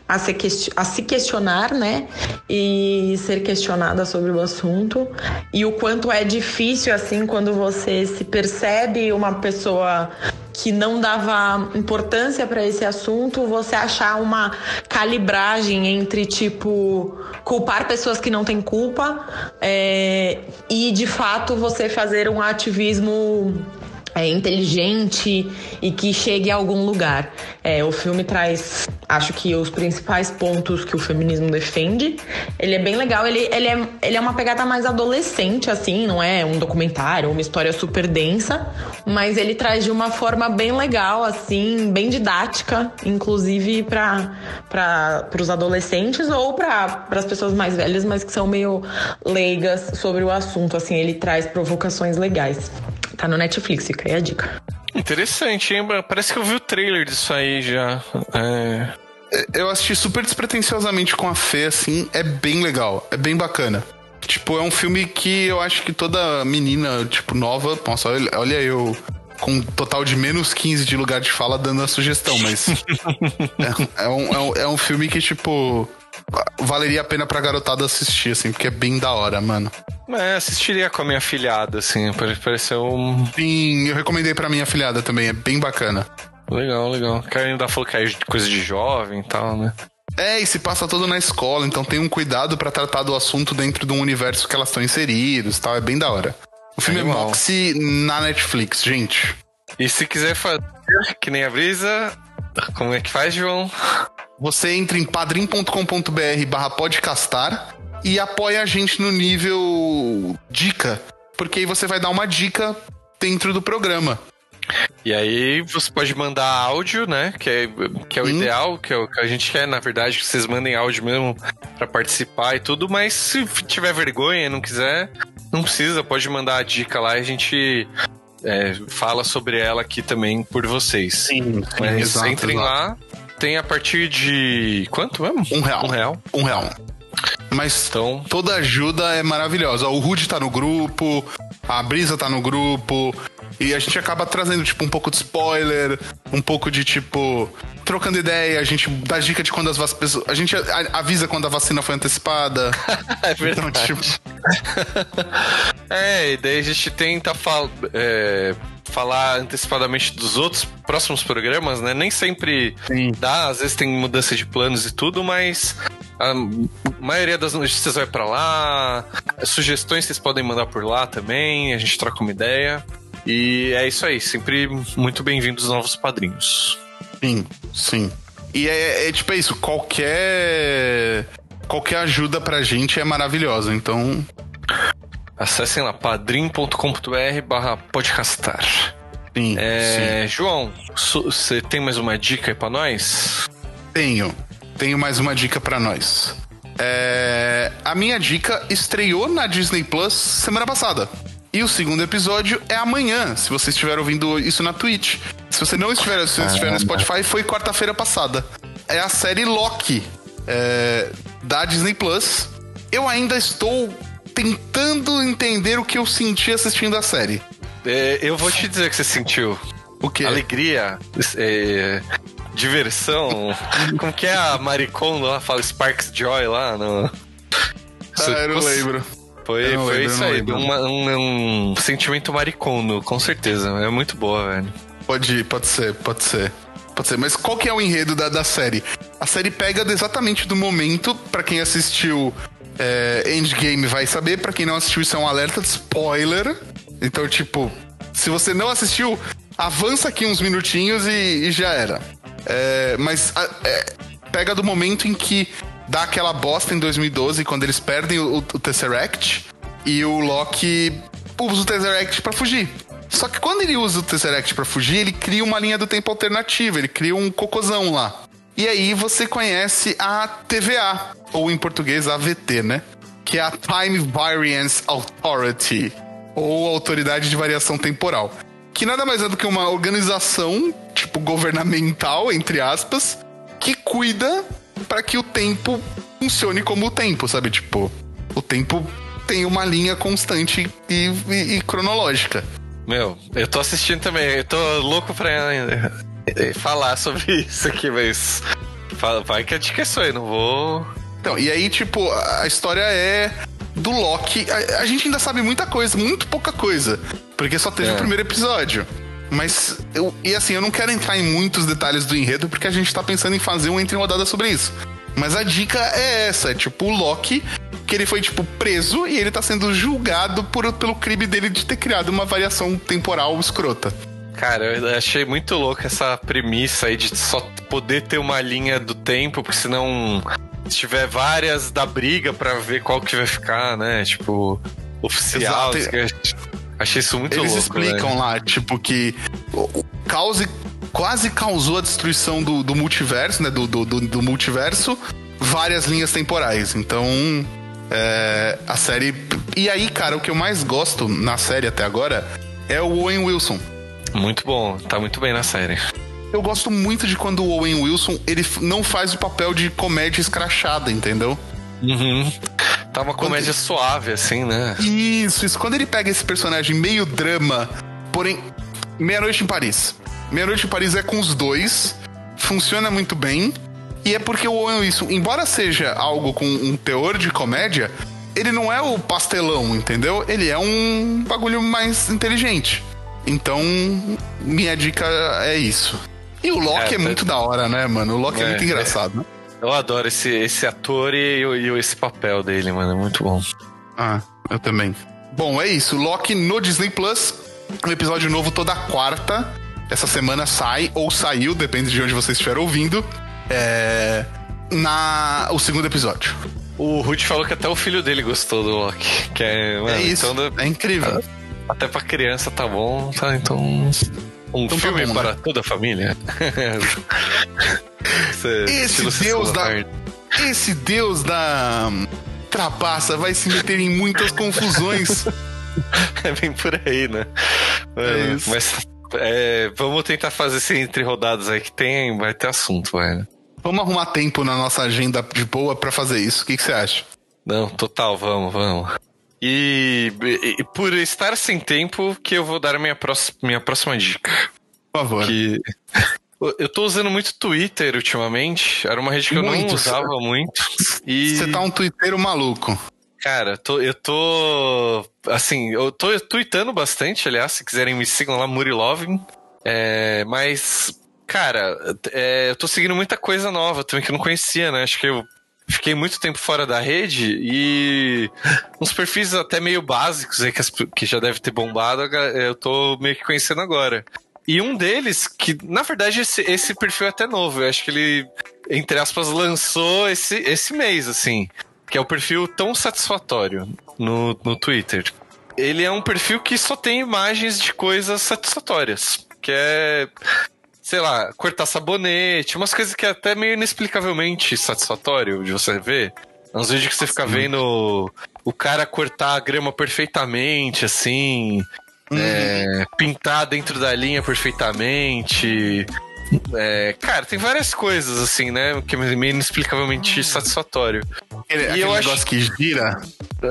A se, a se questionar, né? E ser questionada sobre o assunto. E o quanto é difícil, assim, quando você se percebe uma pessoa que não dava importância para esse assunto, você achar uma calibragem entre, tipo, culpar pessoas que não têm culpa é, e, de fato, você fazer um ativismo é, inteligente e que chegue a algum lugar. É, o filme traz, acho que, os principais pontos que o feminismo defende. Ele é bem legal, ele, ele, é, ele é uma pegada mais adolescente, assim, não é um documentário, uma história super densa, mas ele traz de uma forma bem legal, assim, bem didática, inclusive para os adolescentes ou para as pessoas mais velhas, mas que são meio leigas sobre o assunto. Assim, ele traz provocações legais. Tá no Netflix, fica aí a dica. Interessante, hein? Parece que eu vi o trailer disso aí já. É... Eu assisti super despretensiosamente com a Fê, assim, é bem legal, é bem bacana. Tipo, é um filme que eu acho que toda menina, tipo, nova, nossa, olha, olha eu com um total de menos 15 de lugar de fala dando a sugestão, mas é, é um, é, um, é um filme que, tipo, valeria a pena pra garotada assistir, assim, porque é bem da hora, mano. É, assistiria com a minha filhada, assim, pare- pareceu um... Sim, eu recomendei pra minha afilhada também, é bem bacana. Legal, legal. Que ainda falou que é coisa de jovem e tal, né? É, e se passa todo na escola, então tem um cuidado pra tratar do assunto dentro de um universo que elas estão inseridos e tal, é bem da hora. O filme é. Moxie na Netflix, gente. E se quiser fazer que nem a Brisa, como é que faz, João? Você entra em padrim.com.br barra podcastar e apoia a gente no nível dica, porque aí você vai dar uma dica dentro do programa. E aí você pode mandar áudio, né? Que é, que é o Sim. ideal, que é o que a gente quer, na verdade, que vocês mandem áudio mesmo pra participar e tudo, mas se tiver vergonha e não quiser, não precisa, pode mandar a dica lá e a gente é, fala sobre ela aqui também por vocês. Sim, Mas exato, entrem exato. lá, tem a partir de. quanto mesmo? Um real. Um real. Um real. Mas Então, toda ajuda é maravilhosa. O Rude tá no grupo, a Brisa tá no grupo. E a gente acaba trazendo, tipo, um pouco de spoiler, um pouco de, tipo, trocando ideia, a gente dá dica de quando as vacinas. A gente avisa quando a vacina foi antecipada. é Então, verdade. tipo, É, e daí a gente tenta fal é, falar antecipadamente dos outros próximos programas, né? Nem sempre Sim. dá, às vezes tem mudança de planos e tudo, mas a maioria das notícias vai pra lá. Sugestões vocês podem mandar por lá também, a gente troca uma ideia. E é isso aí, sempre muito bem-vindos novos padrinhos. sim, sim. E é, é, tipo é isso, qualquer. Qualquer ajuda pra gente é maravilhosa. Então, Acessem lá padrim.com.br barra podcastar. sim, sim. É, João, su- você tem mais uma dica aí pra nós? Tenho. Tenho mais uma dica pra nós. É, a minha dica estreou na Disney Plus semana passada. E o segundo episódio é amanhã, se você estiver ouvindo isso na Twitch. Se você não estiver, se você estiver no Spotify, foi quarta-feira passada. É a série Loki, é, da Disney Plus. Eu ainda estou tentando entender o que eu senti assistindo a série. É, eu vou te dizer o que você sentiu. O quê? Alegria, é, diversão. Como que é a Maricondo lá? Fala Sparks Joy lá no. Ah, eu não lembro. Foi, não foi lembro, isso aí. lembro. uma- um, um sentimento maricondo, com certeza. É muito boa, velho. Pode, pode ser, pode ser. Pode ser, mas qual que é o enredo da, da série? A série pega exatamente do momento, pra quem assistiu é, Endgame vai saber, pra quem não assistiu isso é um alerta de spoiler. Então, tipo, se você não assistiu, avança aqui uns minutinhos e, e já era. É, mas a- é, pega do momento em que dá aquela bosta em 2012, quando eles perdem o, o Tesseract e o Loki usa o Tesseract pra fugir. Só que quando ele usa o Tesseract pra fugir, ele cria uma linha do tempo alternativa, ele cria um cocôzão lá. E aí você conhece a TVA, ou em português AVT, né? Que é a Time Variance Authority, ou Autoridade de Variação Temporal. Que nada mais é do que uma organização, tipo, governamental, entre aspas, que cuida para que o tempo funcione como o tempo, sabe? Tipo, o tempo tem uma linha constante e, e- e cronológica. Meu, eu tô assistindo também. Eu tô louco pra falar sobre isso aqui, mas. Vai que a dica é aí, não vou. Então, e aí, tipo, a a história é do Loki. A, a gente ainda sabe muita coisa, muito pouca coisa. Porque só teve É. o primeiro episódio. Mas, eu, e assim, eu não quero entrar em muitos detalhes do enredo, porque a gente tá pensando em fazer um entre rodada sobre isso. Mas a dica é essa, é tipo, o Loki, que ele foi, tipo, preso e ele tá sendo julgado por, pelo crime dele de ter criado uma variação temporal escrota. Cara, eu achei muito louco essa premissa aí de só poder ter uma linha do tempo, porque senão se tiver várias da briga pra ver qual que vai ficar, né? Tipo, oficial. Exato. Achei isso muito Eles louco. explicam velho. lá, tipo, que o- quase causou a destruição do, do multiverso, né? Do, do, do- multiverso, várias linhas temporais. Então, é, a série. E aí, cara, o que eu mais gosto na série até agora é o Owen Wilson. Muito bom, tá muito bem na série. Eu gosto muito de quando o Owen Wilson ele não faz o papel de comédia escrachada, entendeu? Uhum. Tá uma comédia suave, assim, né? Isso, isso. Quando ele pega esse personagem meio drama, porém, Meia-Noite em Paris. Meia-Noite em Paris é com os dois, funciona muito bem, e é porque o Owen Wilson, embora seja algo com um teor de comédia, ele não é o pastelão, entendeu? Ele é um bagulho mais inteligente. Então, minha dica é isso. E o Loki É, é, muito da hora, né, mano? O Loki é, É, muito é. engraçado, né? Eu adoro esse, esse ator e, e esse papel dele, mano. É muito bom. Ah, eu também. Bom, é isso. Loki no Disney Plus. Um episódio novo toda quarta. Essa semana sai, ou saiu, depende de onde você estiver ouvindo. É. Na. O segundo episódio. O Ruth falou que até o filho dele gostou do Loki. Que é, mano, é isso. então É incrível. até pra criança tá bom, tá? Então. Um Então tá filme bom, né? para toda a família. Esse, Deus da. Esse Deus da. Trapaça vai se meter em muitas confusões. É bem por aí, né? É isso. Mas é, vamos tentar fazer esse entre rodadas aí que tem, vai ter assunto, velho. Vamos arrumar tempo na nossa agenda de boa pra fazer isso. O que, que você acha? Não, total, vamos, vamos. E, e por estar sem tempo, que eu vou dar minha, próxima, minha próxima dica. Por favor. Que eu tô usando muito Twitter ultimamente. Era uma rede que eu não Muito, usava muito. E Você tá um twitteiro maluco. Cara, tô- eu tô. Assim, eu tô tweetando bastante, aliás, se quiserem me sigam lá, Murilovin. É, mas, cara, é, eu tô seguindo muita coisa nova também que eu não conhecia, né? Acho que eu fiquei muito tempo fora da rede e uns perfis até meio básicos aí que, as- que já deve ter bombado, eu tô meio que conhecendo agora. E um deles, que na verdade esse, esse perfil é até novo, eu acho que ele, entre aspas, lançou esse, esse mês, assim que é o perfil tão satisfatório no, no Twitter. Ele é um perfil que só tem imagens de coisas satisfatórias. Que é, sei lá, cortar sabonete, umas coisas que é até meio inexplicavelmente satisfatório de você ver. Uns vídeos que você fica vendo o cara cortar a grama perfeitamente, assim. É, pintar dentro da linha perfeitamente. É, cara, tem várias coisas, assim, né? Que é inexplicavelmente satisfatório. Aquele, aquele eu acho- negócio que gira.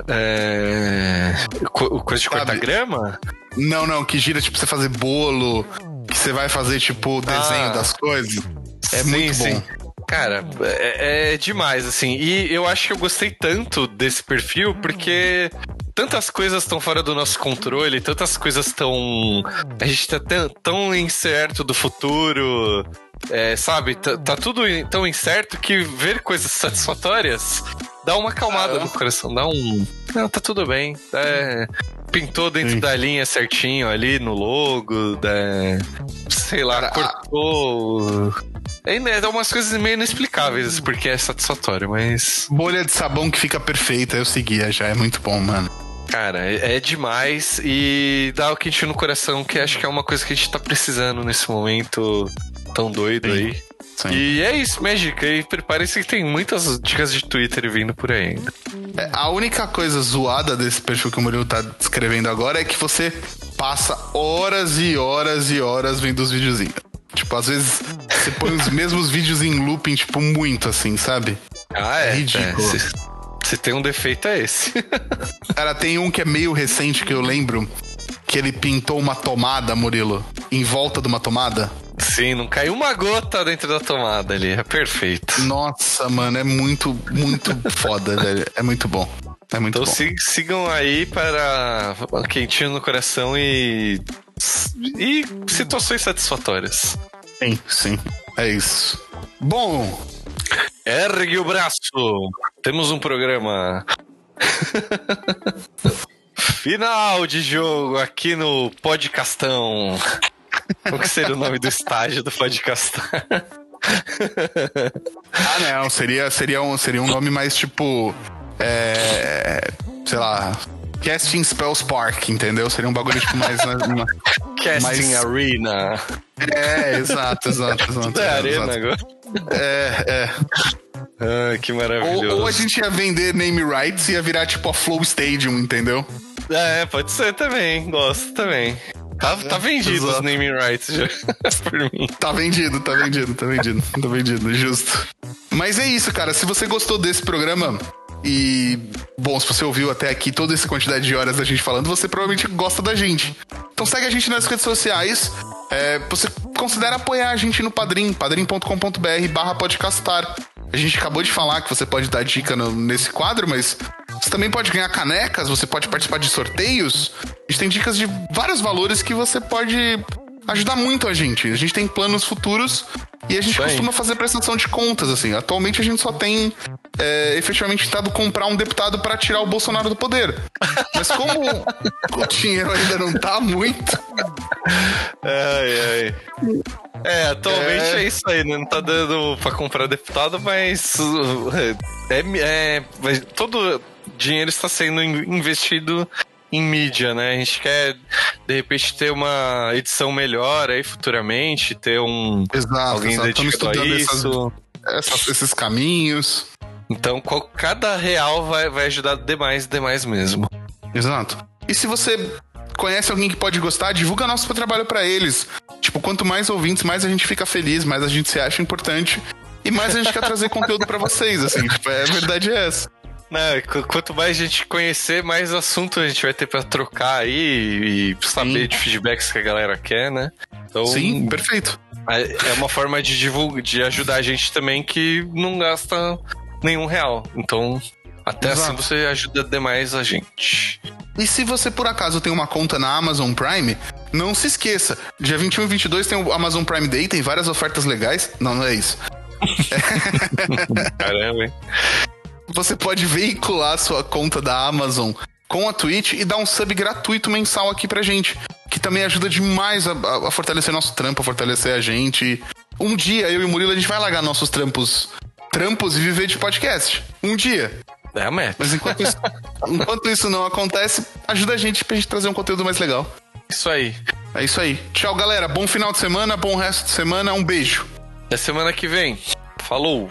É, co- coisa de cortar Sabe? grama? Não, não, que gira, tipo, você fazer bolo, que você vai fazer, tipo, o desenho Ah. das coisas. É Sim, muito bom. sim. Cara, é, é demais, assim. E eu acho que eu gostei tanto desse perfil porque tantas coisas estão fora do nosso controle, tantas coisas estão. A gente tá tão, tão incerto do futuro, é, sabe? Tá, tá tudo tão incerto que ver coisas satisfatórias dá uma acalmada no coração, dá um. Não, tá tudo bem. É, pintou dentro Sim. da linha certinho ali no logo, da, sei lá, Cara, cortou. É, dá umas coisas meio inexplicáveis, porque é satisfatório, mas. Bolha de sabão que fica perfeita, eu seguia já, é muito bom, mano. Cara, é, é demais e dá o quentinho no coração, que acho que é uma coisa que a gente tá precisando nesse momento tão doido Sim. aí. Sim. E é isso, Magic. E prepare-se que tem muitas dicas de Twitter vindo por aí ainda. É, A única coisa zoada desse perfil que o Murilo tá descrevendo agora é que você passa horas e horas e horas vendo os videozinhos. Tipo, às vezes você põe os mesmos vídeos em looping, tipo, muito assim, sabe? Ah, É é. ridículo. é, se, tem um defeito, é esse. Cara, tem um que é meio recente que eu lembro que ele pintou uma tomada, Murilo, em volta de uma tomada. Sim, não caiu uma gota dentro da tomada ali. É perfeito. Nossa, mano, é muito, muito foda, velho. É muito bom. É muito Então bom. sig- sigam aí para um quentinho no coração e. e situações satisfatórias. Sim, sim. É isso. Bom, Ergue o braço! Temos um programa. Final de jogo aqui no Podcastão. Qual que seria o nome do estágio do Podcastão? ah, não, seria, seria, um, seria um nome mais tipo. É. Sei lá. Casting Spells Park, entendeu? Seria um bagulho tipo mais. uma- Casting Mas- Arena. É, exato, exato, exato. É arena exato. agora. É, é. Ah, que maravilhoso. Ou, ou a gente ia vender name rights e ia virar tipo a Flow Stadium, entendeu? É, pode ser também. Gosto também. Tá, tá vendido os exato. naming rights já por mim. Tá vendido, tá vendido, tá vendido, tá vendido, justo. Mas é isso, cara. Se você gostou desse programa e, bom, se você ouviu até aqui toda essa quantidade de horas da gente falando, você provavelmente gosta da gente. Então segue a gente nas redes sociais. É, você considera apoiar a gente no Padrim, padrim.com.br barra podcastar. A gente acabou de falar que você pode dar dica no- nesse quadro, mas você também pode ganhar canecas, você pode participar de sorteios. A gente tem dicas de vários valores que você pode ajudar muito a gente. A gente tem planos futuros e a gente aí. costuma fazer prestação de contas, assim. Atualmente a gente só tem é, efetivamente tentado comprar um deputado para tirar o Bolsonaro do poder. Mas como o dinheiro ainda não tá muito, Ai, ai. É, atualmente é, isso aí, né? Não tá dando pra comprar deputado, mas. uh, É, é, mas todo dinheiro está sendo in- investido em mídia, né? A gente quer, de repente, ter uma edição melhor aí futuramente, ter um. exato, Alguém exato. dedicado a estudando essas- isso. essas- esses caminhos. Então, qual- cada real vai, vai ajudar demais, demais mesmo. Exato. E se você conhece alguém que pode gostar, divulga nosso trabalho pra eles. Tipo, quanto mais ouvintes, mais a gente fica feliz, mais a gente se acha importante e mais a gente quer trazer conteúdo pra vocês, assim. Tipo, é, a verdade é essa. Não, qu- quanto mais gente conhecer, mais assunto a gente vai ter pra trocar aí e saber Sim. de feedbacks que a galera quer, né? Então, Sim, perfeito. é é uma forma de divulgar, de ajudar a gente também que não gasta nenhum real. Então, até Exato. assim você ajuda demais a gente. E se você por acaso tem uma conta na Amazon Prime, não se esqueça. Dia 21 e 22 tem o Amazon Prime Day, tem várias ofertas legais. Não, não é isso. Caramba, hein? Você pode veicular a sua conta da Amazon com a Twitch e dar um sub gratuito mensal aqui pra gente. Que também ajuda demais a, a- a fortalecer nosso trampo, a fortalecer a gente. Um dia, eu e o Murilo, a gente vai largar nossos trampos trampos e viver de podcast. Um dia. É a meta. Mas enquanto isso, enquanto isso não acontece, ajuda a gente pra gente trazer um conteúdo mais legal. Isso aí. É isso aí. Tchau, galera. Bom final de semana, bom resto de semana. Um beijo. Até semana que vem. Falou!